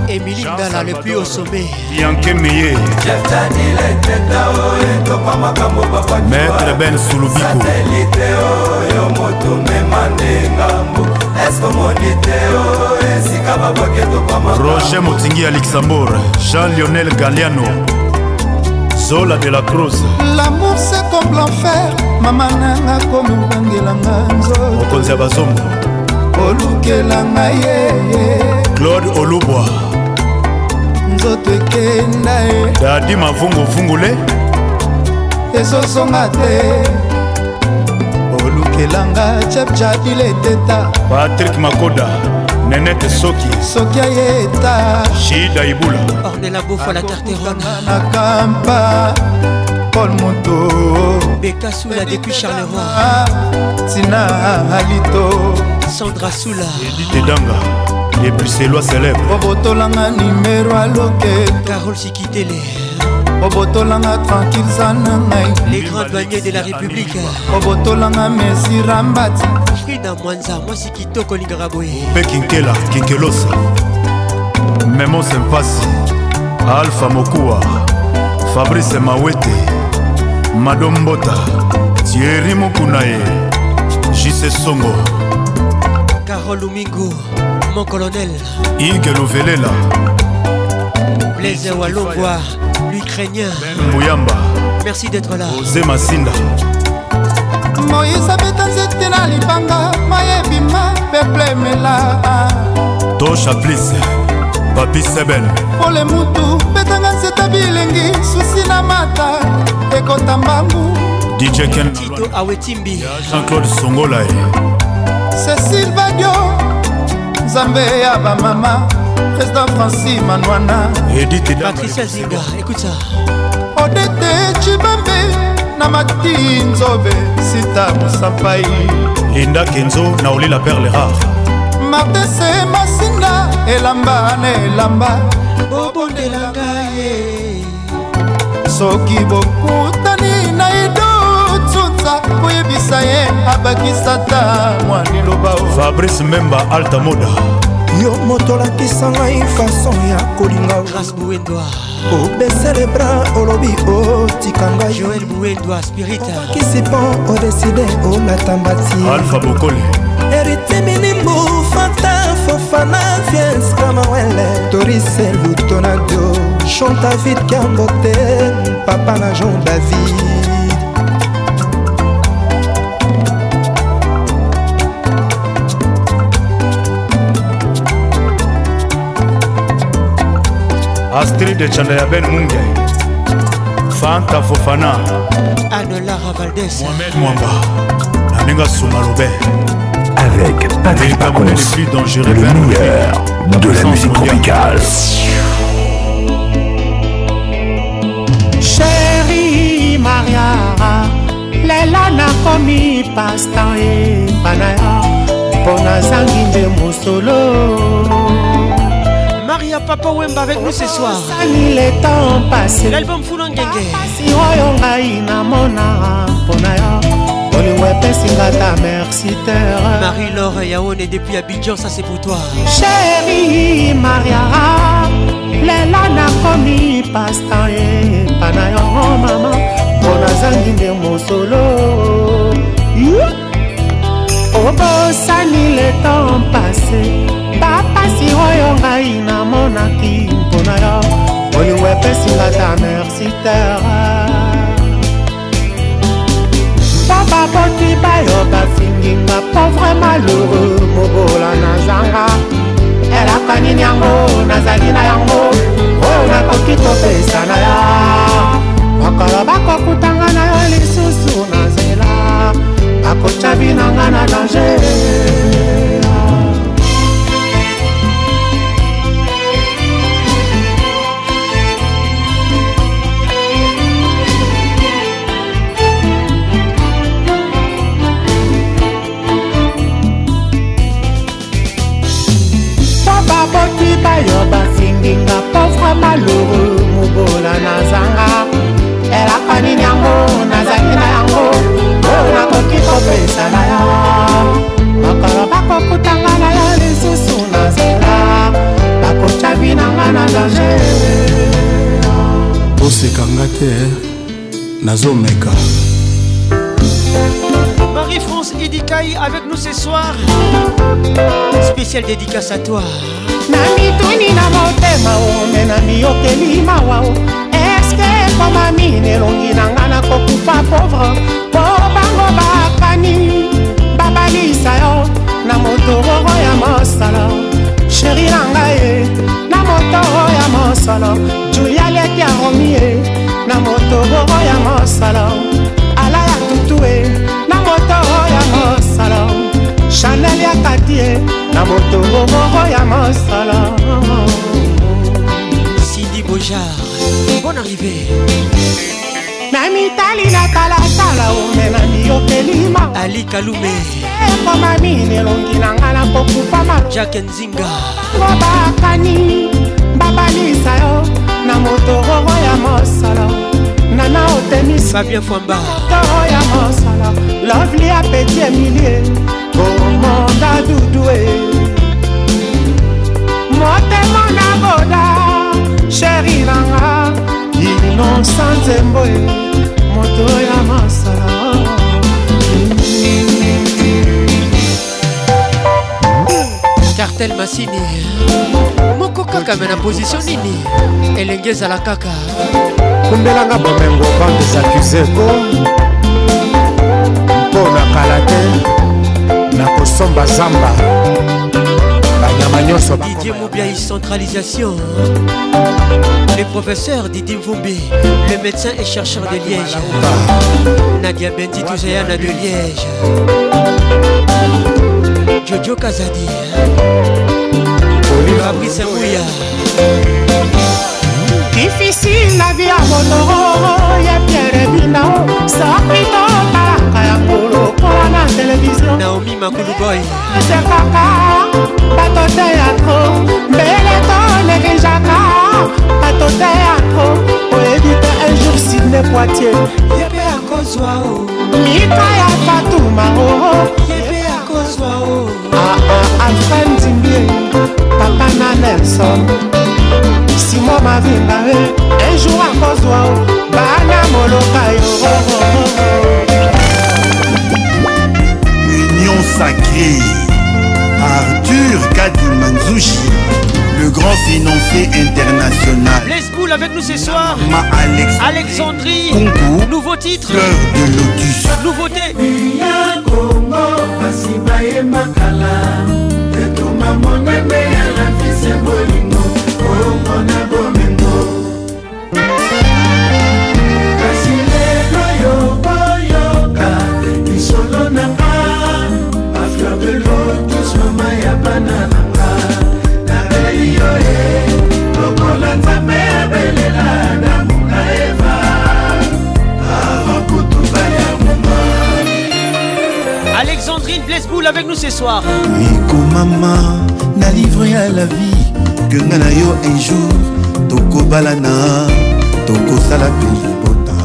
[SPEAKER 55] emili ngala lepi osome
[SPEAKER 56] yanke meye jeftanileketa o oh, etopa makambo
[SPEAKER 53] bapamaître ben sulubikosatelite oyo oh, motu mema nde ngambo eskomoni te o esika babaketo kwa roger motingi ya luxembourg jean lionel galiano zola de
[SPEAKER 52] la
[SPEAKER 53] crose
[SPEAKER 52] l'amour c'est comme l'enfer mama nanga komi obangelanga nzoto
[SPEAKER 53] mokonzi ya bazombo
[SPEAKER 52] olukelanga ye
[SPEAKER 53] claude olubwa
[SPEAKER 52] nzoto ekenda ye
[SPEAKER 53] dadi mavunguvungule
[SPEAKER 52] ezozonga te olukelanga chepchabile teta
[SPEAKER 53] patrik makoda nenete soki
[SPEAKER 52] soki ayeta
[SPEAKER 53] shida ibula
[SPEAKER 55] ordela bofa la tarteronana
[SPEAKER 52] kampa paul moto
[SPEAKER 55] beka
[SPEAKER 52] sula
[SPEAKER 55] depuis charleroi
[SPEAKER 52] tina alito
[SPEAKER 55] sandra sula
[SPEAKER 53] edite danga lepuselwa célèbre
[SPEAKER 52] obotolanga nimero aloke
[SPEAKER 55] carole sikitele obotolanga tranquille za na ngai les grands douaniers de la république
[SPEAKER 52] obotolanga mesi rambati
[SPEAKER 55] frida mwanza mwasi kitoko
[SPEAKER 52] olingaka
[SPEAKER 53] boye mpe kinkela kinkelosa memo sempasi alpha mokuwa fabrice mawete madombota tieri mokuna ye jise songo
[SPEAKER 55] carol lumingu mon colonel
[SPEAKER 53] ige novelela
[SPEAKER 55] blaise walongwa l'Ukrainien
[SPEAKER 53] Mouyamba
[SPEAKER 55] Merci d'être là
[SPEAKER 53] José Massinda
[SPEAKER 52] moïse abeta nzete na libanga mayebima peple emela
[SPEAKER 53] tosha plis papi seben
[SPEAKER 52] pole mutu betanga nzeta bilengi susi na mata ekota mbangu
[SPEAKER 55] djkentito awetimbi
[SPEAKER 53] jean-claude songolae
[SPEAKER 52] cecil badio nzambe ya bamama président francis manwana patricia ziga écoute ça odete cibambe na mati nzobe sita
[SPEAKER 53] mosapai linda kenzo na olela perle rare martese
[SPEAKER 52] masinga elamba na elamba bobondelanga ye soki bokutani na idotuta koyebisa ye abakisata mwa liloba fabrice
[SPEAKER 53] memba altamoda
[SPEAKER 52] yo moto olakisa ngai fason ya kolinga
[SPEAKER 55] obesele
[SPEAKER 52] bra olobi otika ngaikisipan odeside olata mbati eritiminimbu fanta fofana fies kamawele torise lutonadio chanta vid kambote papa na jean david
[SPEAKER 53] astrid chanda ya ben munge fanta fofana
[SPEAKER 55] adolara valdes
[SPEAKER 53] mohamed mwamba naninga suma lobe avec Patrick Pacons, le meilleur de la musique tropicale.
[SPEAKER 52] Chérie Maria, lela nakomi pastan epana yo mpo nazangi nde mosolo
[SPEAKER 55] Maria Papa Wemba avec nous ce soir. L'album Funa Ngenge.
[SPEAKER 52] Si oyo ngai namona mpona yo. Olingo epesinga ta merci terre.
[SPEAKER 55] Marie-Laure Yaone depuis Abidjan, ça c'est pour toi.
[SPEAKER 52] Chérie Maria, lela nakomi pasta ye epa na yo oh, mama mpo nazangi nde mosolo. Obosani le temps passé bapasi oyo ngai namonaki mpona yo olingo epesinga ta merci terre papa boti bayo bafinginga pauvre malheureux mobola nazanga elakanini yango nazali na yango oyo nakoki kopesa na ya mokolo bakokutanga na yo lisusu na nzela bakotya binanga na danger enfra malheureux mobola nazanga elaka nini yango nazali oh, na yango oyo nakoki kopesa na yo makolo bakokutanga na yo lisusu na nzela bakotya binanga na dange osekanga te eh.
[SPEAKER 53] nazomeka
[SPEAKER 55] marie france Bataille avec nous ce soir. Spécial dédicace à toi.
[SPEAKER 52] Nami tuni na motema ome na miyokeli mawa o eske koma mini elongi na nga nakokufa pauvre mpo bango bakani babalisa yo na motororo ya mosala sheri na ngai e. na motoro ya mosala julia leki ya romie na motororo ya mosala ala ya tutu e aliaka tie
[SPEAKER 55] na motongo moko ya mosala sidi bojar bon arrivé na mitali na talatala
[SPEAKER 52] omelami yokelima
[SPEAKER 55] ali kalume
[SPEAKER 52] ekomamini elongi na nga na kokufama jake nzinga ngo bakani babalisa yo na motororo ya mosala nana otemisi
[SPEAKER 53] babien fwamba toro ya
[SPEAKER 52] mosala lovli apeti emilie mota dudu e motema na boda sheri nanga inosa nzembo e moto ya masala
[SPEAKER 55] cartel masini moko kaka me na position nini elenge ezala kaka
[SPEAKER 53] kombelanga bomengo bande accuse po mpo na kala te nakosomba zamba banyama
[SPEAKER 55] nyonso didie mobiai centralisation le professeur didie mvumbi le médecin et chercheur de liège nadia bendi tuzayana de liège jojo kazadi
[SPEAKER 53] fabrice mouya
[SPEAKER 52] difficile la vie à monoro oh, oh, oh, ya pierre binao sapritoka naomi makulu boy
[SPEAKER 55] sekaka bato te ya tro mbele tolekejaka bato te ya tro oyebi te un jour sidne poitier yebe akozwa o mika ya fatuma o yebe akozwa o alfred zimbie papa oh. na nelson
[SPEAKER 52] simo mavimba e un jour akozwa o bana moloka yo oh, oh,
[SPEAKER 53] consacré Arthur Kadimanzouchi, le grand financier international.
[SPEAKER 55] Blaise Boule avec nous ce soir.
[SPEAKER 53] Ma Alex
[SPEAKER 55] Alexandrie. Concours. Nouveau titre. Cœur
[SPEAKER 53] de Lotus.
[SPEAKER 55] Nouveauté.
[SPEAKER 57] Congo,
[SPEAKER 55] bana na nga na leli yo ye lokola nzambe abelela damu na eva avakutuba ya moma alexandrine blesboul avec nous ce soir
[SPEAKER 58] ekomama na livre ya la vie kenga na yo un jour tokobalana tokosala mpe libota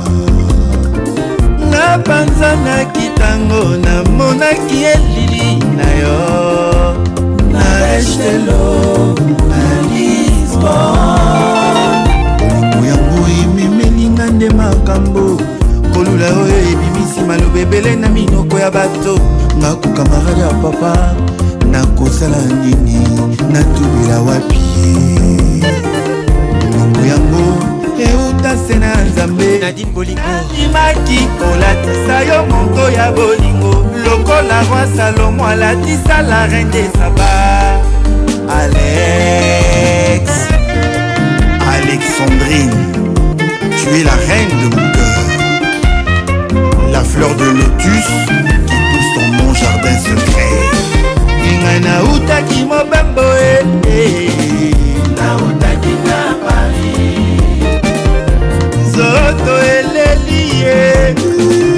[SPEAKER 52] na panza
[SPEAKER 58] nakitango
[SPEAKER 52] namonaki elili na yo estelo
[SPEAKER 58] na lisbon bolingo yango ememelinga nde makambo kolula oyo ebimisi maloba ebele na minoko ya bato ngaku kamarade ya papa nakosala nini natubela wapi bolingo yango euta se na nzambe nadimaki kolatisa yo monto ya bolingo
[SPEAKER 53] lokola roi salomo alatisa la reine de saba Alex, Alexandrine, tu es la reine de mon cœur. La fleur de lotus qui pousse dans mon jardin secret.
[SPEAKER 52] Ningana utaki qui Na Zoto na Paris. Zoto eleliye.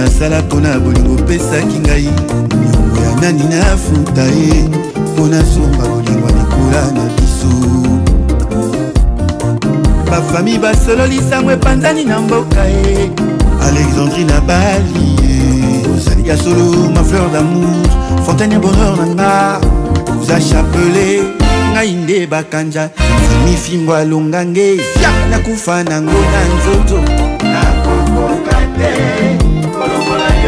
[SPEAKER 58] nasala mpona bolingo opesaki ngai nyongo ya nani nafuta ye mpo nasomba bolingo ya likula na biso bafami basololi sango epanzani na mboka ye alexandrie na bali ye ozali ya solo ma fleur d'amour fontaine ya bonheur na nga koza chapele ngai nde bakanja sami fimbo alongange nakufa nango na nzoto nakokoka te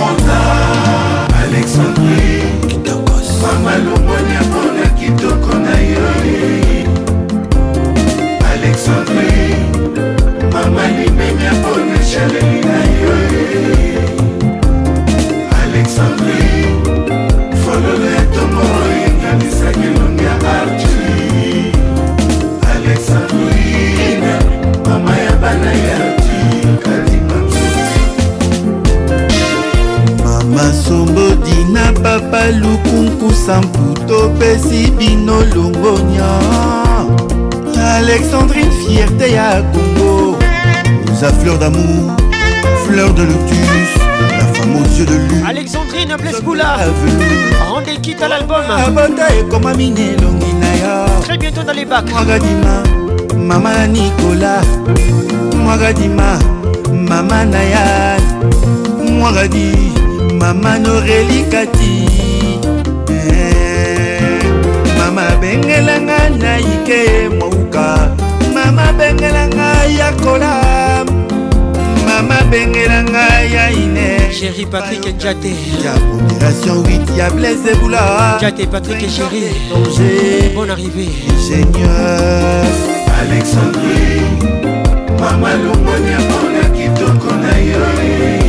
[SPEAKER 57] konta alexandri mama longwani apona kitoko na yo alexandri mama limemi apona chaleli na yo alexandri fololo ya tomoro enganisaki longi ya arti alexandrine mama ya bana ya
[SPEAKER 58] sombondi na papa lukunkusa mputo pesi bino longonya alexandrine fierté ya congo oza fleur d'amour fleur de luctus la femme aux yeux de lune
[SPEAKER 55] alexandrine blescoula rende quitte à l'album
[SPEAKER 52] abota ekomami na elongi na yo
[SPEAKER 55] très bientôt dans les bacs
[SPEAKER 58] mwagadima mama ya nikola mwagadima mama na ya mwagadi mama norelikati eh, mama bengelanga na ike mouka mama bengelanga ya kola mama bengelanga ya ine
[SPEAKER 55] chéri patrik jate
[SPEAKER 53] ya pondération 8 ya blaise boula
[SPEAKER 55] jate patrik chéri bonne arrivée ingénieur
[SPEAKER 57] alexandrie mama longoni
[SPEAKER 52] amonaki toko na yo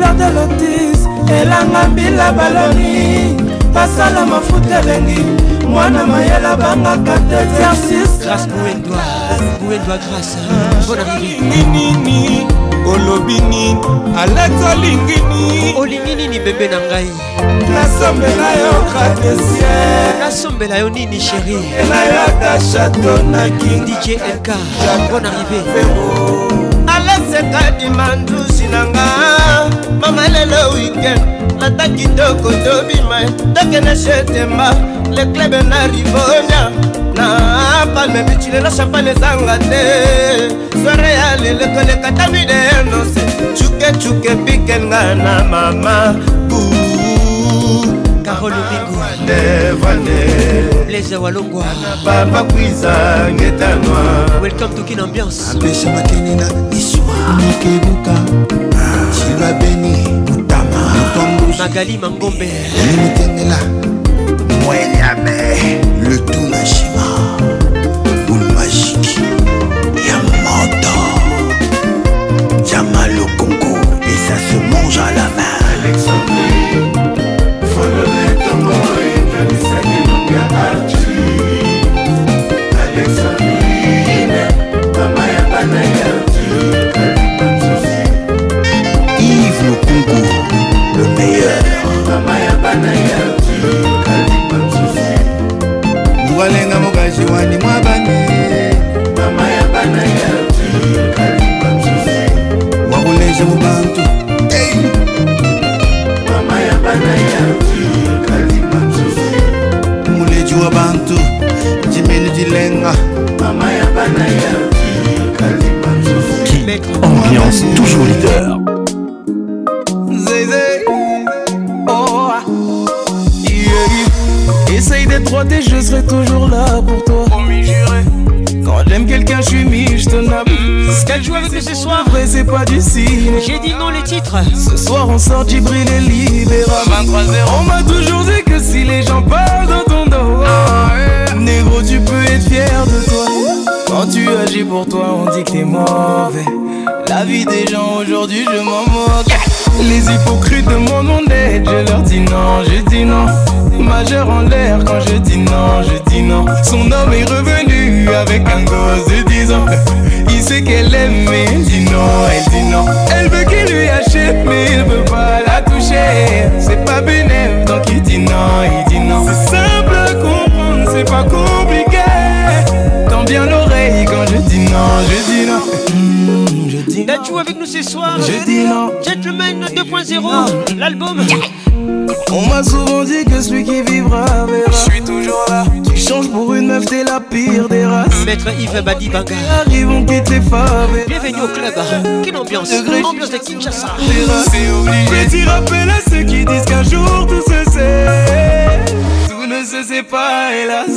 [SPEAKER 52] clair de lotis elanga mbila baloni basala mafuta elengi mwana mayela bangaka
[SPEAKER 55] teexerciceolinginini
[SPEAKER 52] ah, olobi nini aleti olingi nini olingi
[SPEAKER 55] nini bebe na ngai nasombela yo radesier nasombela
[SPEAKER 52] yo nini sheri ela yo ata chateau na king dj elka
[SPEAKER 55] bon arrivé
[SPEAKER 52] nalaseka dimandusi na nga mama lelo wikend lata kitoko tobima tokende shetemba leklebe na rivonia na palme bici lelo champagne ezanga te soare ya lelekoleka tamide enose cuke cuke pikenga na mama
[SPEAKER 55] carole obingo leza
[SPEAKER 52] walongwa babakwiza ngetanwa
[SPEAKER 55] welcome to kin ambiance apesa
[SPEAKER 58] makenena
[SPEAKER 52] isuwanikebuka
[SPEAKER 58] silva beni
[SPEAKER 52] mutama
[SPEAKER 55] magali mangombe
[SPEAKER 58] limitemela mweliame le tout na chima siwani mwa bani mama ya bana yaki kalimba mzuzi wakuleja mu
[SPEAKER 57] bantu hey. mama ya bana yaki kalimba mzuzi muleji wa bantu
[SPEAKER 58] jimini
[SPEAKER 57] jilenga mama ya bana yaki kalimba mzuzi ambiance toujours leader
[SPEAKER 59] Et je serai toujours là pour toi.
[SPEAKER 60] Promis, juré.
[SPEAKER 59] Quand j'aime quelqu'un, je suis mis, je te nappe. Mm.
[SPEAKER 55] Ce qu'elle joue avec ce soir,
[SPEAKER 59] vrai, c'est pas du signe
[SPEAKER 55] J'ai dit non les titres.
[SPEAKER 59] Ce soir, on sort d'hybride et Libéra.
[SPEAKER 60] 23 0
[SPEAKER 59] On m'a toujours dit que si les gens parlent dans ton dos, ah, négro, tu peux être fier de toi. Quand tu agis pour toi, on dit que t'es mauvais. La vie des gens aujourd'hui, je m'en moque. Les hypocrites demandent mon aide, je leur dis non, je dis non. Majeur en l'air quand je dis non, je dis non. Son homme est revenu avec un gosse de 10 ans. Il sait qu'elle aime, mais il dit non, elle dit non. Elle veut qu'il lui achète, mais il veut pas la toucher. C'est pas bénéf, donc il dit non, il dit non. C'est simple à comprendre, c'est pas compliqué. Tant bien l'oreille quand je dis non, je dis non.
[SPEAKER 55] je dis avec nous ce soir.
[SPEAKER 59] Je dis non.
[SPEAKER 55] Gentleman 2.0, l'album.
[SPEAKER 59] On m'a souvent dit que celui qui vivra verra.
[SPEAKER 60] Je suis toujours là.
[SPEAKER 59] Tu changes pour une meuf, t'es la pire des races.
[SPEAKER 55] Maître Yves Badibaga.
[SPEAKER 59] Arrivons qui tes femmes
[SPEAKER 55] Bienvenue au club. Quelle ambiance. Ambiance de Kinshasa.
[SPEAKER 59] C'est obligé. Petit rappel à ceux qui disent qu'un jour tout se sait. Tout ne se sait pas, hélas.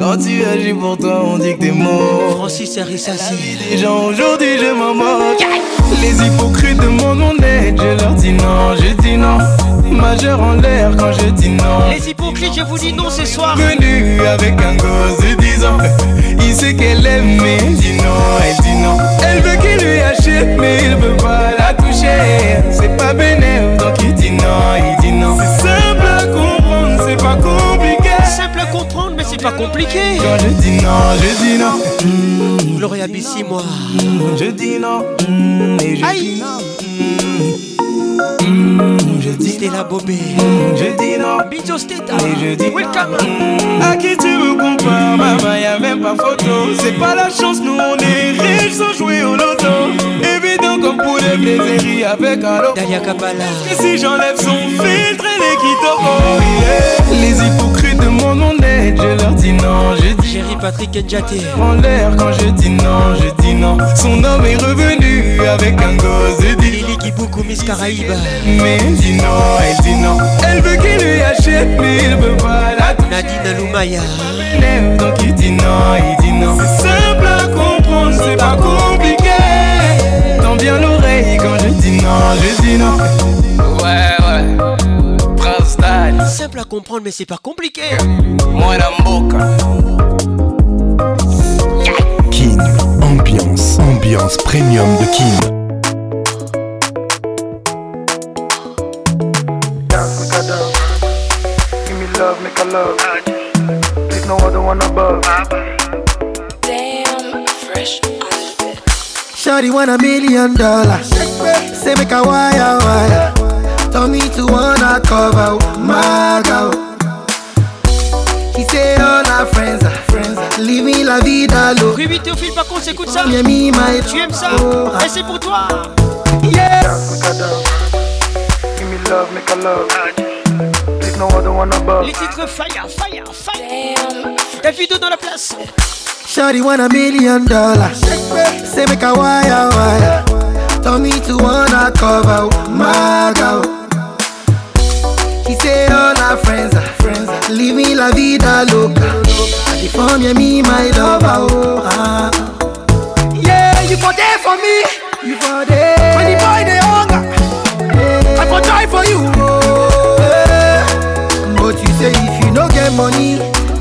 [SPEAKER 59] Quand tu agis pour toi, on dit que t'es mort.
[SPEAKER 55] Francis Arissassi.
[SPEAKER 59] Les gens aujourd'hui, je m'en moque. Les hypocrites demandent mon aide. Je leur dis non, je dis non. Majeur en l'air quand je dis non.
[SPEAKER 55] Les hypocrites, je vous dis non ce soir.
[SPEAKER 59] Venu avec un gosse de 10 ans. Il sait qu'elle aime, mais il dit non, elle dit non. Elle veut qu'il lui achète, mais il veut pas la toucher. C'est pas bénéf, donc il dit non, il dit non. C'est simple à comprendre, c'est pas compliqué.
[SPEAKER 55] Simple à comprendre, mais c'est pas compliqué.
[SPEAKER 59] Quand je dis non, je dis non.
[SPEAKER 55] Mmh, L'oreille moi.
[SPEAKER 59] je dis non, mais et je dis non
[SPEAKER 55] la bobée.
[SPEAKER 59] Je dis non.
[SPEAKER 55] Bijo Et hein.
[SPEAKER 59] je dis
[SPEAKER 55] Welcome.
[SPEAKER 59] Hein. À qui tu me compares, maman, y'a même pas photo. C'est pas la chance, nous on est riches sans jouer au loto. Évident comme pour les plaisirs avec un lot. Dalia Et si j'enlève son filtre, elle est qui yeah. Les hypocrites de mon honnête je leur dis non. Je dis
[SPEAKER 55] Chérie Patrick et Jaté.
[SPEAKER 59] En l'air quand je dis non, je dis non. Son homme est revenu avec un gosse.
[SPEAKER 55] Coucou Miss
[SPEAKER 59] Mais elle dit non, elle dit non. Elle veut qu'il lui achète, mais il veut pas la
[SPEAKER 55] Nadine
[SPEAKER 59] Aloumaya. Donc il dit non, il dit non. C'est simple à comprendre, c'est pas compliqué. Tends bien l'oreille quand je dis non, je dis non.
[SPEAKER 60] Ouais, ouais. Prince Dal.
[SPEAKER 55] Simple à comprendre, mais c'est pas compliqué.
[SPEAKER 60] Moi, la
[SPEAKER 53] King, ambiance, ambiance premium de King.
[SPEAKER 61] Shorty want a million dollars. Say make a wire wire. Tell me to wanna cover my girl. He say all our friends are friends. me la vida low.
[SPEAKER 55] Ruby Théophile par contre écoute ça.
[SPEAKER 61] tu aimes
[SPEAKER 55] ça oh. Et c'est pour toi.
[SPEAKER 61] Yes. Give me
[SPEAKER 55] love, make a love. Please no other one above. Les titres fire, fire, fire. Davido dans la place.
[SPEAKER 61] Shawty want a million dollars. Say make a wire wire. Tell me to wanna cover my girl. She say all her friends are friends. Leave me la vida loca. They for me, me my lover. Oh, ah.
[SPEAKER 62] Yeah, you for there for me.
[SPEAKER 63] You for there. When
[SPEAKER 62] the boy they hunger, yeah. I for die for you.
[SPEAKER 64] Oh, yeah. But you say if you no get money,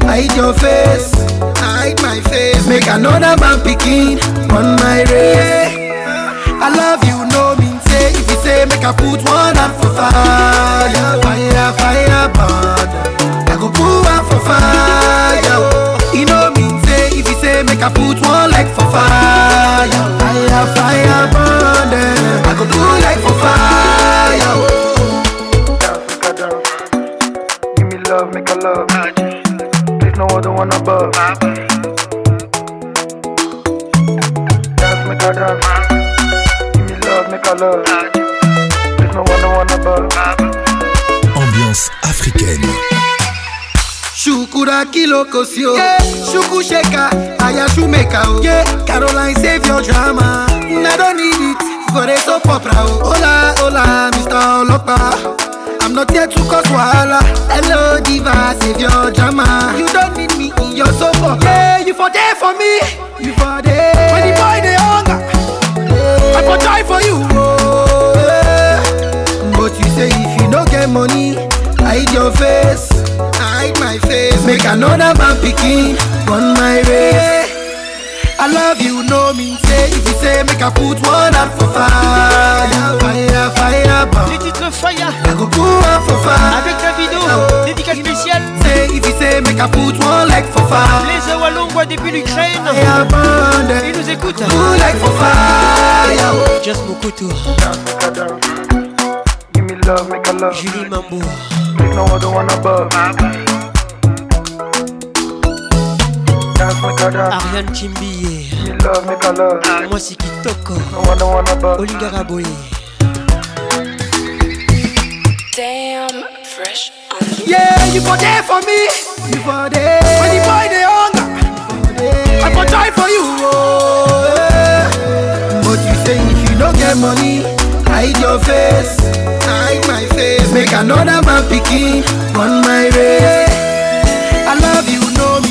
[SPEAKER 64] hide your face hide my face. Make another man picking on my race. I love you, no mean say. If you say, make I put one up for fire, fire, fire, burn. I go put one for fire. Oh. You know mean say. If you say, make I put one leg for fire, fire, fire, burn. I go put leg for fire. above. Dance,
[SPEAKER 53] make I dance. Give me love, make I love. There's no one, one above. Ambiance africaine.
[SPEAKER 65] Shukura kiloko yeah. Shuku sheka Aya shumeka o yeah. Caroline save your drama I don't need it For a soap opera Hola, hola, Mr. Olopa I'm not here to cause wahala. Hello, diva, save your drama.
[SPEAKER 66] You don't need me in your sofa.
[SPEAKER 62] Yeah, you for there for
[SPEAKER 63] me. You for there.
[SPEAKER 62] When
[SPEAKER 63] the
[SPEAKER 62] boy they hunger, yeah. I for die for you.
[SPEAKER 64] Oh, yeah. But you say if you don't get money, hide your face. hide my face. Make another man picking on my race. I love you, no mean say. If you say, make up put one out for fire. Fire, fire, bomb.
[SPEAKER 55] Les titres fire. I
[SPEAKER 64] go for
[SPEAKER 55] fire. Avec Davido, oh. dédicace spéciale.
[SPEAKER 64] Say, if you say, make a put one like for fire.
[SPEAKER 55] Les Awalongwa depuis l'Ukraine.
[SPEAKER 64] Fire, bomb.
[SPEAKER 55] Ils nous écoutent.
[SPEAKER 64] like for fire.
[SPEAKER 55] Just Mokutu.
[SPEAKER 61] Give me love, make a love.
[SPEAKER 55] Julie Mambo. know
[SPEAKER 61] no other one above. Ah,
[SPEAKER 55] Ariane Kimbiye
[SPEAKER 61] Moi
[SPEAKER 55] c'est Kitoko Olinga Boye
[SPEAKER 62] Damn, fresh Yeah, you go there for me
[SPEAKER 63] You go there
[SPEAKER 62] When
[SPEAKER 63] you
[SPEAKER 62] boy the hunger I go die for you
[SPEAKER 64] oh, But you say if you don't get money Hide your face Hide my face Make another man picking on my way. I love you, know me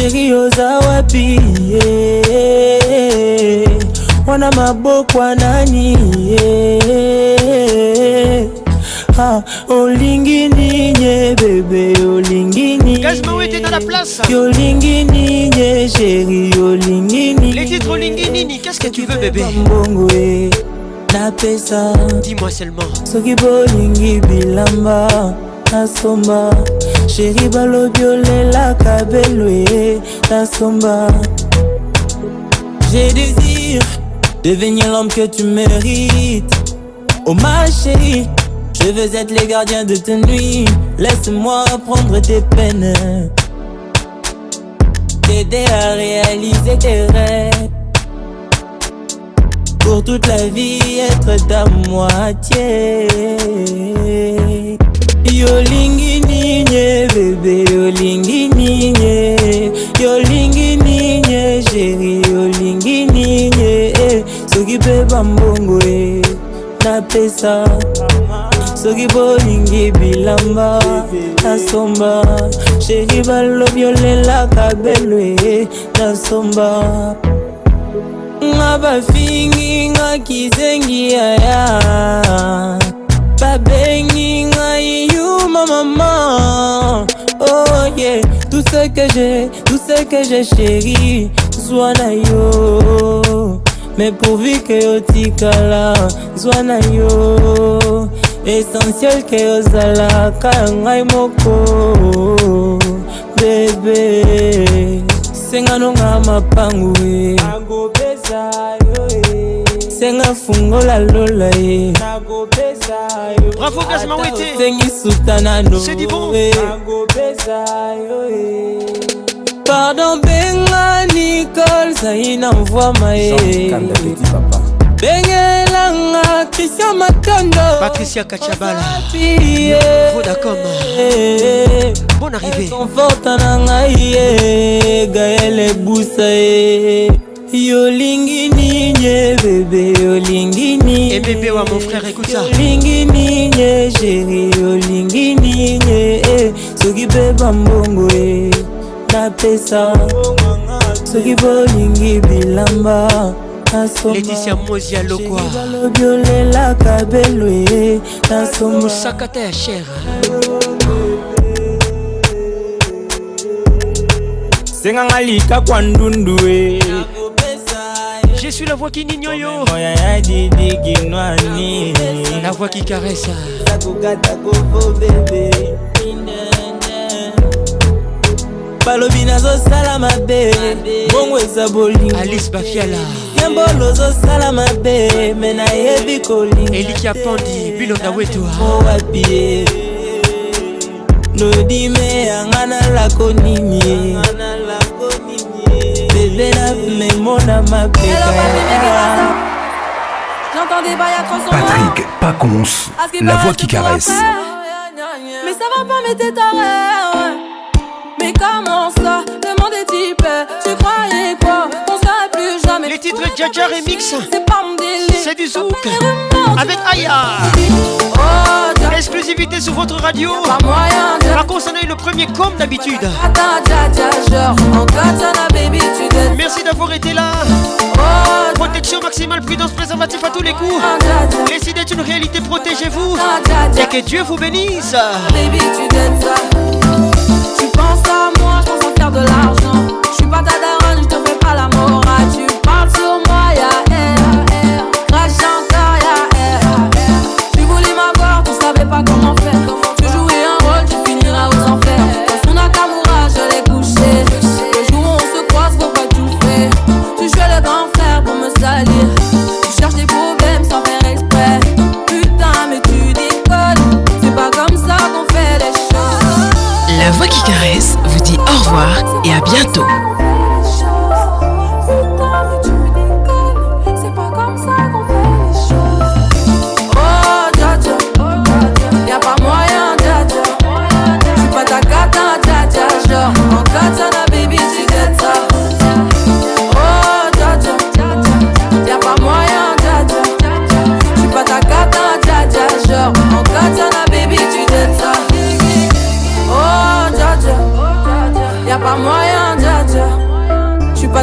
[SPEAKER 67] sheri oza wapi yeah. wana mabokwa nani yeah. ah, olingi ninye bebe olingi
[SPEAKER 55] ninyolingi
[SPEAKER 67] ninye sheri olingi
[SPEAKER 55] ninyebongo e
[SPEAKER 67] napesa soki bolingi bilamba nasomba Chéri balobiole la ta Tasomba J'ai désir Devenir l'homme que tu mérites Oh ma chérie Je veux être les gardiens de tes nuits Laisse-moi prendre tes peines T'aider à réaliser tes rêves pour toute la vie être ta moitié. Yolingini ninye bebe yolingi ninye yolingi ninye sheri yolingi ninye eh. soki mpe bambongo e napesa soki bolingi bilamba nasomba sheri balobi olelaka belwe eh, nasomba nga bafingi nga kizengi yaya babengi ngai yuma mama oh yeah tout ce que j'ai tout ce que j'ai chéri zwa na yo me pourvu ke otikala zwa na yo essentiel ke ozalaka ya ngai moko bebe senganonga mapangu e senga fungola lola
[SPEAKER 68] ye bravo
[SPEAKER 55] gazmawete sengi suta nano c'est du bon
[SPEAKER 67] pardon benga nicole zaina mvwama ye
[SPEAKER 55] bengelanga kristian makando patricia kacabalavodacom bon arrivé conforta na ngai ye gaele
[SPEAKER 67] busa ye yolingi nini ye bebe olingi nini ebebe eh,
[SPEAKER 55] wa mon frère ekuta olingi nini sheri olingi nini
[SPEAKER 67] eh. soki mpe bambongo e napesa soki bolingi bilamba
[SPEAKER 55] leticia mozi ya
[SPEAKER 67] lokwaalobi olelaka belwe
[SPEAKER 55] nasomasakata ya shere
[SPEAKER 67] senganga lika kwa ndundu e
[SPEAKER 55] Je suis la voix qui n'ignore La voix qui caresse balobi nazosala mabe bongo eza bolingalice bafiala
[SPEAKER 67] yembolo ozosala mabe me nayebi kolingaeliki
[SPEAKER 55] apandi
[SPEAKER 67] bilonda wetoa owapie nodime yanga nalako nini des love, mais mon âme
[SPEAKER 53] a J'entends des pas y'a 300 Patrick la voix qui caresse.
[SPEAKER 69] Mais ça va pas, mais t'es taré. Mais comment ça Demandez type, tu croyais quoi
[SPEAKER 55] les titres et Remix C'est du zouk Avec Aya oh, Exclusivité sur votre radio Par contre le premier comme d'habitude Merci d'avoir été là oh, Protection maximale, prudence, préservatif à tous les coups si oh, d'être une réalité, protégez-vous Et que Dieu vous bénisse
[SPEAKER 69] Tu penses à moi, je pense à faire de l'argent Je suis pas ta
[SPEAKER 53] vous dit au revoir et à bientôt.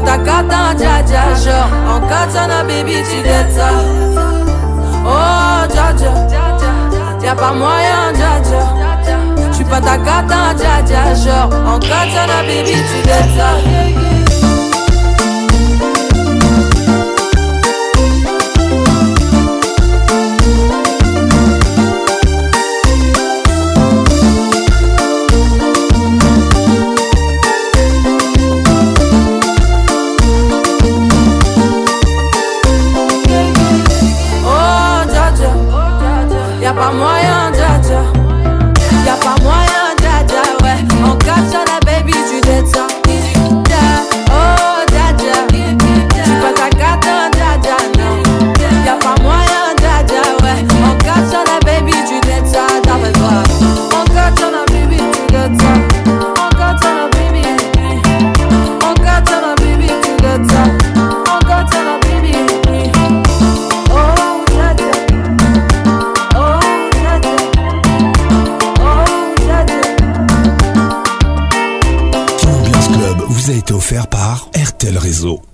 [SPEAKER 69] ta hein, dja jaja genre En katana baby tu dettes ça Oh jaja Y'a pas moyen jaja Tu pas ta hein, dja jaja genre En katana baby tu dettes ça amor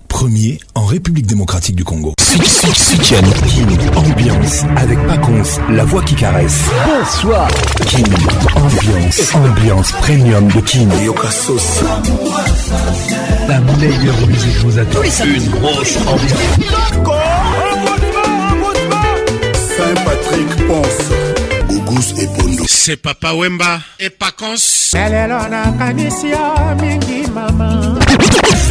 [SPEAKER 53] premier en République démocratique du Congo. Kim ambiance, avec Paconce, la voix qui caresse.
[SPEAKER 55] Bonsoir.
[SPEAKER 53] King ambiance, ambiance premium de
[SPEAKER 70] Kim. La meilleure musique vous attend.
[SPEAKER 71] Une grosse ambiance.
[SPEAKER 72] Saint-Patrick et Bondo. C'est Papa Wemba et Pacons.